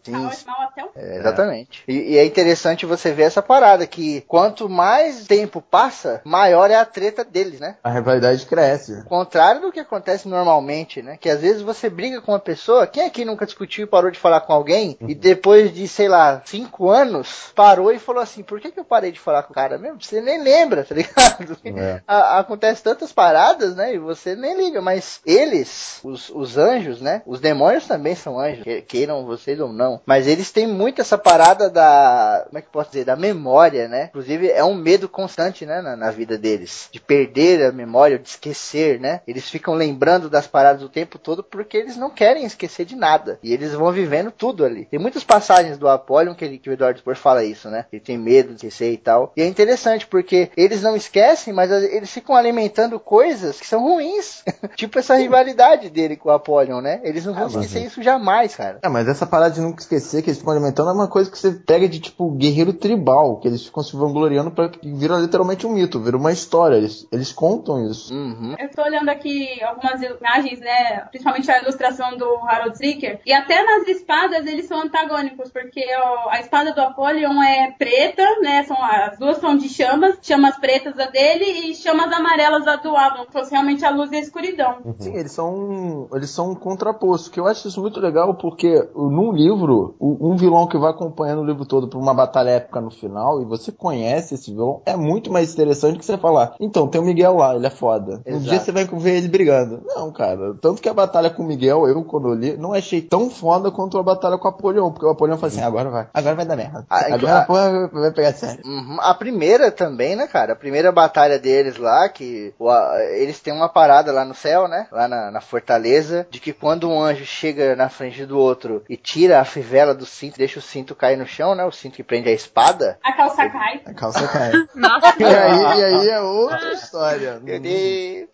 É, exatamente. E, e é interessante você ver essa parada, que quanto mais tempo passa, maior é a treta deles, né? A rivalidade cresce. Contrário do que acontece normalmente, né? Que às vezes você briga com uma pessoa, quem aqui nunca discutiu e parou de falar com alguém, e depois de, sei lá, cinco anos, parou e falou assim, por que, que eu parei de falar com o cara mesmo? Você nem lembra, tá ligado? É. A- acontece tantas paradas, né? E você nem liga, mas eles, os, os anjos, né? Os demônios também são anjos, que- queiram vocês ou não. Mas eles têm muito essa parada da. Como é que posso dizer? Da memória, né? Inclusive, é um medo constante, né? Na, na vida deles. De perder a memória, de esquecer, né? Eles ficam lembrando das paradas o tempo todo porque eles não querem esquecer de nada. E eles vão vivendo tudo ali. Tem muitas passagens do Apollyon que, que o Eduardo Spor fala isso, né? Ele tem medo de esquecer e tal. E é interessante porque eles não esquecem, mas eles ficam alimentando coisas que são ruins. tipo essa rivalidade dele com o Apollyon, né? Eles não vão mas esquecer é. isso jamais, cara. É, mas essa parada de nunca esquecer que eles ficam alimentando é uma coisa que você pega de tipo guerreiro tribal, que eles ficam se vangloriando pra que vira literalmente um mito, vira uma história. Eles, eles contam isso. Uhum. Eu tô olhando aqui algumas imagens, né? Principalmente a ilustração do Harold Stricker. E até nas espadas eles são antagônicos, porque ó, a espada do Apollyon é preta, né? São, as duas são de chamas, chamas pretas a dele e chamas amarelas a do Ablon, que fosse realmente a luz e a escuridão. Sim, eles são eles são um contraposto, que eu acho isso muito legal porque num livro, um vilão que vai acompanhando o livro todo pra uma batalha épica no final e você conhece esse vilão, é muito mais interessante que você falar, então tem o Miguel lá, ele é foda. Um Exato. dia você vai ver ele brigando. Não, cara, tanto que a batalha com o Miguel, eu quando eu li, não achei tão foda quanto a batalha com o Apolion, porque o Apolion fala assim, agora vai, agora vai dar merda. Ah, agora ah, a porra vai pegar sério. Uhum. A primeira também, né, cara? A primeira batalha deles lá, que o- a- eles têm uma parada lá no céu, né? Lá na, na fortaleza, de que quando um anjo chega na frente do outro e tira a fivela do cinto, deixa o cinto cair no chão, né? O cinto que prende a espada. A calça cai. A calça cai. Nossa. E aí, e aí é outra história. Meu Deus.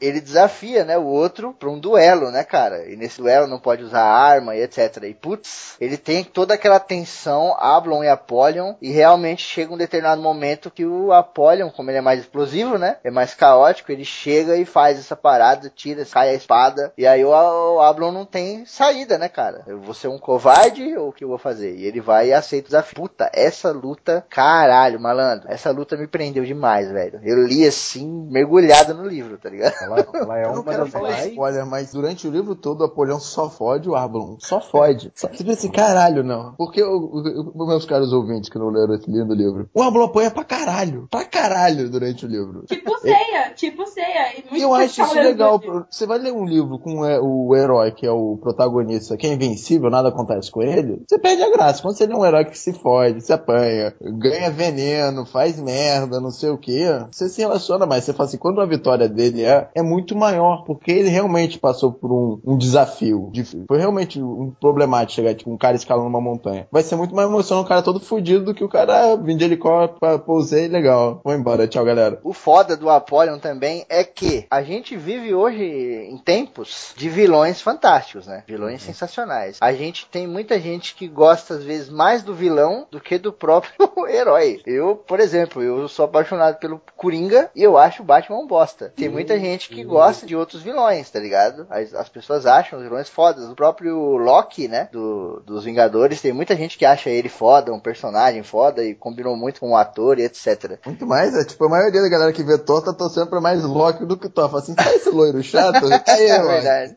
Ele desafia, né, o outro pra um duelo, né, cara? E nesse duelo não pode usar arma e etc. E putz, ele tem toda aquela tensão, Ablon e Apollyon, e realmente chega um determinado momento que o Apollyon, como ele é mais explosivo, né, é mais caótico, ele chega e faz essa parada, tira, cai a espada, e aí o, o Ablon não tem saída, né, cara? Eu vou ser um covarde ou o que eu vou fazer? E ele vai e aceita o desafio. Puta, essa luta, caralho, malandro, essa luta me prendeu demais, velho. Eu li assim, mergulhado no livro, tá ligado? Ela, ela é uma quero das falar mais... spoiler, mas durante o livro todo o Apolião só fode o Ablon. Só fode. Só, você pensa assim, caralho, não. Porque o- o- o- meus caros ouvintes que não leram esse lindo livro, o Ablon apanha pra caralho. Pra caralho durante o livro. Tipo ceia, tipo ceia. E muito Eu acho isso legal. Você vai ler um livro com é, o herói, que é o protagonista, que é invencível, nada acontece com ele, você perde a graça. Quando você lê um herói que se fode, se apanha, ganha veneno, faz merda, não sei o que, você se relaciona mais. Você fala assim, quando a vitória dele é, é muito maior, porque ele realmente passou por um, um desafio. difícil. Foi realmente um problemático chegar, tipo, um cara escalando uma montanha. Vai ser muito mais emocionante um cara todo fudido do que o cara vindo de helicóptero, pousei, legal. Vou embora, tchau, galera. O foda do Apollyon também é que a gente vive hoje em tempos de vilões fantásticos, né? Vilões sensacionais. A gente tem muita gente que gosta às vezes mais do vilão do que do próprio herói. Eu, por exemplo, eu sou apaixonado pelo Coringa e eu acho o Batman um bosta. Tem muita gente que gosta de outros vilões, tá ligado? As, as pessoas acham os vilões fodas. O próprio Loki, né? Do, dos Vingadores, tem muita gente que acha ele foda, um personagem foda e combinou muito com o ator e etc. Muito mais, é tipo, a maioria da galera que vê Thor tá torcendo pra mais Loki do que Thor. Fala assim, tá esse loiro chato? Aí, é verdade.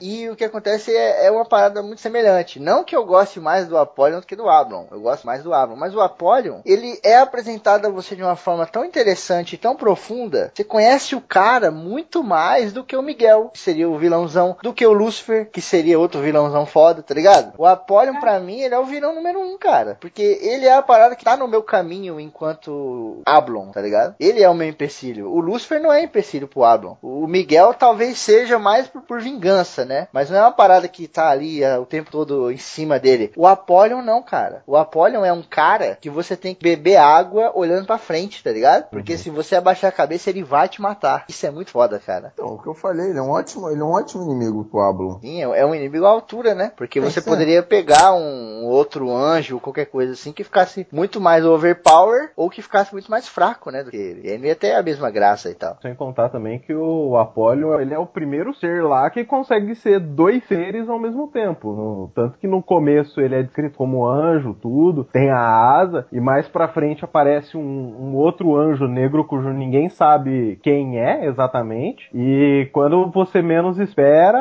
E o que acontece é, é uma parada muito semelhante. Não que eu goste mais do Apollyon do que do Ablon. Eu gosto mais do Ablon. Mas o Apollyon, ele é apresentado a você de uma forma tão interessante e tão profunda. Você conhece o cara muito mais do que o Miguel, que seria o vilãozão, do que o Lucifer, que seria outro vilãozão foda, tá ligado? O Apollyon, pra mim, ele é o vilão número um, cara. Porque ele é a parada que tá no meu caminho enquanto Ablon, tá ligado? Ele é o meu empecilho. O Lucifer não é empecilho pro Ablon. O Miguel talvez seja mais por, por vingança, né? Mas não é uma parada que tá ali ah, o tempo todo em cima dele. O Apollyon não, cara. O Apollyon é um cara que você tem que beber água olhando pra frente, tá ligado? Porque se você abaixar a cabeça, ele vai te matar. Isso é muito foda, cara. Então, o que eu falei, ele é um ótimo, ele é um ótimo inimigo pro Ablon. Sim, é é um inimigo à altura, né? Porque você é. poderia pegar um outro anjo, qualquer coisa assim, que ficasse muito mais overpower ou que ficasse muito mais fraco, né? Do que ele. E aí não ia ter a mesma graça e tal. Sem contar também que o Apóllo, ele é o primeiro ser lá que consegue ser dois seres ao mesmo tempo. No- tanto que no começo ele é descrito como anjo, tudo, tem a asa, e mais pra frente aparece um, um outro anjo negro cujo ninguém sabe quem é exatamente. E quando você menos espera,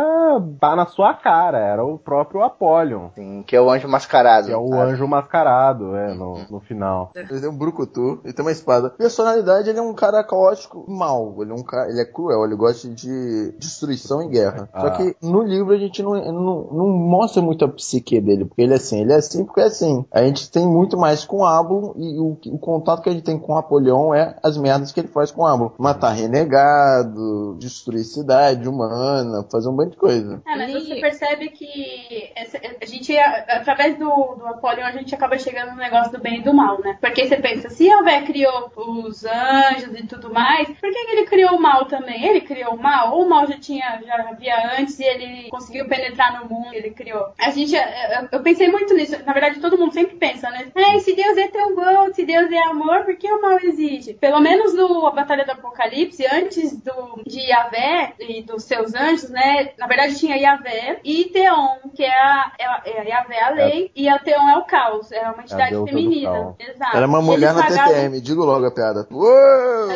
tá na sua cara. Era o próprio Apollyon. Sim, que é o anjo mascarado. Que é o anjo mascarado, é, no, no final. Ele tem um brucutu, ele tem uma espada. Personalidade, ele é um cara caótico mau. Ele é um cara, ele é cruel, ele gosta de destruição e guerra. Só Ah. que no livro a gente não, não, não mostra muito a psique dele, porque ele é assim, ele é assim porque é assim. A gente tem muito mais com o Ablon e o, o contato que a gente tem com o Apolion é as merdas que ele faz com o Ablon. Matar renegado, destruir cidade humana, fazer um monte de coisa. É, mas você percebe que essa- a gente, através do, do Apollyon, a gente acaba chegando no negócio do bem e do mal, né? Porque você pensa, se Yahvé criou os anjos e tudo mais, por que, ele criou o mal também? Ele criou o mal? Ou o mal já tinha, já havia antes e ele conseguiu penetrar no mundo, ele criou? A gente, eu, eu pensei muito nisso. Na verdade, todo mundo sempre pensa, né? É, se Deus é tão bom, se Deus é amor, por que o mal existe? Pelo menos no a Batalha do Apocalipse, antes do, de Yahvé e dos seus anjos, né? Na verdade, tinha Yahvé e Teon, que é a, é a, é a Yahvé é a lei e a Teon é o caos. É uma entidade deusa do feminina. Exato. Era uma mulher Eles na pagavam- TTM, digo logo a piada. Uou!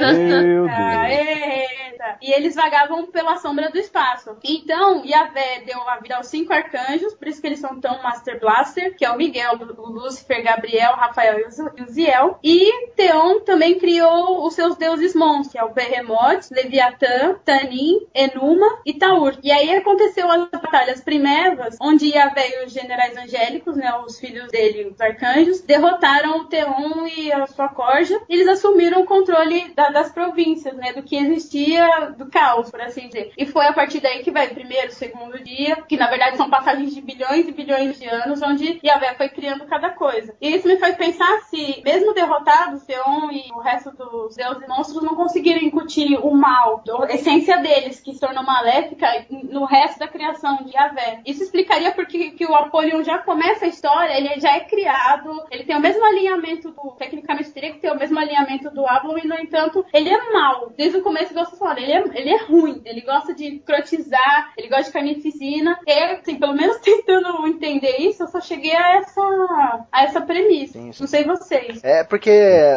Meu Eita, eita. E eles vagavam pela sombra do espaço. Então, Yahvé deu a vida aos cinco arcanjos, por isso que eles são tão Master Blaster, que é o Miguel, o Lúcifer, Gabriel, Rafael e o Ziel. E Theon também criou os seus deuses monstros, que é o Behemoth, Leviatã, Tanin, Enuma e Taur. E aí aconteceu as batalhas primevas, onde Yahvé e os generais angélicos, né, os filhos dele, os arcanjos, derrotaram o Theon e a sua corja. Eles assumiram o controle da- das províncias, né, do que existia do caos, por assim dizer. E foi a partir daí que vai primeiro, segundo dia, que na verdade são passagens de bilhões e bilhões de anos, onde Yahvé foi criando cada coisa. E isso me faz pensar se, mesmo derrotados, Theon e o resto dos deuses e monstros não conseguiram incutir o mal, a essência deles, que se tornou maléfica, no resto da criação de Yahvé. Isso explicaria porque que o Apollyon já começa a história, ele já é criado, ele tem o mesmo alinhamento do. Tecnicamente teria que ter o mesmo alinhamento do Ablon, e no entanto, ele é mau. Desde o começo, igual vocês ele é, ele é ruim, ele gosta de crotizar, ele gosta de carnificina. E, assim, pelo menos tentando entender isso, eu só cheguei a essa, a essa premissa. Não sei vocês. É porque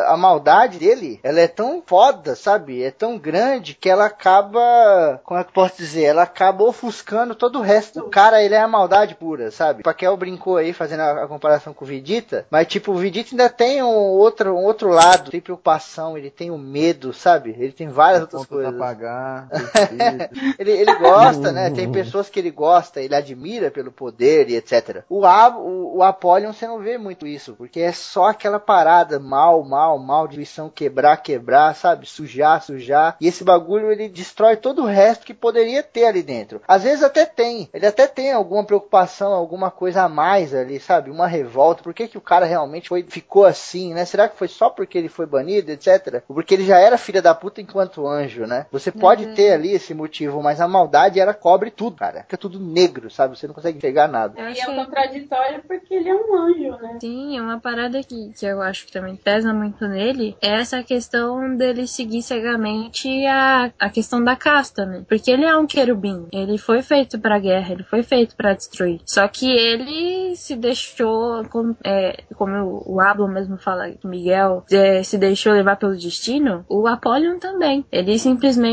a maldade dele, ela é tão foda, sabe? É tão grande que ela acaba, como é que eu posso dizer? Ela acaba ofuscando todo o resto. O cara, ele é a maldade pura, sabe? Paquel brincou aí fazendo a, a comparação com o Vegeta, mas tipo, o Vegeta ainda tem um outro, um outro lado, tem preocupação, ele tem o medo, sabe? Ele tem várias outras coisas. Pagar, ele, ele gosta, né? Tem pessoas que ele gosta, ele admira pelo poder e etc. O, A, o, o Apollyon você não vê muito isso, porque é só aquela parada mal, mal, mal, diluição, quebrar, quebrar, sabe? Sujar, sujar. E esse bagulho ele destrói todo o resto que poderia ter ali dentro. Às vezes até tem, ele até tem alguma preocupação, alguma coisa a mais ali, sabe? Uma revolta. Por que, que o cara realmente foi, ficou assim, né? Será que foi só porque ele foi banido, etc? Ou porque ele já era filha da puta enquanto anjo, né? Você pode Uhum. ter ali esse motivo, mas a maldade ela cobre tudo, cara. Fica tudo negro, sabe? Você não consegue enxergar nada. E é contraditório porque ele é um anjo, né? Sim, uma parada que, que eu acho que também pesa muito nele é essa questão dele seguir cegamente a, a questão da casta, né? Porque ele é um querubim, ele foi feito pra guerra, ele foi feito pra destruir. Só que ele se deixou, como, é, como o Ablo mesmo fala, que Miguel é, se deixou levar pelo destino, o Apollyon também. Ele simplesmente,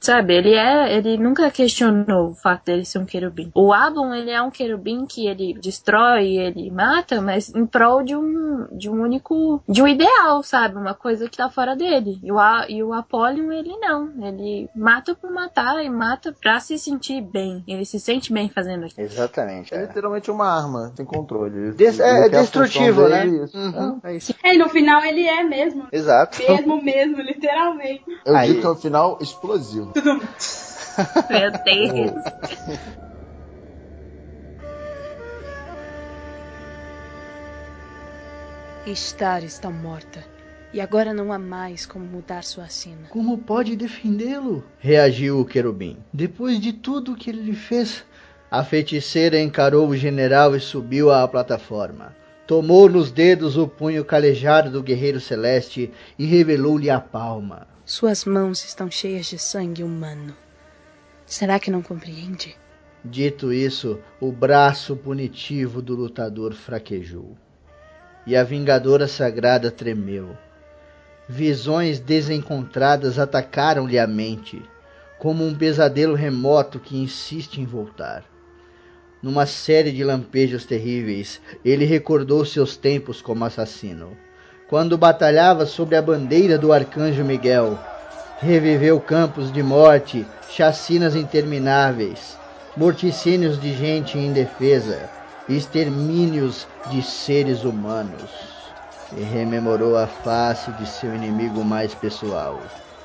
sabe, ele é, ele nunca questionou o fato dele ser um querubim. O Ablon, ele é um querubim que ele destrói, ele mata, mas em prol de um, de um único, de um ideal, sabe? Uma coisa que tá fora dele. E o, e o Apollyon, ele não. Ele mata por matar e mata pra se sentir bem. Ele se sente bem fazendo aquilo. Exatamente. É literalmente uma arma, tem controle. Des- é, é destrutivo, né? dele, isso. Uhum, é isso. É, e no final ele é mesmo. Exato. Mesmo, mesmo, literalmente. Eu Aí. digo que é um final explosivo. Meu Deus. Star está morta. E agora não há mais como mudar sua sina. Como pode defendê-lo? Reagiu o querubim. Depois de tudo que ele lhe fez. A feiticeira encarou o general e subiu à plataforma. Tomou nos dedos o punho calejado do guerreiro celeste e revelou-lhe a palma. Suas mãos estão cheias de sangue humano. Será que não compreende? Dito isso, o braço punitivo do lutador fraquejou. E a vingadora sagrada tremeu. Visões desencontradas atacaram-lhe a mente, como um pesadelo remoto que insiste em voltar. Numa série de lampejos terríveis, ele recordou seus tempos como assassino. Quando batalhava sob a bandeira do arcanjo Miguel, reviveu campos de morte, chacinas intermináveis, morticínios de gente indefesa, extermínios de seres humanos. E rememorou a face de seu inimigo mais pessoal,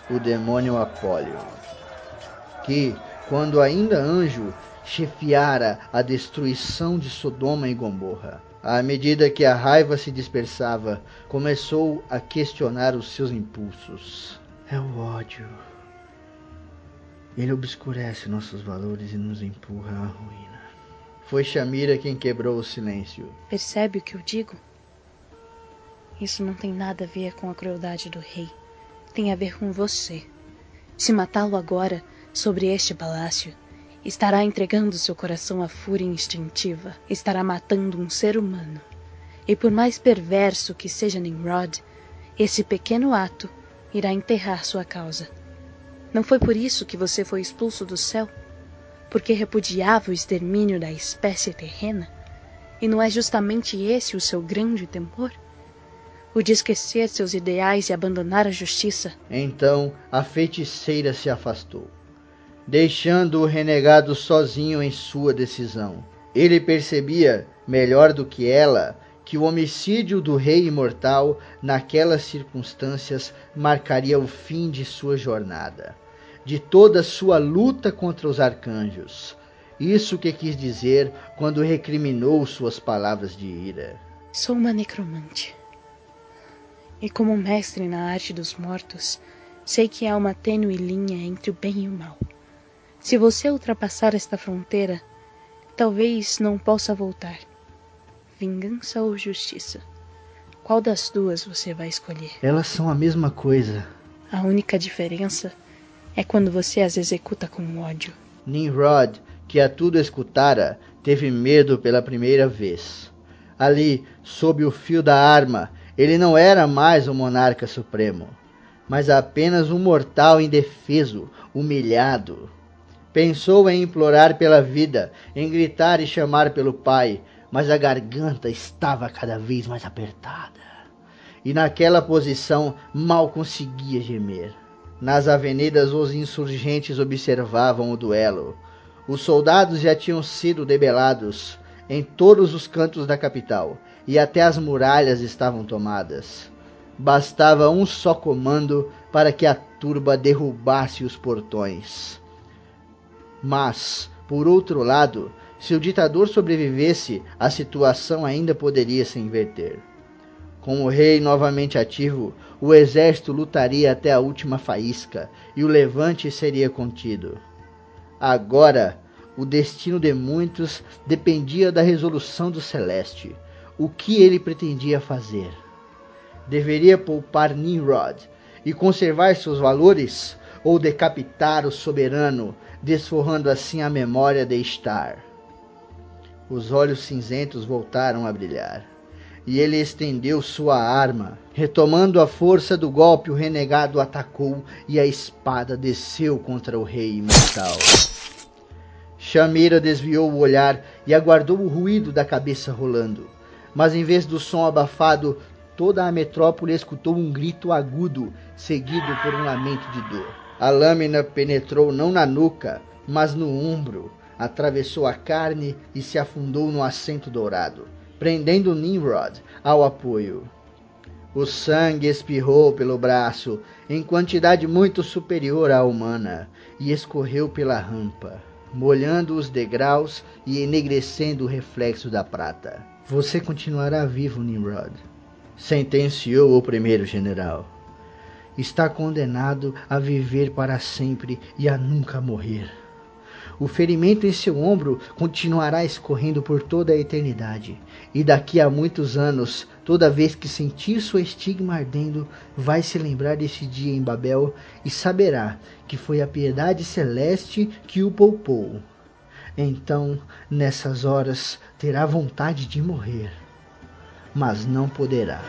o demônio Apólio, que, quando ainda anjo, chefiara a destruição de Sodoma e Gomorra. À medida que a raiva se dispersava, começou a questionar os seus impulsos. É o ódio. Ele obscurece nossos valores e nos empurra à ruína. Foi Shamira quem quebrou o silêncio. Percebe o que eu digo? Isso não tem nada a ver com a crueldade do rei. Tem a ver com você. Se matá-lo agora, sobre este palácio, estará entregando seu coração à fúria instintiva, estará matando um ser humano. E por mais perverso que seja Nimrod, esse pequeno ato irá enterrar sua causa. Não foi por isso que você foi expulso do céu? Porque repudiava o extermínio da espécie terrena? E não é justamente esse o seu grande temor? O de esquecer seus ideais e abandonar a justiça? Então a feiticeira se afastou, deixando o renegado sozinho em sua decisão. Ele percebia, melhor do que ela, que o homicídio do rei imortal naquelas circunstâncias marcaria o fim de sua jornada de toda sua luta contra os arcanjos. Isso que quis dizer quando recriminou suas palavras de ira. Sou uma necromante. E como mestre na arte dos mortos, sei que há uma tênue linha entre o bem e o mal. Se você ultrapassar esta fronteira, talvez não possa voltar. Vingança ou justiça? Qual das duas você vai escolher? Elas são a mesma coisa. A única diferença é quando você as executa com ódio. Nimrod, que a tudo escutara, teve medo pela primeira vez. Ali, sob o fio da arma, ele não era mais o monarca supremo, mas apenas um mortal indefeso, humilhado. Pensou em implorar pela vida, em gritar e chamar pelo pai, mas a garganta estava cada vez mais apertada. E naquela posição mal conseguia gemer. Nas avenidas, os insurgentes observavam o duelo. Os soldados já tinham sido debelados em todos os cantos da capital e até as muralhas estavam tomadas. Bastava um só comando para que a turba derrubasse os portões. Mas, por outro lado, se o ditador sobrevivesse, a situação ainda poderia se inverter. Com o rei novamente ativo, o exército lutaria até a última faísca e o levante seria contido. Agora, o destino de muitos dependia da resolução do Celeste. O que ele pretendia fazer? Deveria poupar Nimrod e conservar seus valores ou decapitar o soberano, desforrando assim a memória de Star? Os olhos cinzentos voltaram a brilhar e ele estendeu sua arma. Retomando a força do golpe, o renegado atacou e a espada desceu contra o rei imortal. Shamira desviou o olhar e aguardou o ruído da cabeça rolando. Mas em vez do som abafado, toda a metrópole escutou um grito agudo, seguido por um lamento de dor. A lâmina penetrou não na nuca, mas no ombro, atravessou a carne e se afundou no assento dourado prendendo Nimrod ao apoio. O sangue espirrou pelo braço em quantidade muito superior à humana e escorreu pela rampa, molhando os degraus e enegrecendo o reflexo da prata. Você continuará vivo, Nimrod. sentenciou o primeiro general. Está condenado a viver para sempre e a nunca morrer. O ferimento em seu ombro continuará escorrendo por toda a eternidade, e daqui a muitos anos, toda vez que sentir sua estigma ardendo, vai se lembrar desse dia em Babel e saberá que foi a piedade celeste que o poupou. Então, nessas horas, terá vontade de morrer, mas não poderá.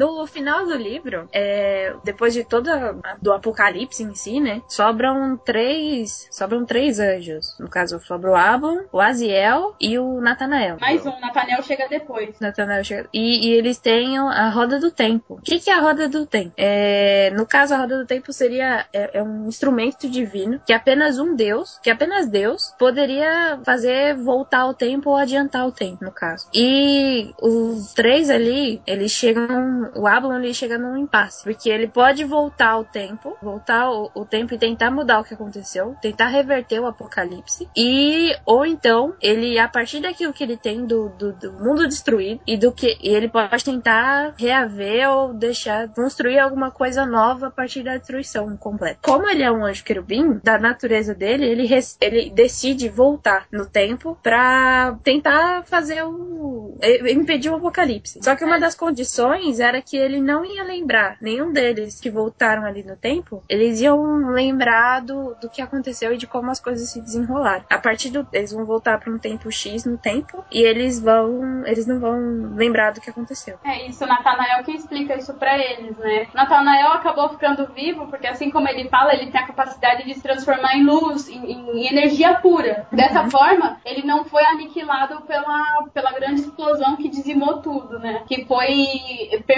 No final do livro, é, depois de toda do apocalipse em si, né, sobram três, sobram três anjos. No caso, sobra o Abon, o Aziel e o Natanael. Mais um, Natanael chega depois. Natanael chega. E, e, eles têm a roda do tempo. O que, que é a roda do tempo? É, no caso, a roda do tempo seria é, é um instrumento divino que apenas um Deus, que apenas Deus poderia fazer voltar o tempo ou adiantar o tempo, no caso. E os três ali, eles chegam o Ablon ele chega num impasse, porque ele pode voltar o tempo, voltar o, o, tempo e tentar mudar o que aconteceu, tentar reverter o apocalipse, e ou então ele a partir daquilo que ele tem do, do, do mundo destruído e do que e ele pode tentar reaver ou deixar construir alguma coisa nova a partir da destruição completa. Como ele é um anjo querubim, da natureza dele, ele, ele decide voltar no tempo para tentar fazer o impedir o apocalipse. Só que uma das condições era que ele não ia lembrar, nenhum deles que voltaram ali no tempo, eles iam lembrar do, do que aconteceu e de como as coisas se desenrolaram. A partir do. Eles vão voltar para um tempo X no tempo e eles vão. Eles não vão lembrar do que aconteceu. É isso, Natanael que explica isso para eles, né? Natanael acabou ficando vivo porque, assim como ele fala, ele tem a capacidade de se transformar em luz, em, em energia pura. Dessa uhum. forma, ele não foi aniquilado pela, pela grande explosão que dizimou tudo, né? Que foi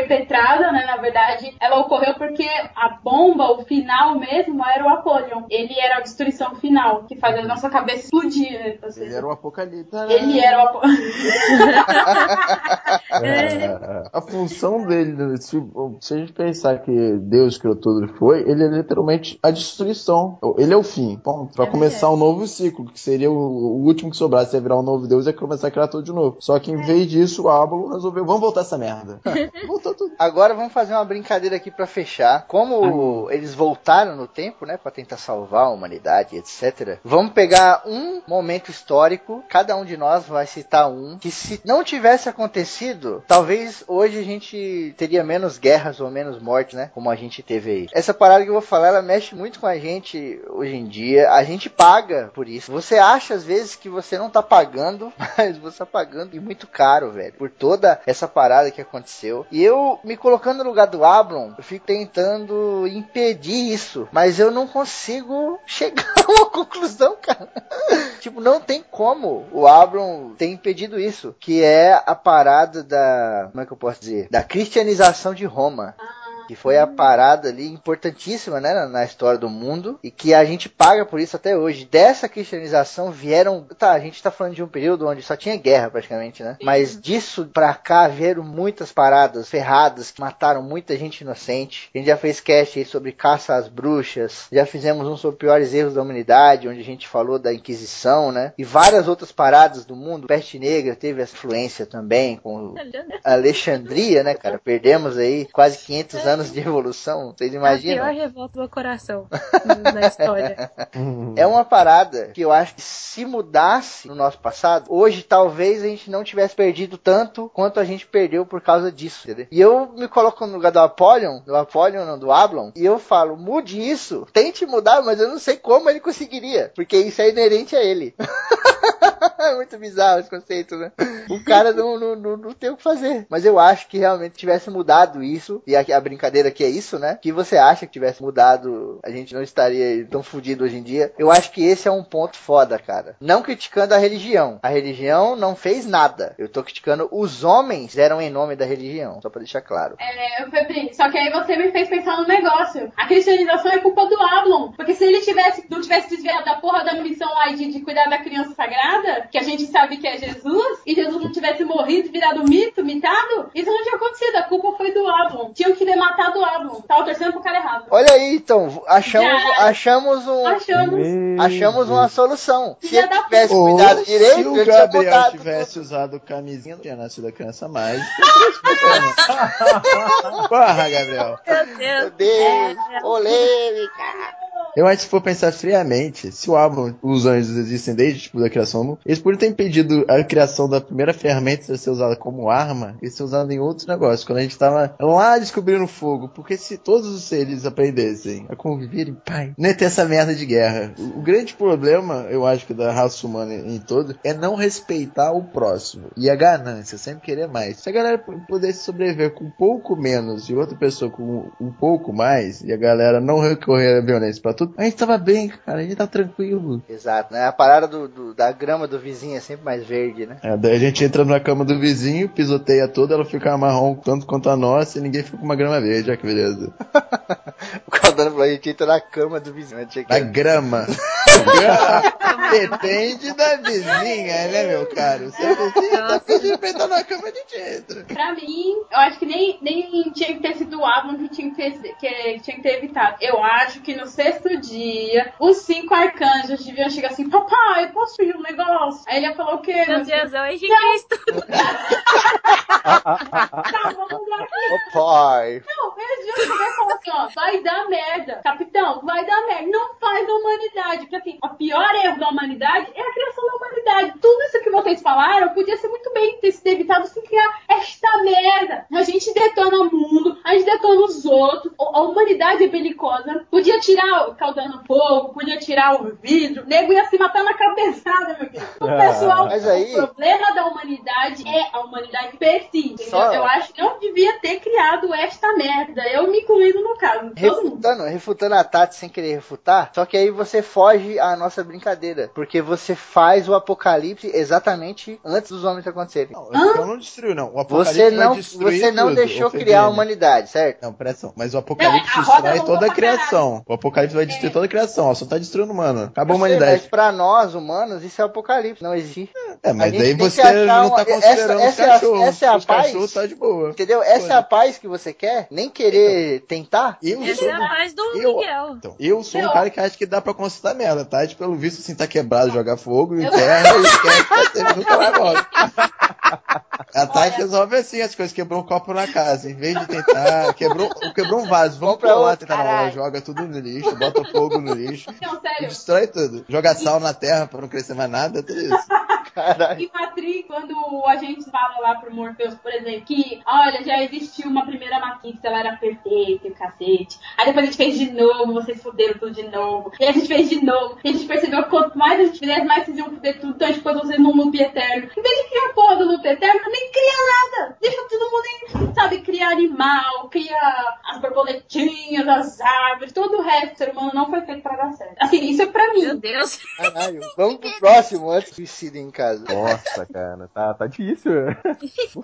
perpetrada, né? Na verdade, ela ocorreu porque a bomba, o final mesmo, era o Apollyon. Ele era a destruição final, que faz a nossa cabeça explodir, né? Seja, ele era o apocalipse. Ele era o apocalipse. é, a função dele, se, se, a gente pensar que Deus criou tudo e foi, ele é literalmente a destruição. Ele é o fim. Ponto. Pra é começar um novo ciclo, que seria o, o, último que sobrasse, ia virar um novo Deus e ia começar a criar tudo de novo. Só que em vez disso, o Ábulo resolveu, vamos voltar essa merda. Voltou tudo. Agora vamos fazer uma brincadeira aqui para fechar. Como eles voltaram no tempo, né, para tentar salvar a humanidade, etc. Vamos pegar um momento histórico, cada um de nós vai citar um que se não tivesse acontecido, talvez hoje a gente teria menos guerras ou menos mortes, né, como a gente teve aí. Essa parada que eu vou falar, ela mexe muito com a gente hoje em dia. A gente paga por isso. Você acha às vezes que você não tá pagando, mas você tá pagando e muito caro, velho, por toda essa parada que aconteceu. E eu me colocando no lugar do Ablon, eu fico tentando impedir isso, mas eu não consigo chegar a uma conclusão, cara. tipo, não tem como o Ablon ter impedido isso, que é a parada da, como é que eu posso dizer, da cristianização de Roma. Ah que foi a parada ali importantíssima né, na, história do mundo e que a gente paga por isso até hoje. Dessa cristianização vieram. Tá, a gente está falando de um período onde só tinha guerra praticamente, né? Mas disso pra cá vieram muitas paradas ferradas que mataram muita gente inocente. A gente já fez cast aí sobre caça às bruxas, já fizemos um sobre piores erros da humanidade, onde a gente falou da Inquisição, né? E várias outras paradas do mundo. Peste Negra teve essa influência também com Alexandria, né, cara? Perdemos aí quase 500 anos anos de evolução, vocês imaginam? É a pior revolta do coração na história. É uma parada que eu acho que se mudasse no nosso passado, hoje talvez a gente não tivesse perdido tanto quanto a gente perdeu por causa disso, entendeu? E eu me coloco no lugar do Apollyon, do Apollyon, não, do Ablon, e eu falo, mude isso, tente mudar, mas eu não sei como ele conseguiria, porque isso é inerente a ele. é muito bizarro esse conceito, né? O cara não, não, não, não, tem o que fazer. Mas eu acho que realmente tivesse mudado isso, e a, a brincadeira aqui é isso, né? Que você acha que tivesse mudado, a gente não estaria tão fudido hoje em dia. Eu acho que esse é um ponto foda, cara. Não criticando a religião. A religião não fez nada. Eu tô criticando os homens eram em nome da religião, só pra deixar claro. É, Febri, só que aí você me fez pensar no negócio. A cristianização é culpa do Ablon. Porque se ele tivesse, não tivesse desviado da porra da missão lá de, de cuidar da criança sagrada, que a gente sabe que é Jesus, e Jesus não tivesse morrido, virado mito, mitado, isso não tinha acontecido. A culpa foi do Ablon. Tinham que ter matado o Ablon. Tava torcendo pro cara errado. Olha aí, então, achamos, Já. achamos um. Achamos. Achamos uma solução. Se ele tivesse Ou cuidado se direito, o ele tinha Gabriel tivesse usado camisinha, não tinha nascido a criança mais. Porra, Gabriel. Meu Deus. Meu Deus, polêmica. Eu acho que se for pensar friamente, se o álbum, os anjos existem desde tipo, da criação eles poderiam ter impedido a criação da primeira ferramenta de ser usada como arma e ser usada em outros negócios, quando a gente tava lá descobrindo fogo. Porque se todos os seres aprendessem a conviver em paz, não ia ter essa merda de guerra. O, grande problema, eu acho que da raça humana em todo, é não respeitar o próximo. E a ganância, sempre querer mais. Se a galera pudesse sobreviver com um pouco menos e outra pessoa com um pouco mais, e a galera não recorrer à violência pra tudo, a gente tava bem, cara, a gente tá tranquilo. Exato, né? A parada do, do- da grama do vizinho é sempre mais verde, né? É, daí a gente entra na cama do vizinho, pisoteia toda, ela fica marrom tanto quanto a nossa e ninguém fica com uma grama verde, olha que beleza. O Caldano falou, a gente entra na cama do vizinho. Que- A grama. Depende da vizinha, né, meu caro? Se a vizinha tá entrar na cama, a gente entra. Pra mim, eu acho que nem, nem tinha que ter sido o Ablon que tinha que, ter, que tinha que ter evitado. Eu acho que no sexto dia, os cinco arcanjos deviam chegar assim, papai, posso pedir um negócio? Aí ele ia falar o quê? Meu? Deus, é o Henrique Cristo. Tá, vamos lá. Ô pai. Não, eles deviam chegar e falar assim, ó, vai dar merda. Capitão, vai dar merda. Não faz a humanidade. Porque assim, o pior erro da humanidade é a criação da humanidade. Tudo isso que vocês falaram podia ser muito bem ter sido evitado sem criar esta merda. A gente detona o mundo, a gente detona os outros. A a humanidade é belicosa. Podia tirar o caudando fogo, podia tirar o vidro. O nego ia se matar na cabeçada, meu querido. O pessoal, Mas aí- o problema da humanidade é a humanidade per si. Só- Eu acho que não devia ter criado esta merda. Eu me incluindo no caso. Todo mundo. Refutando, refutando a Tati sem querer refutar, só que aí você foge à nossa brincadeira. Porque você faz o apocalipse exatamente antes dos homens acontecerem. Então não destruiu, não. O apocalipse Você não, você não tudo, deixou criar a humanidade, certo? Não, presta atenção. Mas o apocalipse É, a roda destrói voltou toda a criação. O apocalipse vai destruir toda a criação, ó. Só tá destruindo o humano. Acabou a Eu sei, humanidade. Mas pra nós, humanos, isso é apocalipse, não existe. É, mas daí você não uma- tá considerando essa, essa, é a- cachorros. essa é a os paz. tá de boa. Entendeu? Essa é a paz que você quer? Nem querer tentar? Eu Essa sou é a paz do eu- Miguel. Então, eu sou um Eu- cara que acha que dá pra consertar merda, tá? De, pelo visto, assim, tá quebrado, jogar fogo em terra e esquece que você nunca mais volta. A Tati resolve assim as coisas, quebrou um copo na casa, em vez de tentar, quebrou, quebrou um vaso, vamos pra lá outro, tentar caralho. joga tudo no lixo, bota fogo no lixo, Não, sério. destrói tudo, joga sal na terra pra não crescer mais nada, tudo isso. Caralho. E Patrick, quando a gente fala lá pro Morpheus, por exemplo, que olha, já existiu uma primeira Matrix, ela era perfeita e o cacete. Aí depois a gente fez de novo, vocês fuderam tudo de novo. E aí a gente fez de novo. E a gente percebeu que quanto mais a gente fizesse, mais vocês iam fuder tudo. Então a gente pôs vocês num loop eterno. Em vez de criar a porra do loop eterno, nem cria nada. Deixa todo mundo, em, sabe, criar animal, cria as borboletinhas, as árvores, todo o resto. O ser humano não foi feito pra dar certo. Assim, isso é pra mim. Meu Deus. Caralho. Vamos pro próximo antes que suicida em casa. Nossa, cara, tá, tá difícil.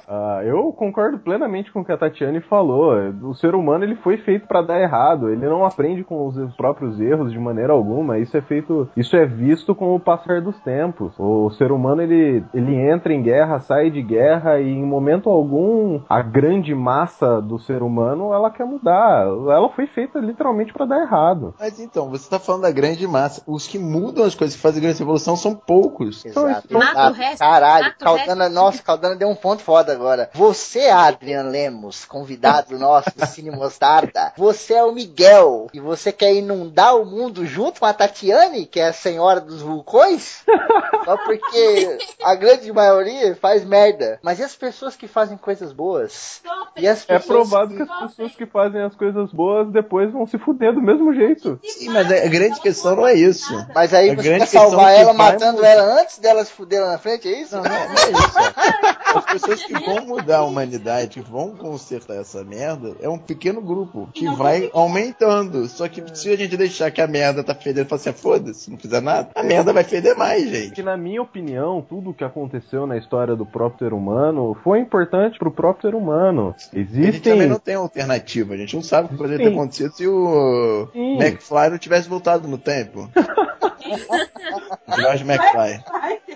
Ah, eu concordo plenamente com o que a Tatiane falou. O ser humano ele foi feito pra dar errado. Ele não aprende com os próprios erros de maneira alguma. Isso é feito, isso é visto com o passar dos tempos. O ser humano ele, ele entra em guerra, sai de guerra e em momento algum a grande massa do ser humano ela quer mudar. Ela foi feita literalmente pra dar errado. Mas então, você tá falando da grande massa, os que mudam as coisas, que fazem grande revolução são poucos. Exato. Mata o resto, Caralho, mata o Caldana, resto. nossa, Caldana deu um ponto foda agora. Você, Adrian Lemos, convidado nosso do Cine Mostarda, você é o Miguel e você quer inundar o mundo junto com a Tatiane, que é a senhora dos vulcões? Só porque a grande maioria faz merda. Mas e as pessoas que fazem coisas boas? E as É provado que as pessoas que fazem as coisas boas depois vão se fuder do mesmo jeito. Sim, mas a grande questão não é isso. Mas aí A você grande quer questão salvar que ela matando ela antes dela se fuder na frente, é isso? Não, não é, não é isso. As pessoas que vão mudar a humanidade, que vão consertar essa merda, é um pequeno grupo que vai aumentando. Só que se a gente deixar que a merda tá fedendo e falar assim, "Ah, foda-se, não fizer nada, a merda vai feder mais, gente. Que na minha opinião, tudo o que aconteceu na história do próprio ser humano foi importante pro próprio ser humano. A gente Existem também não tem alternativa, a gente não sabe o que poderia ter acontecido se o Sim. McFly não tivesse voltado no tempo. George McFly.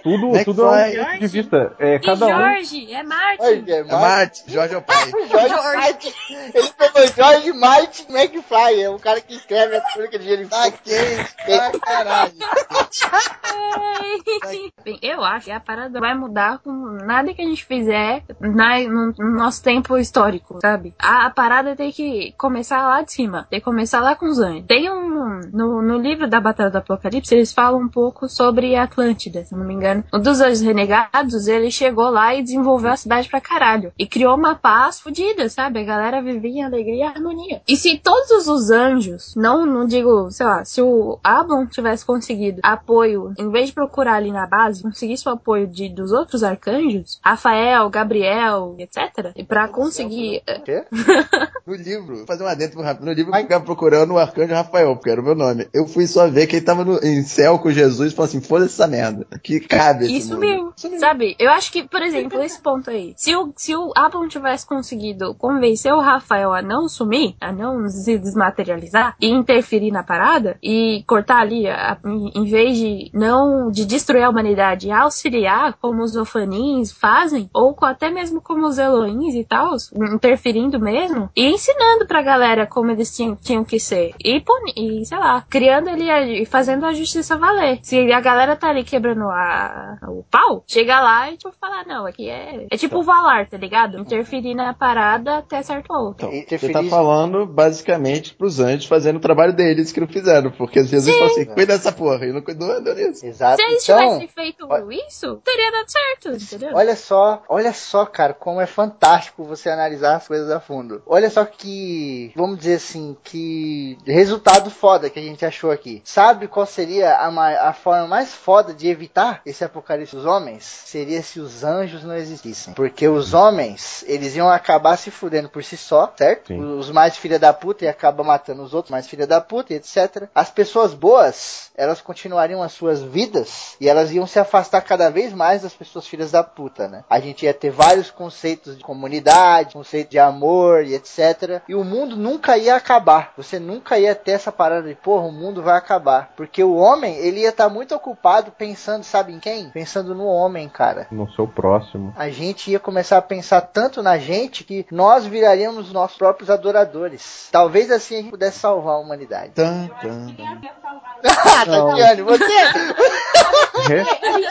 Tudo, McFly. tudo é um de vista. É, E cada um. Jorge, é Martin. Jorge, é É Marte, Jorge é o pai. Jorge Martin. Ele pegou Jorge Martin McFly. É o cara que escreve as crônicas de Gelo e Fogo. Ah, caralho. Bem, eu acho que a parada vai mudar com nada que a gente fizer na, no, no nosso tempo histórico, sabe? A, a parada tem que começar lá de cima, tem que começar lá com os anjos. Tem um. No, no livro da Batalha do Apocalipse, eles falam um pouco sobre a Atlântida, se não me engano. Um dos anjos renegados, ele chegou lá e desenvolveu a cidade pra caralho. E criou uma paz fodida, sabe? A galera vivia em alegria e harmonia. E se todos os anjos, não, não digo, sei lá, se o Ablon tivesse conseguido apoio, em vez de procurar ali na base, conseguisse o apoio de, dos outros arcanjos, Rafael, Gabriel, etc. E pra conseguir. Quê? No livro, vou fazer um adentro rápido. No livro eu ficava procurando o arcanjo Rafael, porque era o meu nome. Eu fui só ver que ele tava no, em céu com Jesus e falou assim: foda-se essa merda. Que cabe mundo. mesmo, sabe? Eu acho que, por exemplo, esse ponto aí. Se o, se o Ablon tivesse conseguido convencer o Rafael a não sumir, a não se desmaterializar e interferir na parada e cortar ali, a- em, em vez de não de destruir a humanidade e auxiliar, como os Ofanins fazem, ou co- até mesmo como os Elohins e tal, interferindo mesmo, e ensinando pra galera como eles tinham, tinham que ser. E, e, sei lá, criando ali a- e fazendo a justiça valer. Se a galera tá ali quebrando a, o pau, chega lá e tipo falar, não, aqui é. É tipo o Valar, tá ligado? Interferir na parada até certo ponto. Então, você tá falando basicamente pros anjos fazendo o trabalho deles que não fizeram. Porque Jesus falou assim: cuida dessa porra. E não cuidou, deu nisso. Exato. Se eles Então, tivessem feito isso, teria dado certo, entendeu? Olha só, olha só, cara, como é fantástico você analisar as coisas a fundo. Olha só que, vamos dizer assim, que resultado foda que a gente achou aqui. Sabe qual seria a, a forma mais foda de evitar esse apocalipse dos homens? Seria se os anjos não existissem. Porque os homens, eles iam acabar se fudendo por si só, certo? Os mais filha da puta e acabam matando os outros mais filha da puta e etc. As pessoas boas, elas continuariam as suas vidas e elas iam se afastar cada vez mais das pessoas filhas da puta, né? A gente ia ter vários conceitos de comunidade, conceito de amor e etc. E o mundo nunca ia acabar. Você nunca ia ter essa parada de, porra, o mundo vai acabar. Porque o homem, ele ia estar muito ocupado pensando, sabe em quem? Pensando no homem, cara. No seu próximo. A gente ia começar a pensar tanto na gente que nós viraríamos nossos próprios adoradores. Talvez assim a gente pudesse salvar a humanidade. Tan, tan. Ah, Tatiane, você?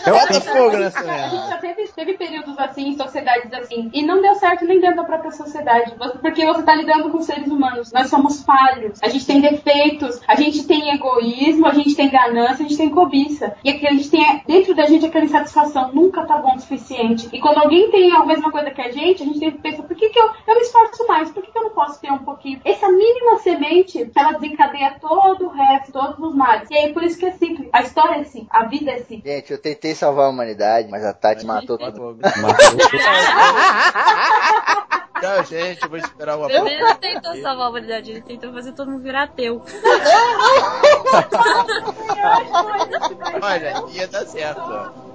Eu Bota fogo A nessa gente merda. já teve, teve períodos assim, sociedades assim, e não deu certo nem dentro da própria sociedade. Porque você tá lidando com seres humanos. Nós somos falhos, a gente tem defeitos, a gente tem egoísmo, a gente tem ganância, a gente tem cobiça. E aqui a gente tem dentro da gente aquela insatisfação, nunca tá bom o suficiente. E quando alguém tem a mesma coisa que a gente, a gente tem que pensar, por que, que eu, eu me esforço mais? Por que, que eu não posso ter um pouquinho? Essa mínima semente, ela desencadeia todo o resto, todos os males. E aí por isso que é simples. A história é assim, a vida é assim. Gente, eu tentei salvar a humanidade, mas a Tati matou todo mundo. Tchau, gente. Eu vou esperar o Ele não tentou salvar a humanidade, ele tentou fazer todo mundo virar ateu. Olha, ia dar certo.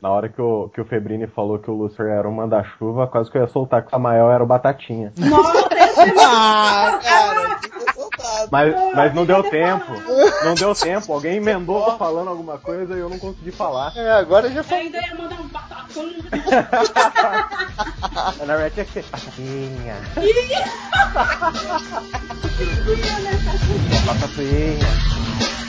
Na hora que o, que o Febrini falou que o Lúcifer era um manda-chuva, quase que eu ia soltar que o Samael era o Batatinha. Ah, cara. Mas, mas não deu tempo. Não deu tempo. Alguém emendou falando alguma coisa e eu não consegui falar. É, agora já foi. ainda ia mandar um batacão. Na verdade tinha que ser Batatinha. Batatinha.